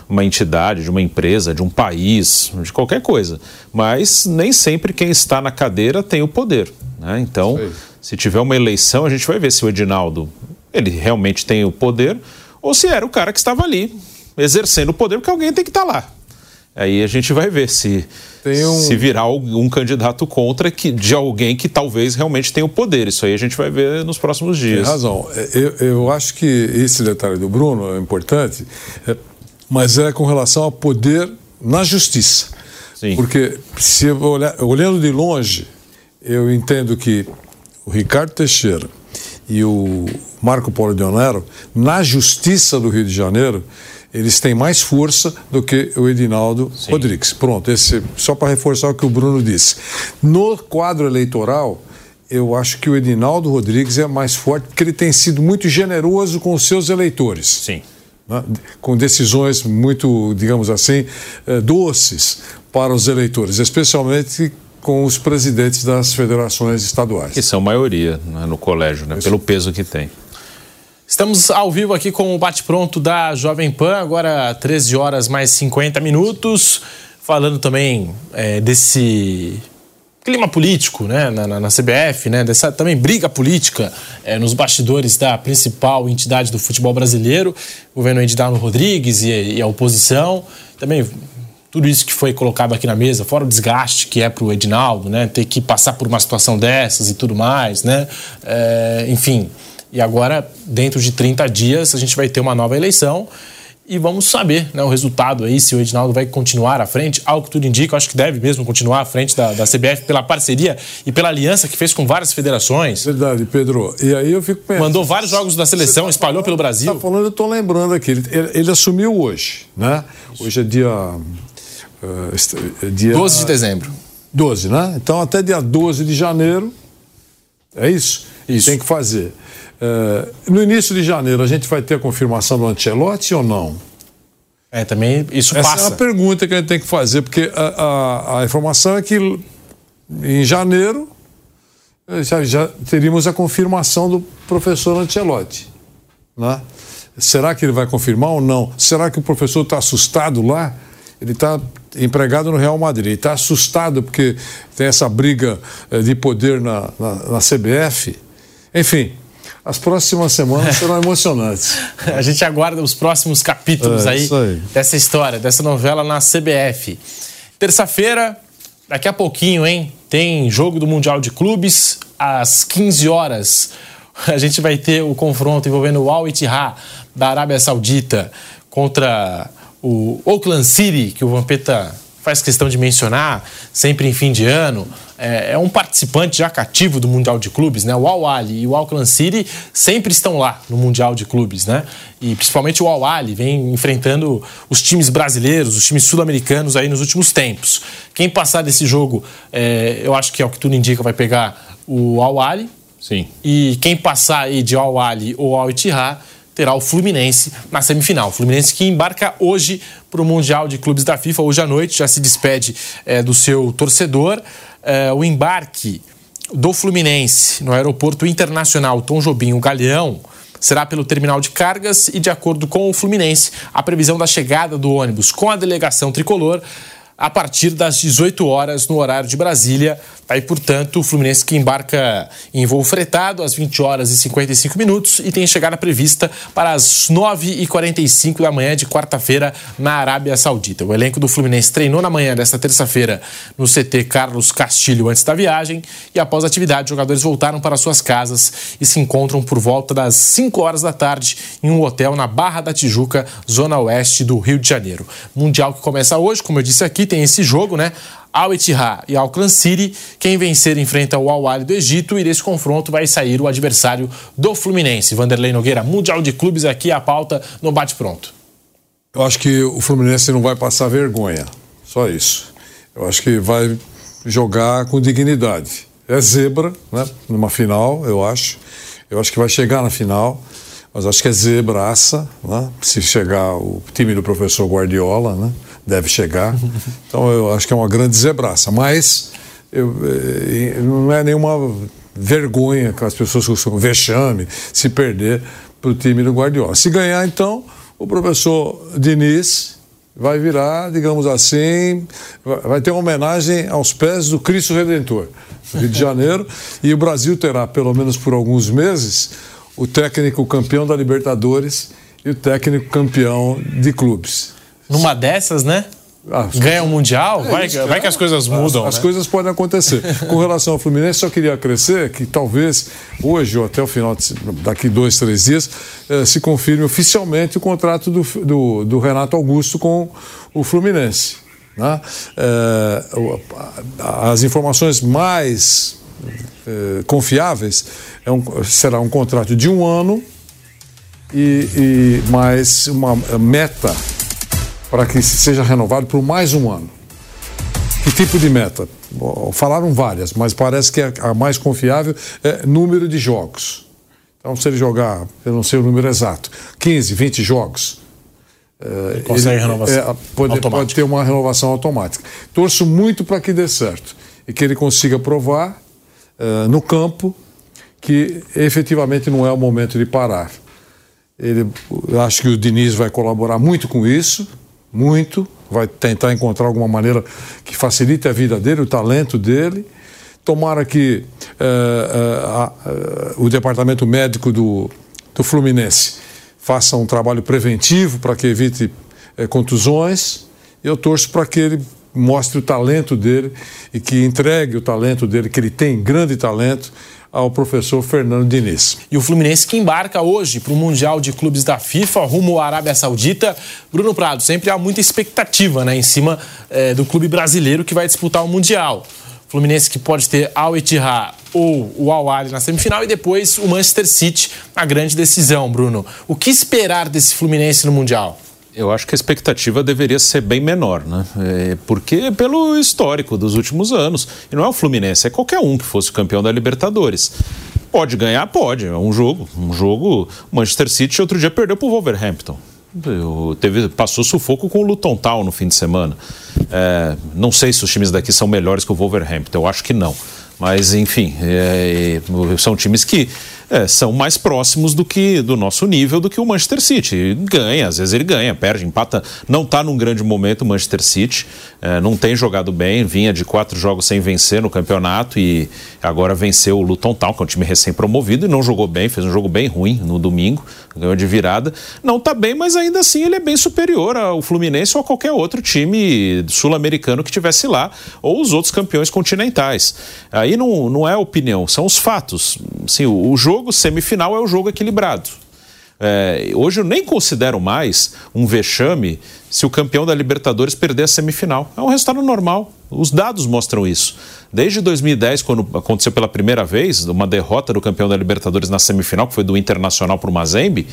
uma entidade, de uma empresa, de um país, de qualquer coisa. Mas nem sempre quem está na cadeira tem o poder. Né? Então, se tiver uma eleição, a gente vai ver se o Edinaldo ele realmente tem o poder ou se era o cara que estava ali exercendo o poder, porque alguém tem que estar lá. Aí a gente vai ver se, um... se virar um candidato contra que, de alguém que talvez realmente tenha o poder. Isso aí a gente vai ver nos próximos dias. Tem razão. É, eu, eu acho que esse detalhe do Bruno é importante, é, mas é com relação ao poder na justiça. Sim. Porque se olhar, olhando de longe, eu entendo que o Ricardo Teixeira e o Marco Polo de Onero, na justiça do Rio de Janeiro, eles têm mais força do que o Edinaldo Sim. Rodrigues. Pronto, esse, só para reforçar o que o Bruno disse. No quadro eleitoral, eu acho que o Edinaldo Rodrigues é mais forte porque ele tem sido muito generoso com os seus eleitores. Sim. Né? Com decisões muito, digamos assim, eh, doces para os eleitores, especialmente com os presidentes das federações estaduais. Que são maioria né, no colégio, né, pelo peso que tem. Estamos ao vivo aqui com o bate-pronto da Jovem Pan, agora 13 horas mais 50 minutos, falando também é, desse clima político né, na, na, na, CBF, né, dessa também briga política é, nos bastidores da principal entidade do futebol brasileiro, o governo Edinaldo Rodrigues e, e, a oposição. Também tudo isso que foi colocado aqui na mesa, fora o desgaste que é para o Edinaldo, né, ter que passar por uma situação dessas e tudo mais, né, é, enfim. E agora, dentro de 30 dias, a gente vai ter uma nova eleição e vamos saber né, o resultado aí, se o Edinaldo vai continuar à frente. Algo que tudo indica, eu acho que deve mesmo continuar à frente da, da CBF pela parceria e pela aliança que fez com várias federações. Verdade, Pedro. E aí eu fico pensando. Mandou vários jogos da seleção, tá espalhou pelo Brasil. Tá falando, eu estou lembrando aqui. Ele, ele, assumiu hoje, né? Hoje é dia. Uh, dia 12 de dezembro. 12, né? Então até dia 12 de janeiro. É isso? Isso. Tem que fazer. É, no início de janeiro, a gente vai ter a confirmação do Ancelotti ou não? É, também isso Essa passa. é uma pergunta que a gente tem que fazer, porque a, a, a informação é que em janeiro já, já, teríamos a confirmação do professor Ancelotti. Né? Será que ele vai confirmar ou não? Será que o professor está assustado lá? Ele está empregado no Real Madrid, está assustado porque tem essa briga eh, de poder na, na, na CBF. Enfim, as próximas semanas serão emocionantes. A gente aguarda os próximos capítulos é, aí, aí, dessa história, dessa novela na CBF. Terça-feira, daqui a pouquinho, hein? Tem jogo do Mundial de Clubes às 15 horas. A gente vai ter o confronto envolvendo o Al Ittihad da Arábia Saudita contra o Oakland City, que o Vampeta faz questão de mencionar, sempre em fim de ano, é, é um participante já cativo do Mundial de Clubes, né? O Al Ali e o Auckland City sempre estão lá no Mundial de Clubes, né? E principalmente o Al Ali vem enfrentando os times brasileiros, os times sul-americanos aí nos últimos tempos. Quem passar desse jogo, é, eu acho que é o que tudo indica, vai pegar o Al Ali. Sim. E quem passar aí de Al Ali ou Al Ittihad terá o Fluminense na semifinal. O Fluminense que embarca hoje para o Mundial de Clubes da FIFA, hoje à noite, já se despede é, do seu torcedor. É, o embarque do Fluminense no Aeroporto Internacional Tom Jobim, o Galeão, será pelo terminal de cargas e, de acordo com o Fluminense, a previsão da chegada do ônibus com a delegação tricolor a partir das 18 horas no horário de Brasília. Aí, portanto, o Fluminense que embarca em voo fretado às 20 horas e 55 minutos e tem chegada prevista para as 9h45 da manhã de quarta-feira na Arábia Saudita. O elenco do Fluminense treinou na manhã desta terça-feira no CT Carlos Castilho antes da viagem e após a atividade, os jogadores voltaram para suas casas e se encontram por volta das 5 horas da tarde em um hotel na Barra da Tijuca, zona oeste do Rio de Janeiro. Mundial que começa hoje, como eu disse aqui, tem esse jogo, né? Al Ittihad e Auckland City. Quem vencer enfrenta o Al Ahly do Egito e desse confronto vai sair o adversário do Fluminense. Vanderlei Nogueira, Mundial de Clubes aqui a pauta no bate pronto. Eu acho que o Fluminense não vai passar vergonha. Só isso. Eu acho que vai jogar com dignidade. É zebra, né? Numa final, eu acho. Eu acho que vai chegar na final, mas acho que é zebraça, né? Se chegar o time do professor Guardiola, né? Deve chegar. Então eu acho que é uma grande zebraça. Mas eu, eh, não é nenhuma vergonha que as pessoas costumam, vexame, se perder para o time do Guardiola. Se ganhar, então, o professor Diniz vai virar, digamos assim, vai ter uma homenagem aos pés do Cristo Redentor, Rio de Janeiro, e o Brasil terá, pelo menos por alguns meses, o técnico campeão da Libertadores e o técnico campeão de clubes. Numa dessas, né? Ah, Ganha o um Mundial? É vai, isso, vai que as coisas mudam. As, né? coisas podem acontecer. Com relação ao Fluminense, só queria acrescer que talvez hoje ou até o final, de, daqui dois, três dias, eh, se confirme oficialmente o contrato do, do, do Renato Augusto com o Fluminense. Né? Eh, as informações mais eh, confiáveis é um, será um contrato de um ano e, e mais uma meta para que seja renovado por mais um ano. Que tipo de meta? Falaram várias, mas parece que a mais confiável é número de jogos. Então, se ele jogar, eu não sei o número exato, 15, 20 jogos. Ele consegue ele, renovação é, pode, pode ter uma renovação automática. Torço muito para que dê certo e que ele consiga provar uh, no campo que efetivamente não é o momento de parar. Ele, eu acho que o Diniz vai colaborar muito com isso muito, vai tentar encontrar alguma maneira que facilite a vida dele, o talento dele. Tomara que uh, uh, uh, o departamento médico do, do Fluminense faça um trabalho preventivo para que evite contusões. Eu torço para que ele mostre o talento dele e que entregue o talento dele, que ele tem grande talento, ao professor Fernando Diniz. E o Fluminense que embarca hoje para o Mundial de Clubes da FIFA, rumo à Arábia Saudita. Bruno Prado, sempre há muita expectativa né, em cima é, do clube brasileiro que vai disputar o Mundial. Fluminense que pode ter Al Ittihad ou o Al Ahly na semifinal e depois o Manchester City na grande decisão, Bruno. O que esperar desse Fluminense no Mundial? Eu acho que a expectativa deveria ser bem menor, né? É, porque pelo histórico dos últimos anos. E não é o Fluminense, é qualquer um que fosse campeão da Libertadores. Pode ganhar? Pode. É um jogo. Um jogo. Manchester City outro dia perdeu para o Wolverhampton. Teve, passou sufoco com o Luton Town no fim de semana. É, não sei se os times daqui são melhores que o Wolverhampton, eu acho que não. Mas, enfim, é, são times que é, são mais próximos do que do nosso nível do que o Manchester City. Ganha, às vezes ele ganha, perde, empata. Não está num grande momento o Manchester City, é, não tem jogado bem, vinha de quatro jogos sem vencer no campeonato e agora venceu o Luton Town, que é um time recém-promovido, e não jogou bem, fez um jogo bem ruim no domingo, ganhou de virada. Não está bem, mas ainda assim ele é bem superior ao Fluminense ou a qualquer outro time sul-americano que tivesse lá, ou os outros campeões continentais. Aí não, não é opinião, são os fatos. Assim, o, o jogo jogo semifinal é o jogo equilibrado. É, hoje eu nem considero mais um vexame se o campeão da Libertadores perder a semifinal. É um resultado normal. Os dados mostram isso. Desde 2010, quando aconteceu pela primeira vez uma derrota do campeão da Libertadores na semifinal, que foi do Internacional para o Mazembe,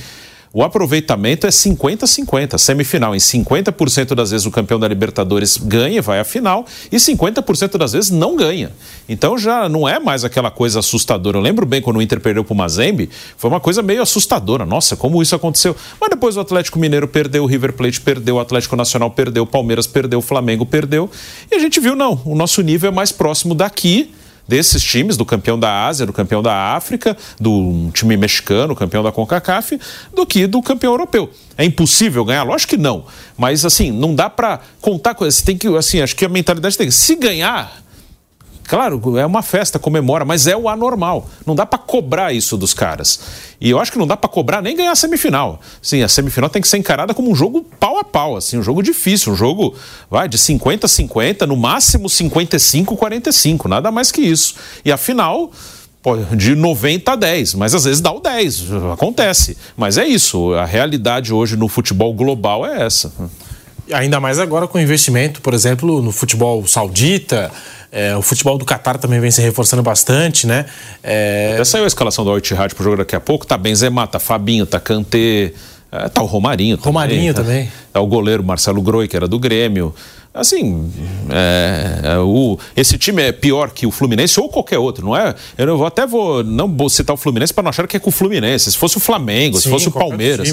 o aproveitamento é 50-50, semifinal. Em 50% das vezes o campeão da Libertadores ganha, vai à final, e 50% das vezes não ganha. Então já não é mais aquela coisa assustadora. Eu lembro bem quando o Inter perdeu para o Mazembe, foi uma coisa meio assustadora. Nossa, como isso aconteceu? Mas depois o Atlético Mineiro perdeu, o River Plate perdeu, o Atlético Nacional perdeu, o Palmeiras perdeu, o Flamengo perdeu. E a gente viu, não, o nosso nível é mais próximo daqui desses times, do campeão da Ásia, do campeão da África, do time mexicano, campeão da CONCACAF, do que do campeão europeu. É impossível ganhar? Lógico que não. Mas, assim, não dá para contar com Você tem que, assim, acho que a mentalidade tem que. Se ganhar, Claro, é uma festa, comemora, mas é o anormal. Não dá para cobrar isso dos caras. E eu acho que não dá para cobrar nem ganhar a semifinal. Sim, a semifinal tem que ser encarada como um jogo pau a pau, assim, um jogo difícil, um jogo, vai, de 50 a 50, no máximo 55 a 45, nada mais que isso. E a final de 90 a 10, mas às vezes dá o 10, acontece. Mas é isso, a realidade hoje no futebol global é essa. Ainda mais agora com investimento, por exemplo, no futebol saudita, é, o futebol do Catar também vem se reforçando bastante, né? É... Até saiu a escalação do Al-Ittihad pro jogo daqui a pouco. Tá Benzema, tá Fabinho, tá Kanté, é, tá o Romarinho também. Romarinho tá, também. Tá o goleiro Marcelo Groi, que era do Grêmio. Assim, é, é, o, esse time é pior que o Fluminense ou qualquer outro, não é? Eu vou, até vou não vou citar o Fluminense para não achar que é com o Fluminense. Se fosse o Flamengo, Sim, se fosse o Palmeiras,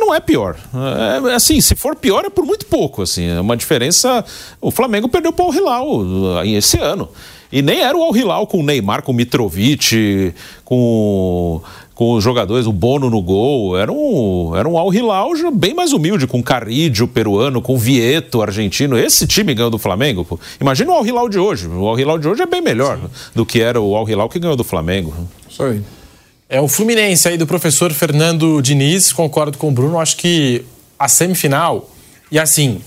não é pior. É, assim, se for pior é por muito pouco. Assim, é uma diferença. O Flamengo perdeu para o Hilal esse ano. E nem era o Al Hilal com o Neymar, com o Mitrovic, com com os jogadores, o Bono no gol. Era um, era um Al Hilal bem mais humilde, com Carrídio, peruano, com Vieto, argentino. Esse time ganhou do Flamengo. Pô. Imagina o Al Hilal de hoje. O Al Hilal de hoje é bem melhor Sim. do que era o Al Hilal que ganhou do Flamengo. Isso aí. É o Fluminense aí do professor Fernando Diniz, concordo com o Bruno. Acho que a semifinal, e assim,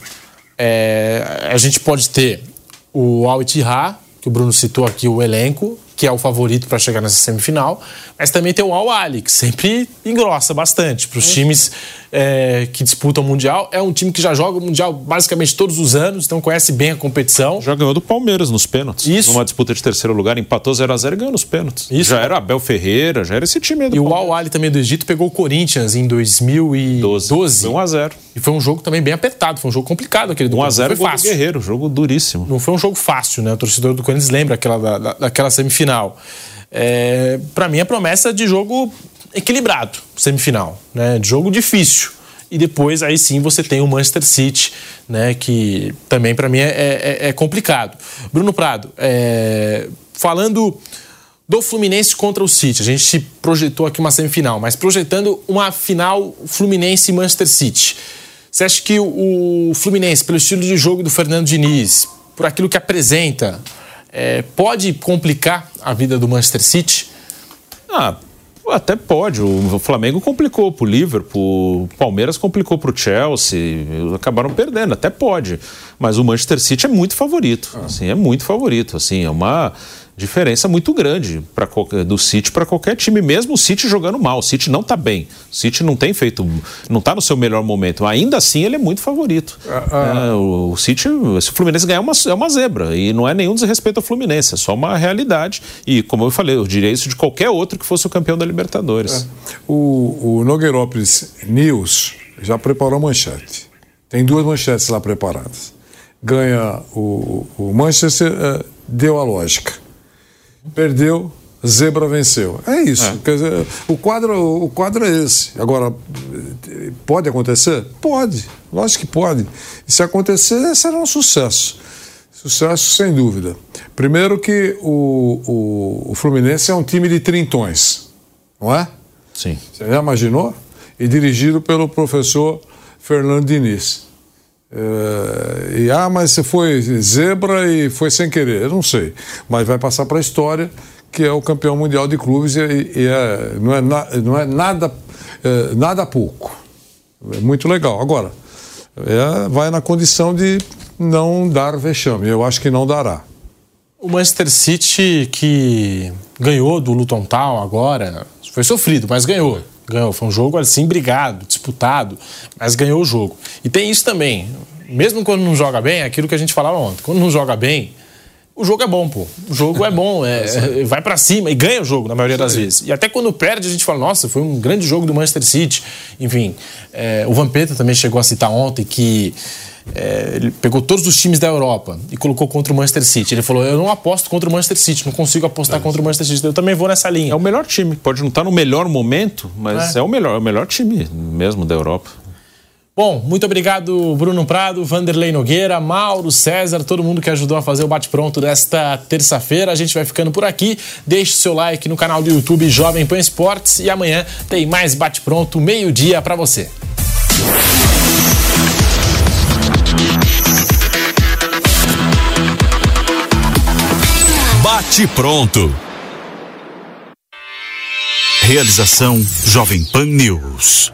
é, a gente pode ter o Al Ittihad, que o Bruno citou aqui o elenco, que é o favorito para chegar nessa semifinal, mas também tem o Al Ali, que sempre engrossa bastante para os é. times é, que disputam o Mundial. É um time que já joga o Mundial basicamente todos os anos, então conhece bem a competição. Já ganhou do Palmeiras nos pênaltis. Isso. Numa disputa de terceiro lugar, empatou 0 a 0 e ganhou nos pênaltis. Isso. Já era Abel Ferreira, já era esse time do E Palmeiras. o Al Ali também do Egito pegou o Corinthians em 2012. 12. 1 a 0 E foi um jogo também bem apertado, foi um jogo complicado aquele do 1 a 0 foi fácil. Guerreiro, jogo duríssimo. Não foi um jogo fácil, né? O torcedor do Corinthians lembra aquela, da, daquela semifinal. É, para mim, a promessa de jogo equilibrado, semifinal, né? De jogo difícil. E depois, aí sim, você tem o Manchester City, né? Que também, para mim, é, é, é, complicado. Bruno Prado, é, falando do Fluminense contra o City, a gente projetou aqui uma semifinal, mas projetando uma final Fluminense Manchester City. Você acha que o Fluminense, pelo estilo de jogo do Fernando Diniz, por aquilo que apresenta, é, pode complicar a vida do Manchester City? Ah, até pode. O Flamengo complicou para o Liverpool, o Palmeiras complicou para o Chelsea, acabaram perdendo. Até pode. Mas o Manchester City é muito favorito. Ah. Assim, é muito favorito. Assim, é uma diferença muito grande pra, do City para qualquer time, mesmo o City jogando mal. O City não está bem. O City não tem feito, não está no seu melhor momento. Ainda assim, ele é muito favorito. Ah, ah. É, o, o, City, se o Fluminense ganhar, é uma, é uma zebra. E não é nenhum desrespeito ao Fluminense, é só uma realidade. E, como eu falei, eu diria isso de qualquer outro que fosse o campeão da Libertadores. É. O, o Nogueirópolis News já preparou a manchete. Tem duas manchetes lá preparadas. Ganha o, o Manchester, é, deu a lógica perdeu, zebra venceu. É isso. É. Quer dizer, o quadro, o quadro é esse. Agora, pode acontecer? Pode. Lógico que pode. E se acontecer, será um sucesso. Sucesso sem dúvida. Primeiro que o, o, o Fluminense é um time de trintões, não é? Sim. Você já imaginou? E dirigido pelo professor Fernando Diniz. É, e ah, mas você foi zebra e foi sem querer. Eu não sei. Mas vai passar para a história que é o campeão mundial de clubes e, e é, não, é na, não é nada, é, nada pouco. É muito legal. Agora, é, vai na condição de não dar vexame. Eu acho que não dará. O Manchester City que ganhou do Luton Town agora, foi sofrido, mas ganhou ganhou. Foi um jogo assim, brigado, disputado, mas ganhou o jogo. E tem isso também. Mesmo quando não joga bem, é aquilo que a gente falava ontem. Quando não joga bem, o jogo é bom, pô. O jogo é bom, é, é vai para cima e ganha o jogo na maioria das vezes. E até quando perde, a gente fala, nossa, foi um grande jogo do Manchester City. Enfim, é, o Vampeta também chegou a citar ontem que é, ele pegou todos os times da Europa e colocou contra o Manchester City. Ele falou: Eu não aposto contra o Manchester City, não consigo apostar é. contra o Manchester City. Eu também vou nessa linha. É o melhor time. Pode não estar no melhor momento, mas é, é o melhor, é o melhor time mesmo da Europa. Bom, muito obrigado, Bruno Prado, Vanderlei Nogueira, Mauro, César, todo mundo que ajudou a fazer o bate-pronto desta terça-feira. A gente vai ficando por aqui. Deixe seu like no canal do YouTube Jovem Pan Esportes e amanhã tem mais bate-pronto, meio-dia para você. Bate pronto. Realização Jovem Pan News.